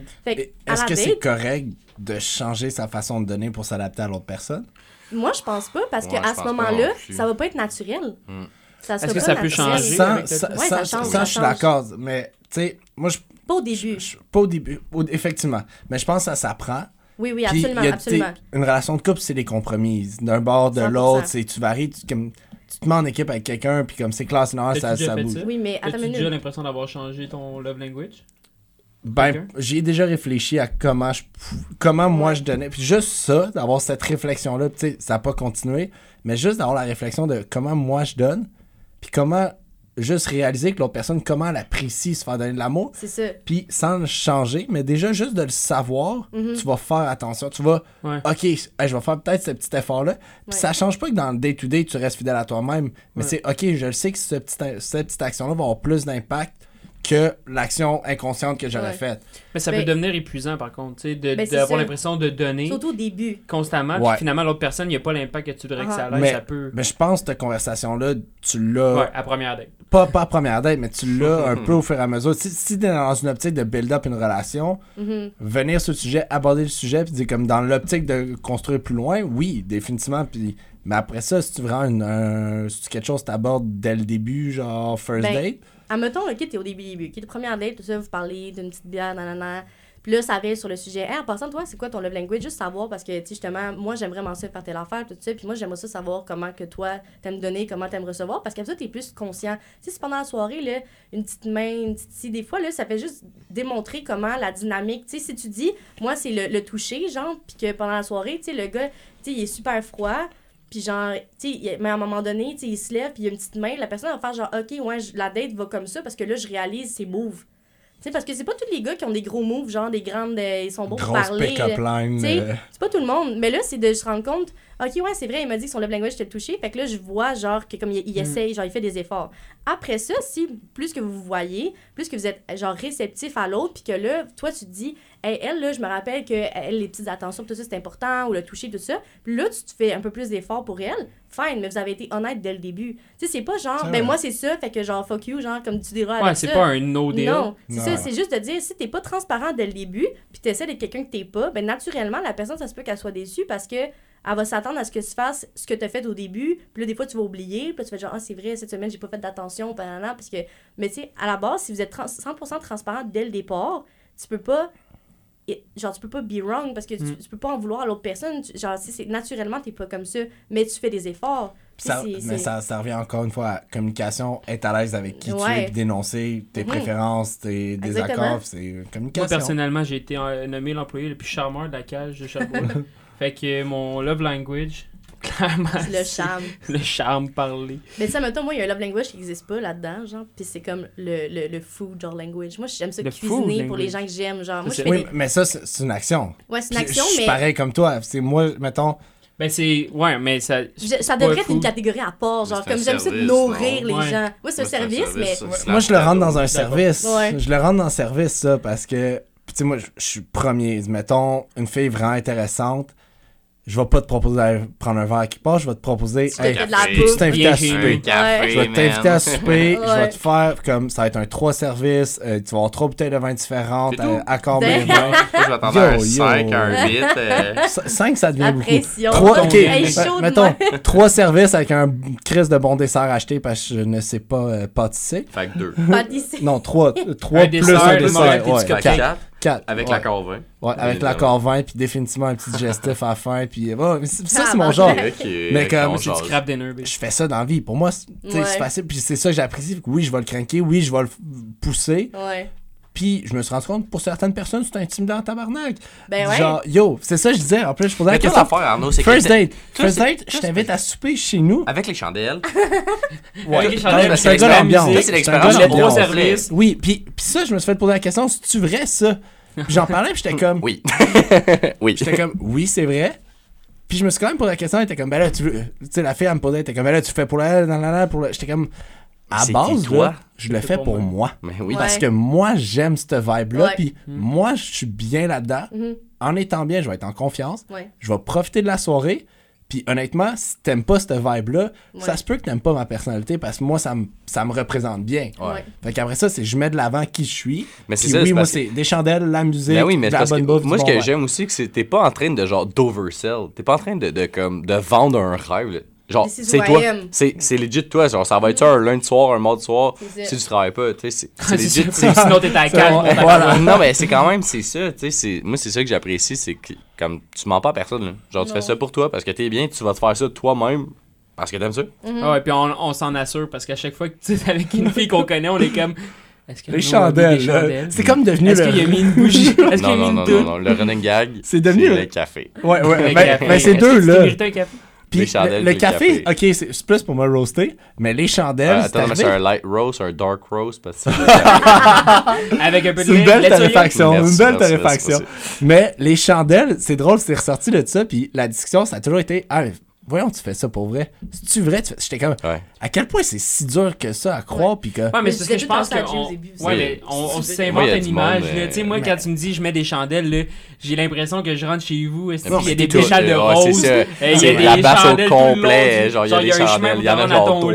Est-ce que c'est correct de changer sa façon de donner pour s'adapter à l'autre personne? moi, je pense pas parce Ouais, qu'à ce moment-là, ça va pas être naturel. Ça sera Est-ce que pas ça peut changer? Sans, ça, Ouais, ça- ça ça- change, ça, ça je suis d'accord, mais tu sais, moi, je, Pas au début. je- pas au début, au- effectivement, mais je pense que ça s'apprend. Oui, oui, Puis, absolument, il y a, absolument. Une relation de couple, c'est des compromis. D'un bord, de 100%. l'autre, c'est tu varies, tu, comme, tu te mets en équipe avec quelqu'un, puis comme c'est classe, non, ça, ça bouge. Oui, mais attends As-tu une déjà l'impression d'avoir changé ton love language? Ben, j'ai déjà réfléchi à comment je, comment moi je donnais. Puis juste ça, d'avoir cette réflexion-là, tu sais, ça n'a pas continué, mais juste d'avoir la réflexion de comment moi je donne, puis comment juste réaliser que l'autre personne, comment elle apprécie se faire donner de l'amour, C'est ça. puis sans le changer, mais déjà juste de le savoir, Mhm. tu vas faire attention. Tu vas, Ouais. OK, hey, je vais faire peut-être ce petit effort-là. Puis Ouais. ça change pas que dans le day-to-day, tu restes fidèle à toi-même, mais Ouais. c'est OK, je le sais que ce petit, cette petite action-là va avoir plus d'impact que l'action inconsciente que j'aurais Ouais. faite. Mais ça Ben- peut devenir épuisant par contre, tu sais, de- Ben, d'avoir ça. l'impression de donner Surtout au début. constamment, Ouais. puis finalement l'autre personne, il n'y a pas l'impact que tu voudrais que ça Ah. ait, Mais- ça peut. Mais je pense que cette conversation-là, tu l'as, Ouais, à première date. Pas, pas à première date, mais tu l'as un peu au fur et à mesure. Si, si t'es dans une optique de build-up une relation, Mhm. venir sur le sujet, aborder le sujet, puis dire comme dans l'optique de construire plus loin, oui, définitivement. Puis, mais après ça, si tu vraiment une, un- si quelque chose t'abordes dès le début, genre first Ben, date, Admettons, OK, t'es au début, début. OK, de première date, tout ça, vous parlez d'une petite bière, nanana. Puis là, ça arrive sur le sujet. Hey, en passant, toi, c'est quoi ton love language? Juste savoir, parce que, tu justement, moi, j'aime vraiment ça faire telle affaire, tout ça. Puis moi, j'aimerais ça savoir comment que toi, t'aimes donner, comment t'aimes recevoir. Parce qu'après ça, t'es plus conscient. Tu sais, si pendant la soirée, une petite main, ci, des fois, là, ça fait juste démontrer comment la dynamique. Tu sais, si tu dis, moi, c'est le, le toucher, genre, puis que pendant la soirée, tu sais, le gars, tu sais, il est super froid. Puis genre, tu sais, mais à un moment donné, tu sais, il se lève, puis il y a une petite main, la personne va faire genre, OK, ouais, la date va comme ça parce que là, je réalise ses moves. Sais, parce que c'est pas tous les gars qui ont des gros moves, genre des grandes. euh, ils sont bons pour parler. euh, C'est pas tout le monde. Mais là, c'est de se rendre compte, OK, ouais, c'est vrai, il m'a dit que son love language était le toucher. Fait que là, je vois, genre, que comme il, il Mm. essaye, genre, il fait des efforts. Après ça, si plus que vous vous voyez, plus que vous êtes, genre, réceptif à l'autre, puis que là, toi, tu te dis, hey, elle, là, je me rappelle que elle, les petites attentions, tout ça, c'est important, ou le toucher, tout ça. Puis là, tu te fais un peu plus d'efforts pour elle. Fine, mais vous avez été honnête dès le début. Tu sais, c'est pas genre, ben vrai. moi, c'est ça, fait que genre, fuck you, genre, comme tu diras Ouais, c'est ça. pas un no deal. Non, c'est ça, c'est juste de dire si t'es pas transparent dès le début, puis t'essaies d'être quelqu'un que t'es pas, ben naturellement la personne ça se peut qu'elle soit déçue parce que elle va s'attendre à ce que tu fasses ce que t'as fait au début, puis là des fois tu vas oublier, puis là tu fais genre ah c'est vrai cette semaine j'ai pas fait d'attention, parce que mais tu sais à la base si vous êtes trans- 100% transparent dès le départ, tu peux pas genre, tu peux pas be wrong parce que tu, Mm. tu peux pas en vouloir à l'autre personne. Tu- genre, si c'est naturellement, t'es pas comme ça, mais tu fais des efforts. Ça- mais ça, ça revient encore une fois à communication, être à l'aise avec qui tu es, puis dénoncer tes préférences, tes Exactement. désaccords, c'est Moi, communication. personnellement, j'ai été euh, nommé l'employé le plus charmeur de la cage de Sherbrooke. fait que mon love language, clairement, c'est le charme. le charme parlé. Mais ça, mettons, moi, il y a un love language qui n'existe pas là-dedans, genre, puis c'est comme le, le, le food, genre, language. Moi, j'aime ça Le cuisiner pour les gens que j'aime, genre. Moi, je c'est- fais Oui, des... mais ça, c'est une action. Ouais, c'est une action, Je suis mais pareil comme toi. C'est moi, mettons, Ben, c'est. Ouais, mais ça. je- ça devrait être une catégorie à part, genre, C'est un comme j'aime ça de service, nourrir non? les Ouais. gens. Moi, c'est un service, mais... moi, je le rentre dans un service. Je le rentre dans le service, ça, parce que, puis tu sais, moi, je je suis premier. Mettons, une fille vraiment intéressante, je vais pas te proposer d'aller prendre un verre à quelque part, je vais te proposer, Tu hey, à Bien souper? Un café, Je vais t'inviter à souper, je vais Ouais. te faire comme ça va être un trois services, euh, tu vas avoir trois bouteilles de vin différentes, euh, accord vins. Moi, je un Yo, yo. 5, un 8. euh, 5, ça devient La beaucoup. pression. Trois, ok, Hey, ben, mettons, trois services avec un crise de bon dessert acheté parce que je ne sais pas euh, pâtisser. Fait que 2. Pâtisserie. Non, trois, euh, trois Un plus dessert, un dessert. Ouais, quatre, 4 quatre, avec ouais. l'accord 20. Ouais, avec l'accord 20, puis définitivement un petit digestif à la fin, puis ouais, mais c'est- ça, c'est mon genre. Mais comme c'est dinner. Je fais ça dans la vie. Pour moi, c'est Ouais. facile, puis c'est ça que j'apprécie. Oui, je vais le craquer, oui, je vais le pousser, Ouais. puis je me suis rendu compte, pour certaines personnes, c'est intimidant en tabarnak. Ben ouais. Genre, yo, c'est ça que je disais. En plus, je posais la question. l'affaire, Arnaud, c'est que. First date. First date, je t'invite à souper chez nous. Avec les chandelles. Ouais. Avec les chandelles, Ouais, c'est un gars l'expérience. d'ambiance. C'est l'expérience. Oui, puis, puis ça, je me suis fait poser la question, c'est-tu vrai ça? J'en parlais, puis j'étais comme, Oui. oui. j'étais comme, oui, c'est vrai. Puis je me suis quand même posé la question, elle était comme, ben là, tu veux, tu sais, la fille, elle me posait, elle était comme, ben là, tu fais pour elle, nan, nan, nan, pour le... J'étais comme, à base, qui, toi? là, je le fais pour pour moi. moi. Mais oui. Ouais. Parce que moi, j'aime cette vibe-là, puis moi, je suis bien là-dedans. Mhm. En étant bien, je vais être en confiance. Ouais. Je vais profiter de la soirée. Puis honnêtement, si t'aimes pas cette vibe-là, Ouais. ça se peut que t'aimes pas ma personnalité parce que moi, ça me, ça me représente bien. Ouais. Fait qu'après ça, c'est je mets de l'avant qui je suis. Mais c'est oui, c'est moi, c'est des chandelles, la musique, Ben oui, mais de la bonne bouffe. moi, ce bon que j'aime aussi, c'est que t'es pas en train de genre d'oversell. T'es pas en train de, de, comme, de vendre un rêve. Genre, c'est toi. C'est c'est legit toi. Genre, ça va être ça un lundi soir, un mardi soir. Si tu travailles pas, tu sais, c'est- legit. ça. Sinon, t'es à cage. non, mais c'est quand même, c'est ça, tu sais, c'est- moi, c'est ça que j'apprécie, c'est que, comme, tu mens pas à personne, là. Genre, tu fais ça pour toi, parce que t'es bien, tu vas te faire ça toi-même, parce que t'aimes ça. Ah ouais, puis on, on s'en assure parce qu'à chaque fois que tu es avec une fille qu'on connaît, on est comme. Est-ce que Les chandelles? C'est comme devenu Est-ce le. qu'il a mis une bougie? Est-ce qu'il a Non, mis non, une non, non, le running gag, C'est devenu le- café. Ouais, ouais. Le Ben, ben, c'est deux, là. Puis Les le, chandelles le puis le café, café. ok, c'est c'est plus pour me roaster, mais les chandelles, Euh, c'est attends, mais c'est un light roast, un dark roast, parce que Avec un peu de C'est une belle torréfaction, une belle torréfaction. Mais les chandelles, c'est drôle, c'est ressorti de ça, puis la discussion, ça a toujours été Ah, voyons, tu fais ça pour vrai. C'est-tu vrai? Tu fais... J'étais comme Ouais. À quel point c'est si dur que ça à croire, puis que. Ouais, mais Mais c'est je ce que je pense que. On-. Ouais, mais on, s'invente il y a une image. euh, Tu sais, moi, mais- quand tu me dis je mets des chandelles, là, j'ai l'impression que je rentre chez vous. qu'il y a c'est des pétales de rose? Il y a des la basse au complet, genre, il y a des un chemin chandelles, il y en a genre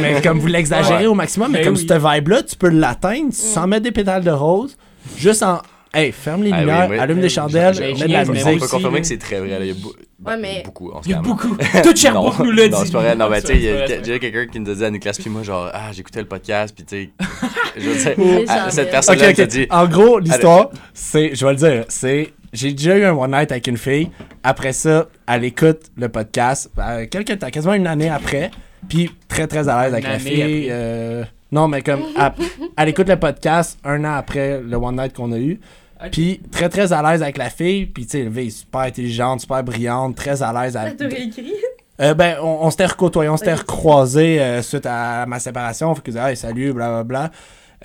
mais comme vous l'exagérez au maximum, mais Ben comme cette vibe-là, tu peux l'atteindre sans mettre des pétales de rose, juste en. Hey, ferme les Ah oui, lumières, oui. allume des chandelles, mets de la j'ai- On musique. peut confirmer que c'est très vrai. là. Il y a, bou- ben, mais- beaucoup. Il y a beaucoup. Tout Sherbrooke nous l'a dit. Non, c'est pas vrai. Non, mais tu sais, il y a- quelqu'un qui nous a dit à Nicolas puis moi, genre, ah, j'écoutais le podcast, puis tu sais, je sais, ah, cette personne-là dit, En gros, l'histoire, c'est, je vais le dire, c'est, j'ai déjà eu un one night avec une fille. Après ça, elle écoute le podcast, euh, quelques temps, quasiment une année après, puis très très à l'aise avec Une la fille. euh, non, mais comme, elle, elle écoute le podcast un an après le one night qu'on a eu. Puis très très à l'aise avec la fille, puis tu sais, la fille est super intelligente, super brillante, très à l'aise. Ça avec- t'a réécrit? euh, ben, on, on s'était recôtoyés, on s'était Ok. recroisés euh, suite à ma séparation. Fait que, hey, salut, blablabla.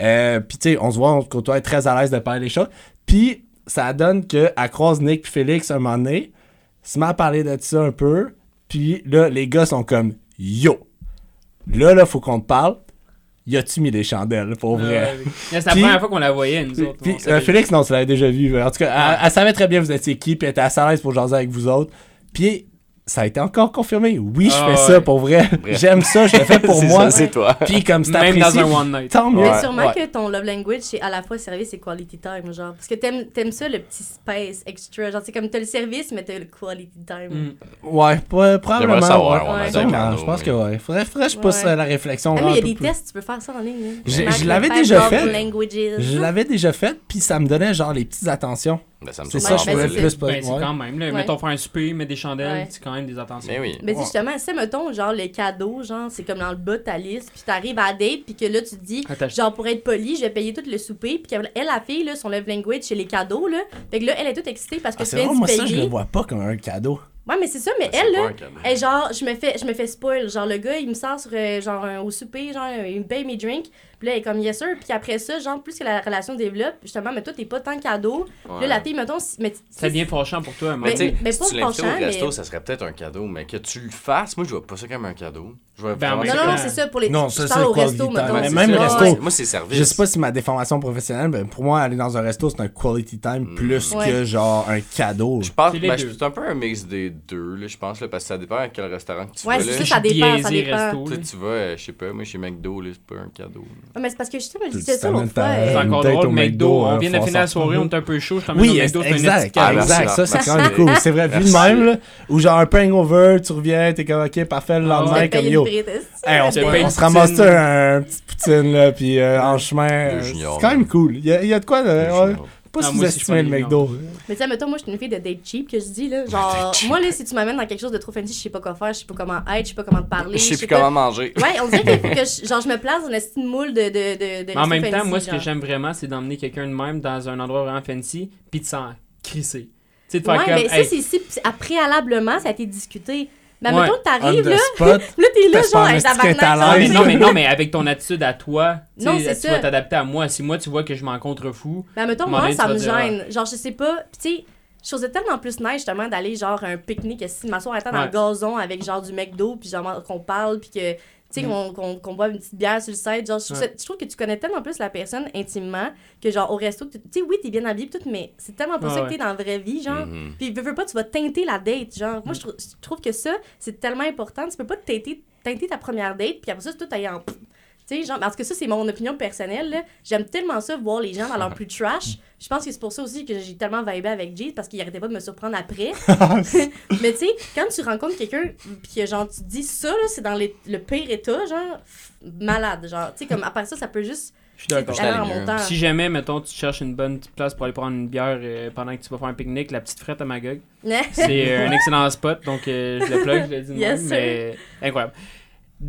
Euh, puis, tu sais, on se voit, on se côtoie très à l'aise de parler des choses. Puis, ça donne qu'elle croise Nick puis Félix un moment donné, se met à parler de ça un peu. Puis là, les gars sont comme Yo, là, là, faut qu'on te parle. Y a-tu mis des chandelles, pour vrai? Ouais, ouais. C'est la Puis- première fois qu'on la voyait, nous autres. puis, euh, Félix, non, tu l'avais déjà vu. En tout cas, elle, elle savait très bien vous étiez qui, puis elle était assez à l'aise pour jaser avec vous autres. Puis, ça a été encore confirmé. Oui, je Ah fais ouais. ça pour vrai. J'aime ça, je le fais pour moi. ça, c'est toi. Puis, comme c'est Même apprécié, dans un one night. tant mieux. Mais sûrement Ouais. que ton love language, c'est à la fois service et quality time, genre. Parce que t'aimes t'aimes ça, le petit space extra. Genre, c'est comme t'as le service, mais t'as le quality time. Mm. Ouais, pas- probablement. Savoir, ouais. je pense que ouais. Faudrait, faudrait que je pousse Ouais. euh, la réflexion. Ah, mais il y a des plus. tests, tu peux faire ça en ligne. Mark je l'avais déjà fait. Je l'avais déjà fait, puis ça me donnait genre les petites attentions. Ben, ça me C'est ça, je ben, pourrais plus pas. Ben, c'est quand même. Là, Ouais. Mettons, faire un souper, mettre des chandelles, Ouais. c'est quand même des attentions. Mais oui. Mais justement, c'est mettons, genre, les cadeaux, genre, c'est comme dans le bas de ta liste, puis t'arrives à la date, puis que là, tu te dis, genre, pour être poli, je vais payer tout le souper, puis qu'elle, elle, la fille, là, son love language, c'est les cadeaux, là. Fait que là, elle est toute excitée parce que Ah, tu c'est vrai, moi, ça, je le vois pas comme un cadeau. Ouais, mais c'est ça, mais C'est elle, là, elle, genre, je me fais, je me fais spoil. Genre, le gars, il me sort sur, euh, genre, un- au souper, genre, il me paye mes drinks. Puis là, elle est comme, yes sir. Puis après ça, genre, plus que la relation développe, justement, mais toi, t'es pas tant cadeau. Ouais. Là, la fille, mettons, si- mais, Ça devient fâchant pour toi, Mais Mais- tu sais, mais si tu l'invites au penchant, resto, mais- ça serait peut-être un cadeau, mais que tu le fasses, moi, je vois pas ça comme un cadeau. Je Ben, Non, non, non, c'est ça pour les. Non, ça, c'est au resto, time. mettons. Mais c'est même ça. resto, Ouais. Moi, c'est service. Je sais pas si ma déformation professionnelle, mais pour moi, aller dans un resto, c'est un quality time plus Ouais. que genre un cadeau. Je pense C'est ben, deux. c'est un peu un mix des deux, là, je pense, là, parce que ça dépend à quel restaurant que tu Ouais, vas. c'est là. ça, ça dépend, ça dépend. resto, Tu sais, tu vas, euh, je sais pas, moi, chez McDo, là, c'est pas un cadeau. Mais c'est parce que je Tu disais ça l'autre fois. euh, C'est encore drôle, McDo. On hein, vient de finir la soirée, on est un peu chaud. Je Oui, McDo, exact, exact. Ça, c'est quand même cool. C'est vrai, vu de même, là, ou genre un hangover, tu reviens, t'es comme, ok, parfait, le Ah lendemain, ouais. comme yo. on se, ramasse poutine. un, petit poutine, là, puis euh, en chemin. c'est quand même là. cool. Il y, a- de quoi de. Pas sous-estimer le McDo. Mais tu mettons, moi, je suis une fille de date cheap, que je dis, là. Genre, moi, là, si tu m'amènes dans quelque chose de trop fancy, je sais pas quoi faire, je sais pas comment être, je sais pas comment te parler. Je sais plus pas- comment manger. Ouais, on dirait qu'il faut que je, genre, je me place dans une moule de, de, de, en même temps, fancy, moi, ce que j'aime vraiment, c'est d'emmener quelqu'un de même dans un endroit vraiment fancy, puis de s'en crisser. Tu sais, de faire Ouais, comme. mais ça, c'est si préalablement, ça a été discuté. Mais Ouais. mettons t'arrives, là, spot. là, t'es là, genre, stické tabarnak, non, mais non, mais avec ton attitude à toi, tu Non, vas t'adapter à moi. Si moi, tu vois que je m'en contrefous, Mais mettons, un moment moi, ça me dire, gêne. Genre, je sais pas, tu sais, je trouvais tellement plus nice, justement, d'aller, genre, à un pique-nique, si m'asseoir à temps dans le gazon avec, genre, du McDo, puis genre, qu'on parle, puis que, tu sais, Mm. qu'on qu'on qu'on boive une petite bière sur le site. Genre, je trouve, Ouais. ça- je trouve que tu connais tellement plus la personne intimement que, genre, au resto, tu sais, oui, t'es bien habillé, tout, mais c'est tellement pas Ouais, ça ouais. que t'es dans la vraie vie, genre. Mhm. Puis, veux, veux pas, tu vas teinter la date. Genre, Mm. moi, je trouve, je trouve que ça, c'est tellement important. Tu peux pas teinter, teinter ta première date, puis après ça, tout aille en. Tu sais, genre, parce que ça, c'est mon opinion personnelle. là. J'aime tellement ça, voir les gens dans leur plus trash. Je pense que c'est pour ça aussi que j'ai tellement vibé avec Jay, parce qu'il arrêtait pas de me surprendre après. Mais tu sais, quand tu rencontres quelqu'un, puis que genre, tu te dis ça, là, c'est dans les- le pire état, genre, malade. Genre, tu sais, comme après ça, ça peut juste. je suis d'accord. Si jamais, mettons, tu cherches une bonne petite place pour aller prendre une bière euh, pendant que tu vas faire un pique-nique, la petite frette à Magog, c'est euh, un excellent spot, donc euh, je le plug, je le dis Yes, même, mais incroyable.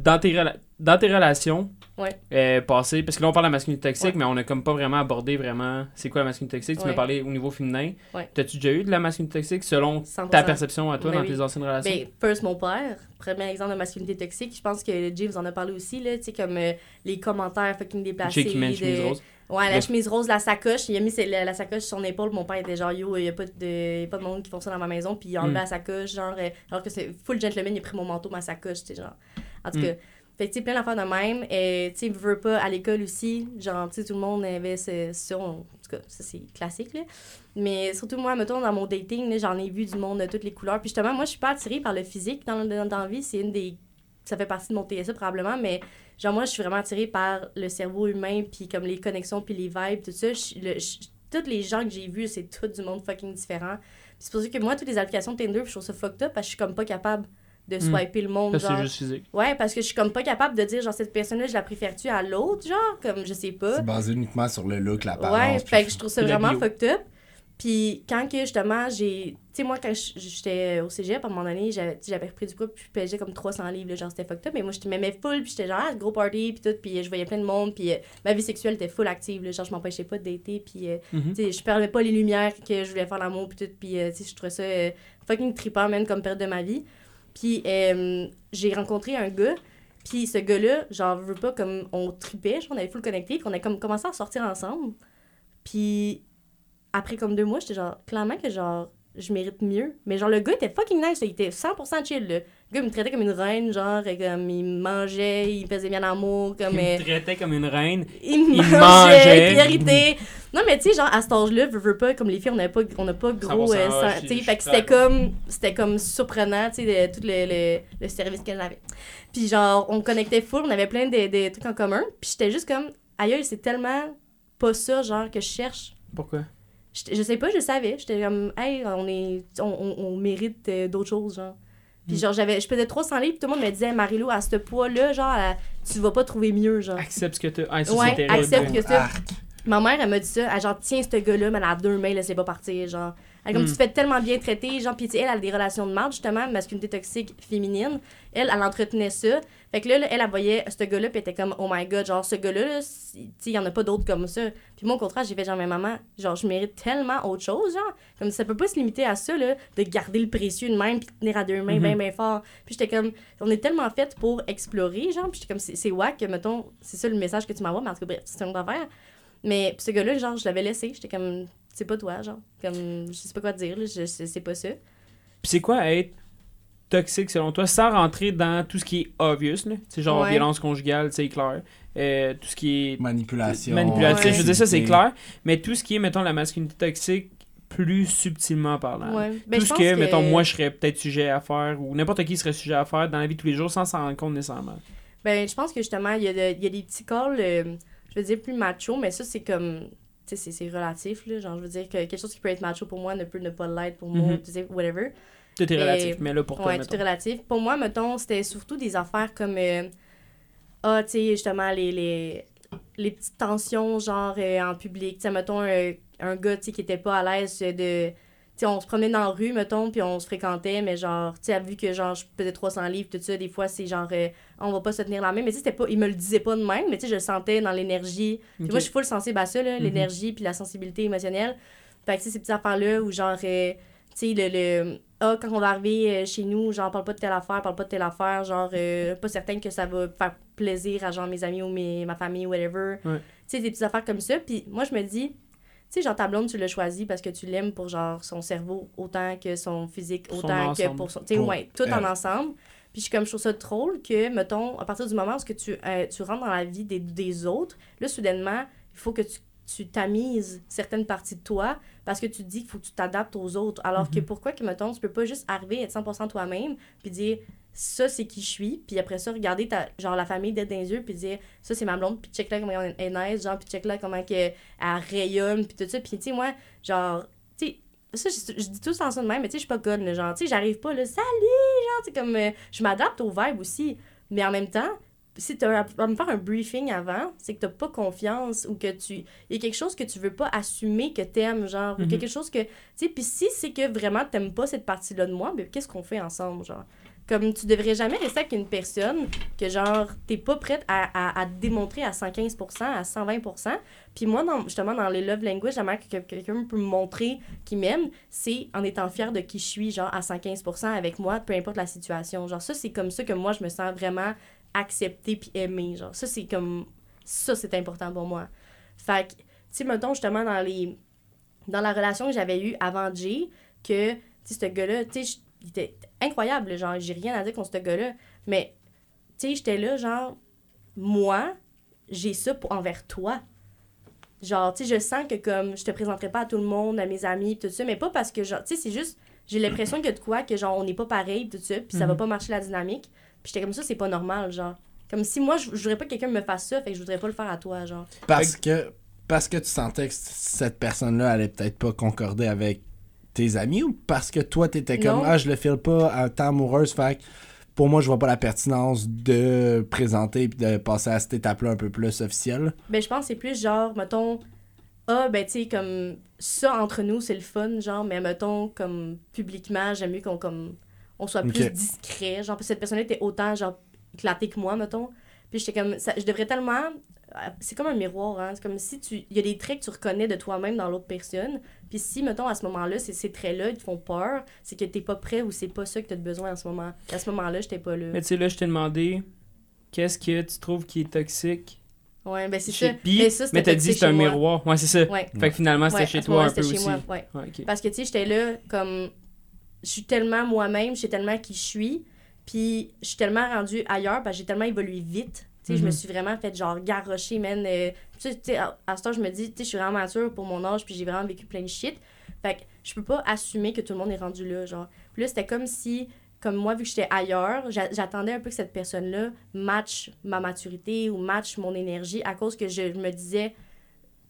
Dans tes, rela- dans tes relations Ouais. euh, passées, parce que là on parle de la masculinité toxique, Ouais. mais on a comme pas vraiment abordé vraiment c'est quoi la masculinité toxique. Tu Ouais. m'as parlé au niveau féminin. T'as-tu déjà eu de la masculinité toxique selon 100%. ta perception à toi Ben dans oui. tes anciennes relations? Ben, first, mon père, premier exemple de masculinité toxique. Je pense que James en a parlé aussi, là, tu sais, comme euh, les commentaires fucking déplacés. Jake qui met une de- chemise rose. Ouais, la chemise rose, la sacoche. Il a mis la, la sacoche sur son épaule. Mon père était genre, yo, il n'y a, pas de- y a pas de monde qui font ça dans ma maison. Puis il a enlevé Mm. la sacoche, genre, euh, alors que c'est full gentleman, il a pris mon manteau, ma sacoche, tu sais, genre. En tout Mm. cas. Fait que, tu sais, plein d'affaires de même. Et, tu sais, veux pas, à l'école aussi, genre, tu sais, tout le monde avait ce, ça. En tout cas, ça, c'est classique, là. Mais surtout, moi, mettons, dans mon dating, j'en ai vu du monde de toutes les couleurs. Puis justement, moi, je suis pas attirée par le physique dans, dans, dans la vie. C'est une des. Ça fait partie de mon TSA probablement, mais genre, moi, je suis vraiment attirée par le cerveau humain, puis comme les connexions, puis les vibes, tout ça. Je- le- je- tous les gens que j'ai vus, c'est tout du monde fucking différent. Puis c'est pour ça que moi, toutes les applications de Tinder, je trouve ça fucked up parce que je suis comme pas capable de Mm. swiper le monde. C'est genre. juste physique. Ouais, parce que je suis comme pas capable de dire, genre, cette personne-là, je la préfère-tu à l'autre, genre, comme, je sais pas. C'est basé uniquement sur le look, l'apparence. Ouais, fait que je trouve ça la vraiment bio. fucked up. Puis quand que justement, j'ai. Tu sais, moi, quand je- j'étais au cégep, à un moment donné, j'avais repris du poids, puis je pesais comme 300 livres, là, genre c'était fucked up. Mais moi, je m'aimais full, puis j'étais genre, ah, gros party, puis tout, puis euh, je voyais plein de monde, puis euh, ma vie sexuelle était full active, là, genre je m'empêchais pas de dater, puis euh, Mhm. tu sais, je perdais pas les lumières que je voulais faire l'amour, puis tout, puis euh, tu sais, je trouvais ça euh, fucking trippant, même, comme période de ma vie. Puis euh, j'ai rencontré un gars, puis ce gars-là, genre, veux pas, comme on tripait, genre, on avait full connecté, puis on a comme commencé à sortir ensemble. Puis après comme deux mois, j'étais genre, clairement que genre, je mérite mieux. Mais genre, le gars était fucking nice, il était 100% chill, là. Le gars il me traitait comme une reine, genre, et comme il me mangeait, il me faisait bien l'amour, comme. Il euh, me traitait comme une reine. il me il mangeait, mangeait. priorité. Non, mais tu sais, genre, à cet âge-là, veux, veux pas, comme les filles, on n'a pas, on n'a pas gros. 100%, euh, je- tu sais, je fait que c'était comme, c'était comme surprenant, tu sais, de- tout le, le, le service qu'elle avait. Puis genre, on connectait full, on avait plein de, de trucs en commun. Puis j'étais juste comme, aïe, c'est tellement pas ça, genre, que je cherche. Pourquoi? J'étais- Je sais pas, je savais. J'étais comme, hey, on, est, on, on, on mérite euh, d'autres choses, genre. Puis genre, j'avais, je pesais 300 livres, puis tout le monde me disait, Marilou, à ce poids-là, genre, tu vas pas trouver mieux, genre. Accepte ce que tu as. Ah, ça, Ouais, accepte que ça. Ma mère, elle m'a dit ça. Elle, genre, tiens, ce gars-là, mais elle a deux mains, laissez pas partir. Genre, elle, comme Mm. tu te fais tellement bien traiter. Genre, puis tu sais, elle, elle a des relations de marde, justement, masculinité toxique féminine. Elle, elle entretenait ça. Fait que là, là, elle, elle voyait ce gars-là, puis était comme, oh my god, genre, ce gars-là, il y en a pas d'autres comme ça. Puis moi, au contraire, j'ai fait genre, mais maman, genre, je mérite tellement autre chose, genre. Comme ça peut pas se limiter à ça, là, de garder le précieux de même, puis tenir à deux mains, bien, bien fort. Puis j'étais comme, on est tellement fait pour explorer, genre, puis j'étais comme, c'est wack, mettons, c'est ça le message que tu m'envoies, mais en tout cas, bref, c'est une autre affaire. Mais ce gars-là, genre, je l'avais laissé, j'étais comme, c'est pas toi, genre, comme, je sais pas quoi te dire, là, je- c'est pas ça. Puis c'est quoi être toxique selon toi, sans rentrer dans tout ce qui est obvious, là? C'est genre Ouais. violence conjugale, c'est clair. Euh, tout ce qui est Manipulation. manipulatif, Ouais. je veux dire ça c'est clair. Mais tout ce qui est, mettons, la masculinité toxique, plus subtilement parlant. Ouais. Ben, tout je ce pense que, mettons, moi je serais peut-être sujet à faire, ou n'importe qui serait sujet à faire dans la vie de tous les jours sans s'en rendre compte nécessairement. Ben, je pense que justement, il y, a de- il y a des petits calls, euh, je veux dire, plus macho, mais ça, c'est comme. Tu sais, c'est- c'est relatif, là. Genre, je veux dire que quelque chose qui peut être macho pour moi ne peut ne pas l'être pour moi, tu sais, whatever. Tout est relatif, mais là pour toi, ouais, mettons. tout est relatif. Pour moi, mettons, c'était surtout des affaires comme. euh, ah, tu sais, justement, les, les, les petites tensions, genre, euh, en public. Tu sais, mettons, un, un gars, tu sais, qui était pas à l'aise de. Tu sais, on se promenait dans la rue, mettons, puis on se fréquentait, mais genre, tu sais, vu que, genre, je pesais 300 livres, tout ça, des fois, c'est genre, euh, on va pas se tenir la main. Mais tu sais, c'était pas. Il me le disait pas de même, mais tu sais, je le sentais dans l'énergie. Moi, je suis full sensible à ça, là, Mhm. l'énergie puis la sensibilité émotionnelle. Fait que, tu sais, ces petites affaires-là où, genre, euh, tu sais, le, le. Ah, quand on va arriver euh, chez nous, genre, parle pas de telle affaire, parle pas de telle affaire, genre, euh, pas certaine que ça va faire plaisir à, genre, mes amis ou mes, ma famille, whatever. Ouais. Tu sais, des petites affaires comme ça. Puis moi, je me dis, tu sais, genre, ta blonde, tu l'as choisi parce que tu l'aimes pour, genre, son cerveau autant que son physique, Son autant que pour son. Tu sais, ouais, tout en ensemble. Puis je suis comme, je trouve ça drôle que, mettons, à partir du moment où que tu, euh, tu rentres dans la vie des, des autres, là, soudainement, il faut que tu, tu tamises certaines parties de toi parce que tu te dis qu'il faut que tu t'adaptes aux autres. Alors que pourquoi que, mettons, tu peux pas juste arriver, être 100% toi-même, puis dire ça, c'est qui je suis, puis après ça, regarder ta, genre la famille d'être dans les yeux, puis dire ça, c'est ma blonde, puis check là comment elle est nice, genre, puis check là comment que, elle rayonne, puis tout ça. Puis, tu sais, moi, genre, tu sais, ça, je, je dis tout temps ça de même, mais tu sais, je suis pas conne, genre, tu sais, j'arrive pas, là, salut, genre, tu sais, comme, euh, je m'adapte au vibe aussi, mais en même temps, si tu as à me faire un briefing avant, c'est que t'as pas confiance ou que tu. Il y a quelque chose que tu veux pas assumer que t'aimes, genre, ou Mhm. quelque chose que. Tu sais, puis si c'est que vraiment t'aimes pas cette partie-là de moi, ben qu'est-ce qu'on fait ensemble, genre? Comme tu devrais jamais rester avec une personne que, genre, t'es pas prête à, à, à démontrer à 115%, à 120%. Puis moi, dans, justement, dans les love language, j'aimerais que, que quelqu'un peut me montrer qu'il m'aime, c'est en étant fier de qui je suis, genre, à 115% avec moi, peu importe la situation. Genre, ça, c'est comme ça que moi, je me sens vraiment acceptée puis aimée, genre. Ça, c'est comme... Ça, c'est important pour moi. Fait que, tu sais, mettons, justement, dans les... Dans la relation que j'avais eue avant Jay, que, tu sais, ce gars-là, tu sais, il était incroyable, genre, j'ai rien à dire contre ce gars-là, mais, tu sais, j'étais là, genre, moi, j'ai ça pour, envers toi. Genre, tu sais, je sens que comme je te présenterai pas à tout le monde, à mes amis, tout ça, mais pas parce que, genre, tu sais, c'est juste, j'ai l'impression que de quoi, que genre, on n'est pas pareil, tout ça, puis ça va Mhm. pas marcher la dynamique. Puis j'étais comme ça, c'est pas normal, genre. Comme si moi, je voudrais pas que quelqu'un me fasse ça, fait que je voudrais pas le faire à toi, genre. Parce que, parce que tu sentais que cette personne-là allait peut-être pas concorder avec tes amis ou parce que toi, t'étais comme Non. Ah, je le file pas à temps amoureuse, fait que pour moi, je vois pas la pertinence de présenter puis de passer à cette étape-là un peu plus officielle. Ben, je pense que c'est plus genre, mettons, ah, ben, tu sais, comme ça entre nous, c'est le fun, genre, mais mettons, comme publiquement, j'aime mieux qu'on comme, on soit plus discret. Genre, parce que cette personne était autant, genre, éclatée que moi, mettons. Puis j'étais comme, ça, je devrais tellement. euh, C'est comme un miroir, hein. C'est comme si tu. Il y a des traits que tu reconnais de toi-même dans l'autre personne. Puis si, mettons, à ce moment-là, c'est ces traits-là, ils te font peur, c'est que t'es pas prêt ou c'est pas ça que t'as besoin en ce moment. À ce moment-là, j'étais pas là. Mais tu sais, là, je t'ai demandé qu'est-ce que tu trouves qui est toxique? Ouais, ben c'est chez ça. Pi, mais ça, c'était mais t'as dit c'est un chez moi. miroir. Ouais, c'est ça. Ouais. Fait que finalement, c'était Ouais, chez à toi un peu c'était aussi. chez moi, ouais. Parce que, tu sais, j'étais là, comme. Je suis tellement moi-même, je sais tellement qui je suis. Puis, je suis tellement rendue ailleurs, parce que j'ai tellement évolué vite. Tu sais, je me Mhm. suis vraiment fait, genre, garrocher, man. euh, tu sais, à, à ce temps, je me dis, tu sais, je suis vraiment mature pour mon âge, puis j'ai vraiment vécu plein de shit. Fait que, je peux pas assumer que tout le monde est rendu là, genre. Puis là, c'était comme si, comme moi, vu que j'étais ailleurs, j'a- j'attendais un peu que cette personne-là match ma maturité ou match mon énergie à cause que je me disais,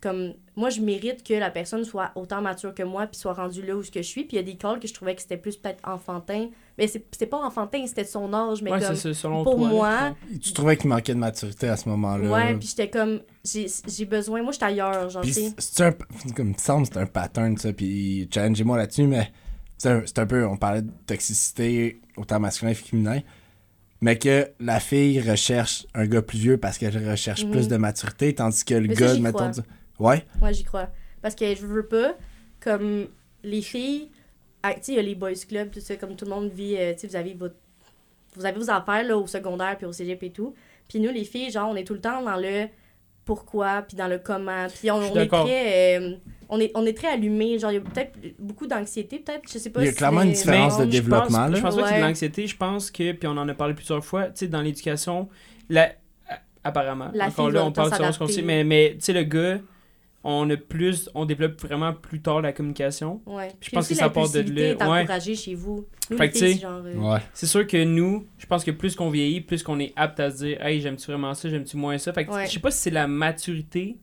comme moi je mérite que la personne soit autant mature que moi puis soit rendue là où ce que je suis puis il y a des calls que je trouvais que c'était plus peut-être enfantin mais c'est pas enfantin c'était de son âge mais Ouais, comme c'est ça, selon pour toi, moi, Tu trouvais qu'il manquait de maturité à ce moment-là. ouais puis j'étais comme j'ai j'ai besoin moi j'étais ailleurs genre c'est un. Comme semble, c'est un pattern, ça. Puis challengez-moi là-dessus, mais c'est un, c'est un peu. On parlait de toxicité, autant masculin que féminin. Mais que la fille recherche un gars plus vieux parce qu'elle recherche Mhm. plus de maturité, tandis que le Mais gars, mettons. Ouais. Moi, j'y crois. Parce que je veux pas, comme les filles, ah, tu sais, il y a les boys clubs, tout ça, comme tout le monde vit, euh, tu sais, vous avez votre. Vous avez vos affaires là, au secondaire puis au cégep et tout. Puis nous, les filles, genre, on est tout le temps dans le pourquoi, puis dans le comment. Puis on, on est très. euh, on, est, on est très allumé. Genre, il y a peut-être beaucoup d'anxiété, peut-être. Je sais pas Il y a si clairement une différence de développement, pense, là. Je pense pas que c'est de Ouais. l'anxiété. Je pense que, puis on en a parlé plusieurs fois, tu sais, dans l'éducation, la, apparemment, La encore fille là, va on parle sur ce qu'on sait, mais, mais tu sais, le gars, on a plus, on développe vraiment plus tard la communication. Ouais. Je pense que ça part de là, est ouais. chez vous. Nous, Fait filles, tu genre. euh, Ouais. C'est sûr que nous, je pense que plus qu'on vieillit, plus qu'on est apte à se dire, hey, j'aime-tu vraiment ça, j'aime-tu moins ça? Fait que Ouais. je sais pas si c'est la maturité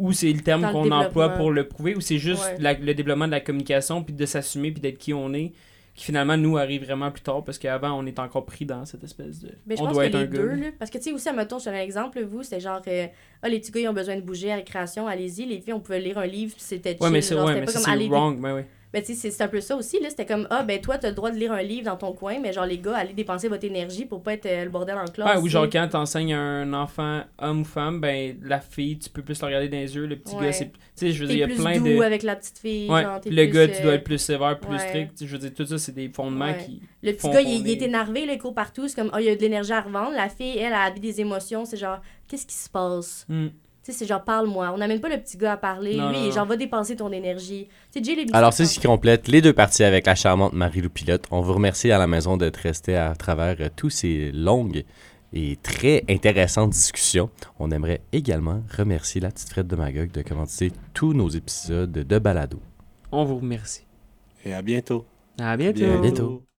ou c'est le terme qu'on emploie pour le prouver ou c'est juste Ouais. la- le développement de la communication puis de s'assumer puis d'être qui on est qui finalement nous arrive vraiment plus tard parce qu'avant on est encore pris dans cette espèce de Mais je on pense doit que être un les deux, gars. là, parce que tu sais aussi, admettons, je te donne un exemple, vous, c'était genre, euh, ah, les petits gars, ils ont besoin de bouger à récréation, allez-y, les filles, on pouvait lire un livre, c'était chill, Ouais, mais c'est ouais, c'était mais pas ça, comme c'est aller... wrong, ben ouais. Mais tu sais, c'est- un peu ça aussi, là, c'était comme, ah, ben toi, t'as le droit de lire un livre dans ton coin, mais genre, les gars, allez dépenser votre énergie pour pas être euh, le bordel en classe. Ouais, ou genre quand t'enseignes à un enfant homme ou femme, ben la fille, tu peux plus le regarder dans les yeux, le petit Ouais. gars, c'est tu sais, je veux dire, il y a plein de avec la petite fille, Ouais, genre, t'es le plus, gars, tu dois euh, être plus sévère, plus strict. Je veux dire, tout ça, c'est des fondements qui. Le petit font gars, il, il est- énervé, là, il court partout, c'est comme, ah, il y a de l'énergie à revendre. La fille, elle, a des émotions, c'est genre, qu'est-ce qui se passe? Hmm. Tu sais, c'est genre, parle-moi. On n'amène pas le petit gars à parler. Non, Lui, non, il est non. genre, va dépenser ton énergie. Tu sais, Jay, les Alors, c'est ce qui complète les deux parties avec la charmante Marie-Lou Pilote. On vous remercie à la maison d'être resté à travers euh, tous ces longues et très intéressantes discussions. On aimerait également remercier la petite Fred de Magog de commenter tous nos épisodes de Balado. On vous remercie. Et à bientôt. À bientôt. bientôt.